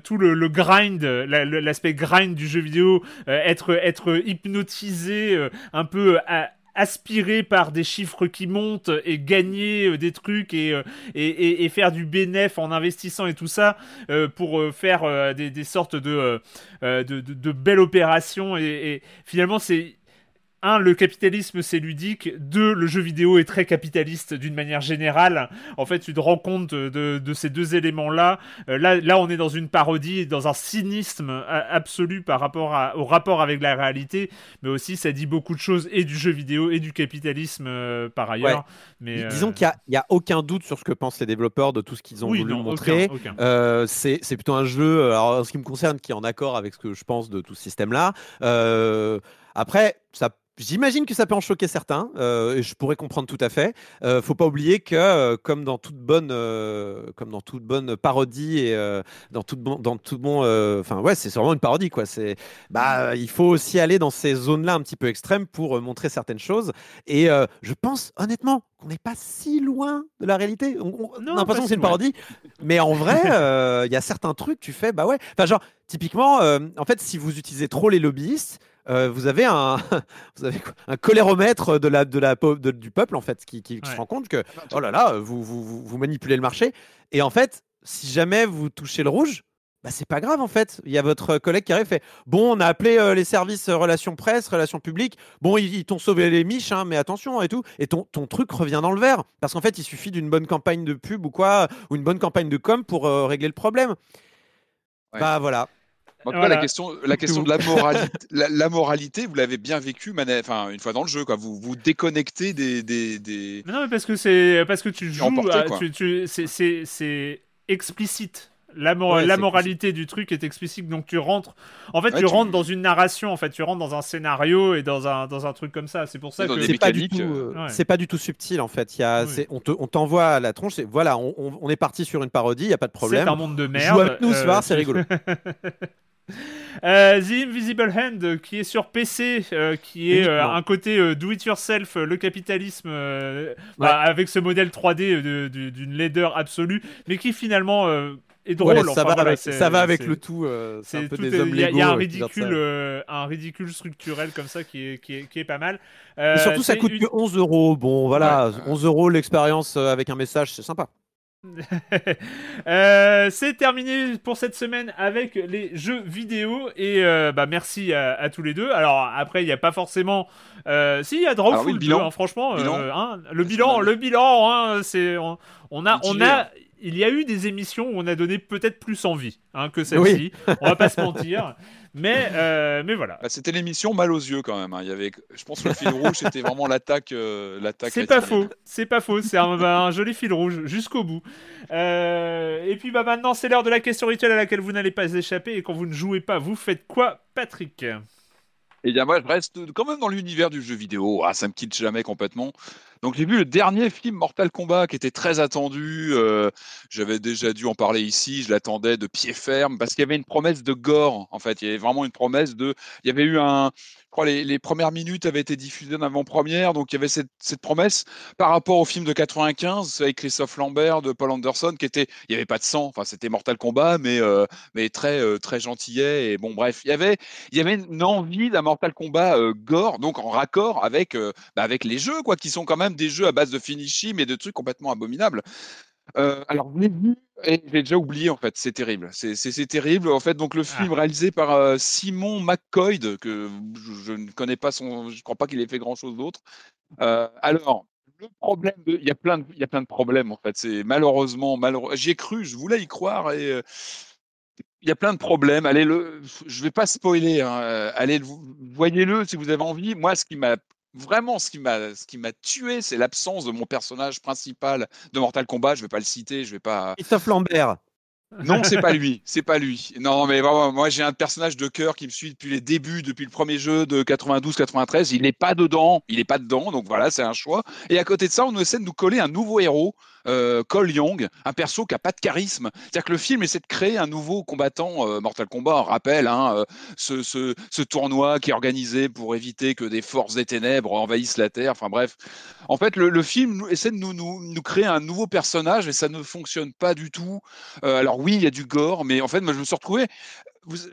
tout le, le grind, la- l'aspect grind du jeu vidéo, être être hypnotisé, un peu a- aspiré par des chiffres qui montent et gagner euh, des trucs et, euh, et, faire du bénéf en investissant et tout ça euh, pour faire des, des sortes de, de, de, de belles opérations et finalement c'est un, le capitalisme c'est ludique. Deux, le jeu vidéo est très capitaliste d'une manière générale. En fait, tu te rends compte de, de ces deux éléments-là. Euh, là, là, on est dans une parodie, dans un cynisme absolu par rapport à- au rapport avec la réalité. Mais aussi, ça dit beaucoup de choses et du jeu vidéo et du capitalisme euh, par ailleurs. Mais, euh, Disons qu'il n'y a, aucun doute sur ce que pensent les développeurs de tout ce qu'ils ont oui, voulu non, montrer. c'est c'est plutôt un jeu, alors, en ce qui me concerne, qui est en accord avec ce que je pense de tout ce système-là. Euh, après, ça. J'imagine que ça peut en choquer certains, euh, et je pourrais comprendre tout à fait. Euh, faut pas oublier que, euh, comme dans toute bonne, euh, comme dans toute bonne parodie et dans tout bon, dans tout bon, enfin ouais, c'est vraiment une parodie quoi. C'est, bah, il faut aussi aller dans ces zones-là un petit peu extrêmes pour montrer certaines choses. Et je pense honnêtement qu'on n'est pas si loin de la réalité. On, on- Non, on a l'impression que c'est une parodie, mais en vrai, euh, il y a certains trucs, tu fais, bah ouais. Enfin, genre, typiquement, euh, en fait, si vous utilisez trop les lobbyistes, euh, vous avez un, vous avez quoi un coléromètre de la, de la, po- de- du peuple, en fait, qui, qui- qui Ouais. se rend compte que, oh là là, vous, vous, vous, vous manipulez le marché. Et en fait, si jamais vous touchez le rouge, bah, c'est pas grave en fait. Il y a votre collègue qui arrive et fait Bon, on a appelé euh, les services euh, relations presse, relations publiques. Bon, ils, ils t'ont sauvé les miches, hein, mais attention et tout. Et ton, ton truc revient dans le vert. Parce qu'en fait, il suffit d'une bonne campagne de pub ou quoi, ou une bonne campagne de com pour euh, régler le problème. Ouais. Bah voilà. En tout cas, la question, la question de la moralité, la, la moralité, vous l'avez bien vécu, enfin une fois dans le jeu, quoi. Vous vous déconnectez des, des, des- Mais non, mais parce que parce que tu joues, c'est explicite. La, mor- Ouais, la c'est moralité du truc est explicite, donc tu rentres. En fait, Ouais, tu, tu- rentres dans une narration. En fait, tu rentres dans un scénario et dans un dans un truc comme ça. C'est pour ça que C'est pas, du tout, euh, euh, ouais. c'est pas du tout subtil en fait. Il y a, Oui. c'est- on te- on t'envoie à la tronche. c'est- Voilà, on, on- on est parti sur une parodie, il y a pas de c'est problème. un monde de Joue merde. avec nous ce Euh, soir, c'est tu- rigolo. Euh, The Invisible Hand, euh, qui est sur PC, euh, qui est euh, un côté euh, do it yourself, euh, le capitalisme, euh, bah, avec ce modèle 3D de- de- d'une laideur absolue, mais qui finalement euh, est drôle. Ouais, ça, enfin, va voilà, avec, ça va avec c'est- le tout. euh, c'est un peu tout des hommes Il y, a- il y a un euh, ridicule, euh, un ridicule structurel comme ça qui est, qui est, qui est pas mal. Euh, Et surtout, ça coûte une- que 11 euros. Bon, voilà, Ouais. 11 euros l'expérience euh, avec un message, c'est sympa. Euh, c'est terminé pour cette semaine avec les jeux vidéo et euh, bah merci à, à tous les deux. Alors après il n'y a pas forcément, euh, si il y a Drawful oui, le bilan. 2, hein, franchement, euh, Bilan. hein, le bilan, c'est le bilan, hein, c'est on, on a, on a, hein. Il y a eu des émissions où on a donné peut-être plus envie hein, que celle-ci. On va pas se mentir, mais euh, mais voilà. Bah, c'était l'émission mal aux yeux quand même. hein. Il y avait, je pense que le fil rouge, c'était vraiment l'attaque, euh, l'attaque. C'est pas faux, c'est pas faux, c'est un, bah, un joli fil rouge jusqu'au bout. Euh, et puis bah maintenant c'est l'heure de la question rituelle à laquelle vous n'allez pas échapper et quand vous ne jouez pas, vous faites quoi, Patrick? Et bien moi, je reste quand même dans l'univers du jeu vidéo. Ah, ça me quitte jamais complètement. Donc j'ai vu le dernier film Mortal Kombat qui était très attendu. euh, J'avais déjà dû en parler ici. Je l'attendais de pied ferme parce qu'il y avait une promesse de gore. En fait, il y avait vraiment une promesse de. Il y avait eu un. Je crois les, les premières minutes avaient été diffusées en avant-première, donc il y avait cette, cette promesse par rapport au film de 95 avec Christophe Lambert de Paul Anderson qui était. Il n'y avait pas de sang. Enfin, c'était Mortal Kombat, mais euh, mais très euh, très gentillet. Et bon, bref, il y avait il y avait une envie d'un Mortal Kombat gore, donc en raccord avec, bah, avec les jeux, quoi, qui sont quand même des jeux à base de finishing et de trucs complètement abominables. Euh, alors, vous l'avez vu, et j'ai déjà oublié, en fait, c'est terrible. C'est terrible, en fait. Donc, le film réalisé par euh, Simon McCoy, que je, je ne connais pas son. Je crois pas qu'il ait fait grand-chose d'autre. Euh, alors. Le problème, de- il y a plein de, il y a plein de problèmes en fait. C'est malheureusement, malheureux. J'y ai cru, je voulais y croire et il y a plein de problèmes. Allez le, je vais pas spoiler. hein, Allez, le- voyez-le si vous avez envie. Moi, ce qui m'a vraiment, ce qui m'a, ce qui m'a tué, c'est l'absence de mon personnage principal de Mortal Kombat. Je vais pas le citer. Je vais pas. Christophe Lambert. Non, c'est pas lui. C'est pas lui. Non, mais vraiment, moi, j'ai un personnage de cœur qui me suit depuis les débuts, depuis le premier jeu de 92-93. Il n'est pas dedans. Il n'est pas dedans. Donc voilà, c'est un choix. Et à côté de ça, on essaie de nous coller un nouveau héros euh, Cole Young, un perso qui a pas de charisme. C'est-à-dire que le film essaie de créer un nouveau combattant euh, Mortal Kombat. On rappelle hein, euh, ce, ce- tournoi qui est organisé pour éviter que des forces des ténèbres envahissent la Terre. Enfin bref, en fait, le, le film essaie de nous, nous, créer un nouveau personnage et ça ne fonctionne pas du tout. Alors oui, il y a du gore, mais en fait, moi, je me suis retrouvé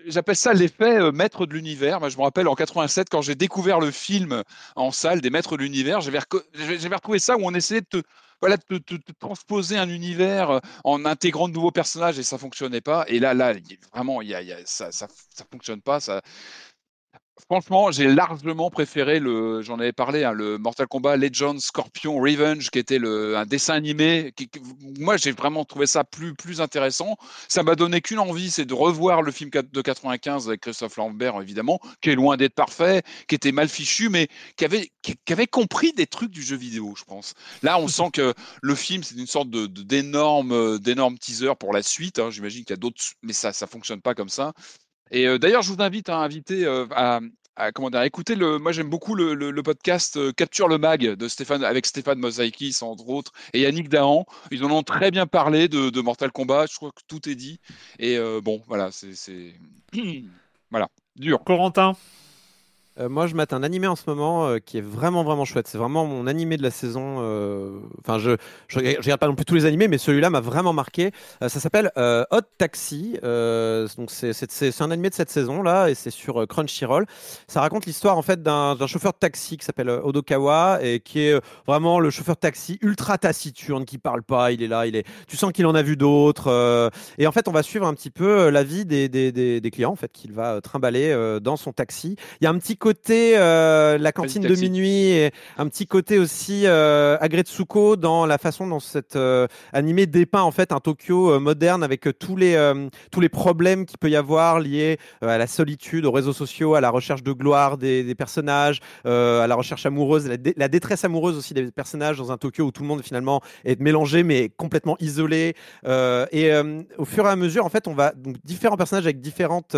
J'appelle ça l'effet maître de l'univers. Je me rappelle en 87, quand j'ai découvert le film en salle des maîtres de l'univers, j'avais retrouvé ça où on essayait de te, voilà, de transposer un univers euh, en intégrant de nouveaux personnages et ça fonctionnait pas. Et là, là, vraiment, ça, ça, fonctionne pas. Franchement, j'ai largement préféré le, j'en avais parlé, hein, le Mortal Kombat Legends Scorpion Revenge, qui était le, un dessin animé. Qui, moi, j'ai vraiment trouvé ça plus, plus intéressant. Ça m'a donné qu'une envie, c'est de revoir le film de 95 avec Christophe Lambert, évidemment, qui est loin d'être parfait, qui était mal fichu, mais qui avait, qui, avait compris des trucs du jeu vidéo, je pense. Là, on sent que le film, c'est une sorte de, euh, d'énorme teaser pour la suite. hein. J'imagine qu'il y a d'autres, mais ça, ça fonctionne pas comme ça. Et d'ailleurs, je vous invite à inviter à, comment dire, écouter le. Moi, j'aime beaucoup le, podcast Capture le Mag de Stéphane avec Stéphane Mosaïkis entre autres et Yannick Dahan. Ils en ont très bien parlé de, de Mortal Kombat. Je crois que tout est dit. Et bon, voilà, c'est voilà dur. Corentin. Euh, moi, je mate un animé en ce moment euh, qui est vraiment vraiment chouette. C'est vraiment mon animé de la saison. euh, Enfin, je, je regarde pas non plus tous les animés, mais celui-là m'a vraiment marqué. Ça s'appelle Hot Taxi. Donc c'est un animé de cette saison là, et c'est sur Crunchyroll. Ça raconte l'histoire en fait d'un chauffeur de taxi qui s'appelle Odokawa et qui est vraiment le chauffeur de taxi ultra taciturne, qui parle pas. Il est là, il est. Tu sens qu'il en a vu d'autres. et en fait, on va suivre un petit peu la vie des, des, des, des clients en fait qu'il va trimballer dans son taxi. Il y a un petit côté euh, la cantine de minuit et un petit côté aussi euh, Agretsuko dans la façon dont cet euh, animé dépeint en fait un Tokyo euh, moderne avec euh, tous les tous les problèmes qu'il peut y avoir liés à la solitude, aux réseaux sociaux, à la recherche de gloire des, des personnages, à la recherche amoureuse, la, dé- la détresse amoureuse aussi des personnages dans un Tokyo où tout le monde finalement est mélangé mais complètement isolé. Et au fur et à mesure, en fait, on va donc différents personnages avec différentes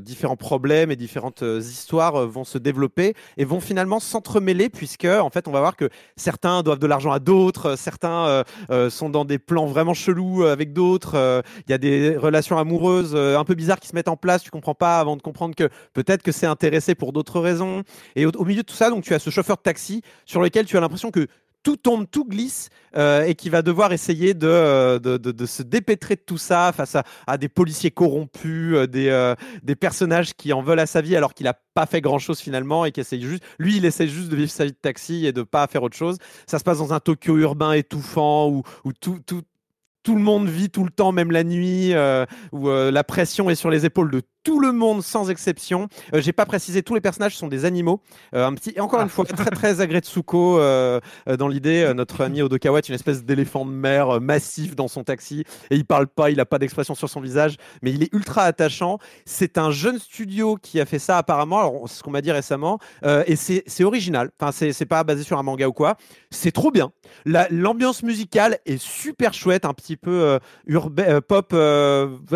différents problèmes et différentes euh, euh, vont se développer et vont finalement s'entremêler puisque en fait on va voir que certains doivent de l'argent à d'autres, euh, certains euh, sont dans des plans vraiment chelous avec d'autres, il y a des relations amoureuses un peu bizarres qui se mettent en place, tu comprends pas avant de comprendre que peut-être que c'est intéressé pour d'autres raisons. Et au, au milieu de tout ça donc tu as ce chauffeur de taxi sur lequel tu as l'impression que tout tombe, tout glisse, euh, et qui va devoir essayer de, euh, de, de- se dépêtrer de tout ça face à, des policiers corrompus, euh, des, des personnages qui en veulent à sa vie alors qu'il n'a pas fait grand chose finalement et qui essaye juste, lui il essaie juste de vivre sa vie de taxi et de pas faire autre chose. Ça se passe dans un Tokyo urbain étouffant où, où tout, tout, tout le monde vit tout le temps, même la nuit, où la pression est sur les épaules de tout le monde sans exception. Euh, J'ai pas précisé, tous les personnages sont des animaux. Euh, un petit, et encore une fois, très très Agretsuko euh, euh, dans l'idée. euh, notre ami Odokawa est une espèce d'éléphant de mer euh, massif dans son taxi et il parle pas, il a pas d'expression sur son visage, mais il est ultra attachant. C'est un jeune studio qui a fait ça apparemment. Alors c'est ce qu'on m'a dit récemment et c'est original. Enfin c'est pas basé sur un manga ou quoi. C'est trop bien. La- L'ambiance musicale est super chouette, un petit peu urbain, pop.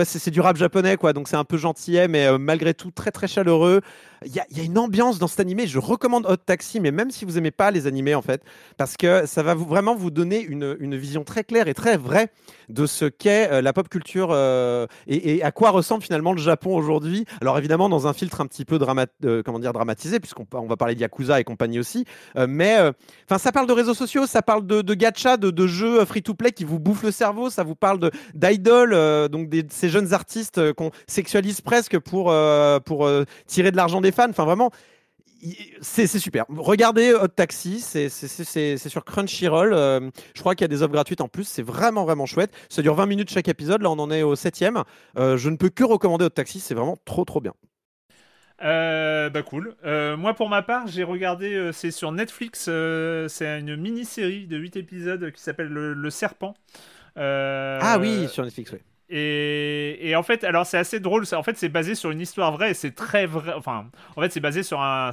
c'est du rap japonais, quoi. Donc c'est un peu gentillet, mais euh, malgré tout très très chaleureux. Il y, a- une ambiance dans cet animé. Je recommande Hot Taxi, mais même si vous aimez pas les animés, en fait, parce que ça va vraiment vous donner une, une vision très claire et très vraie de ce qu'est euh, la pop culture euh, et, à quoi ressemble finalement le Japon aujourd'hui. Alors évidemment dans un filtre un petit peu drama- euh, comment dire dramatisé, puisqu'on on va parler de Yakuza et compagnie aussi. Mais enfin ça parle de réseaux sociaux, ça parle de, gacha, de, jeux free-to-play qui vous bouffent le cerveau, ça vous parle de d'idoles, donc des, de ces jeunes artistes qu'on sexualise presque pour euh, pour euh, tirer de l'argent des fans. Enfin vraiment. C'est super. Regardez Hot Taxi, c'est sur Crunchyroll. euh, je crois qu'il y a des offres gratuites en plus. C'est vraiment, vraiment chouette. Ça dure 20 minutes chaque épisode. Là, on en est au septième. Euh, je ne peux que recommander Hot Taxi. C'est vraiment trop, trop bien. Euh, bah cool. Moi pour ma part, j'ai regardé, c'est sur Netflix, c'est une mini-série de 8 épisodes qui s'appelle Le, Le Serpent. Ah oui, sur Netflix, oui. Et, en fait, alors c'est assez drôle. En fait, c'est basé sur une histoire vraie. C'est très vrai. Enfin, en fait, c'est basé sur un,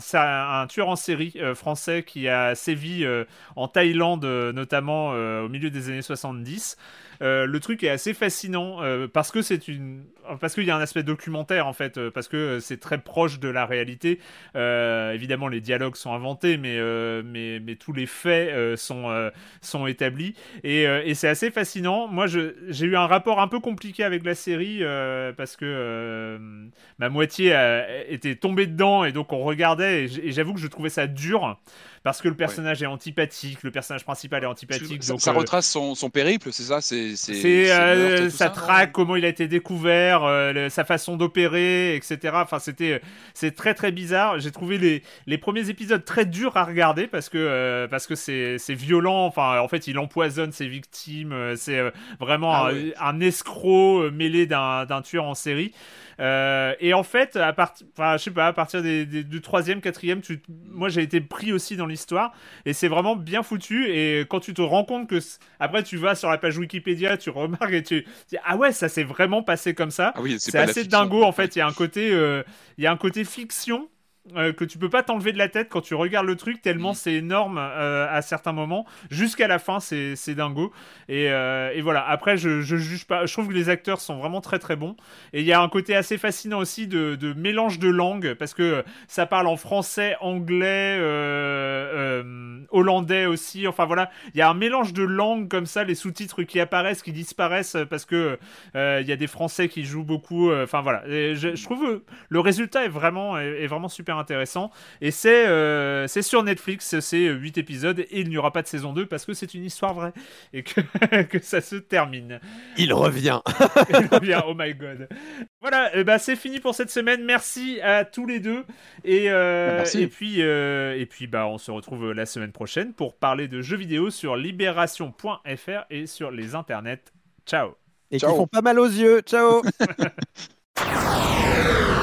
tueur en série euh, français qui a sévi euh, en Thaïlande, euh, notamment au milieu des années 70. Euh, le truc est assez fascinant euh, parce que c'est une parce qu'il y a un aspect documentaire en fait euh, parce que c'est très proche de la réalité. Évidemment les dialogues sont inventés mais mais mais tous les faits sont sont établis. Et, c'est assez fascinant. Moi j'ai eu un rapport un peu compliqué avec la série parce que ma moitié était tombée dedans et donc on regardait et j'avoue que je trouvais ça dur parce que le personnage est antipathique le personnage principal est antipathique Ça, donc ça euh, retrace son, son périple, c'est ça C'est euh, ça traque, comment il a été découvert, euh, le- sa façon d'opérer, etc. Enfin, c'était c'est très très bizarre. J'ai trouvé les, les premiers épisodes très durs à regarder parce que euh, parce que c'est c'est violent. Enfin, en fait, il empoisonne ses victimes. C'est euh, vraiment Ah un, ouais. un escroc mêlé d'un d'un tueur en série. Euh, et en fait, à partir, enfin, je sais pas, à partir des, des- du troisième, quatrième, tu, moi j'ai été pris aussi dans l'histoire et c'est vraiment bien foutu. Et quand tu te rends compte que après tu vas sur la page Wikipédia, tu remarques et tu dis ah ouais, ça s'est vraiment passé comme ça. Ah oui, c'est assez dingo en fait. Il y a un côté, euh, il y a un côté fiction. Euh, que tu peux pas t'enlever de la tête quand tu regardes le truc tellement c'est énorme euh, à certains moments. Jusqu'à la fin c'est dingo. Et, euh, et voilà. Après je, je juge pas. Je trouve que les acteurs sont vraiment très très bons. Et il y a un côté assez fascinant aussi de, de mélange de langues parce que ça parle en français anglais hollandais aussi. Enfin voilà. Il y a un mélange de langues comme ça les sous-titres qui apparaissent qui disparaissent parce que il y a des français qui jouent beaucoup enfin voilà. Et je, je trouve le résultat est vraiment est, est vraiment super intéressant et c'est euh, c'est sur Netflix c'est 8 épisodes et il n'y aura pas de saison 2 parce que c'est une histoire vraie et que, que ça se termine Il revient. Il revient, oh my god voilà ben, c'est fini pour cette semaine merci à tous les deux et, euh, Merci. et puis euh, et puis bah on se retrouve la semaine prochaine pour parler de jeux vidéo sur libération.fr et sur les internets ciao Et Ciao. qui font pas mal aux yeux. Ciao.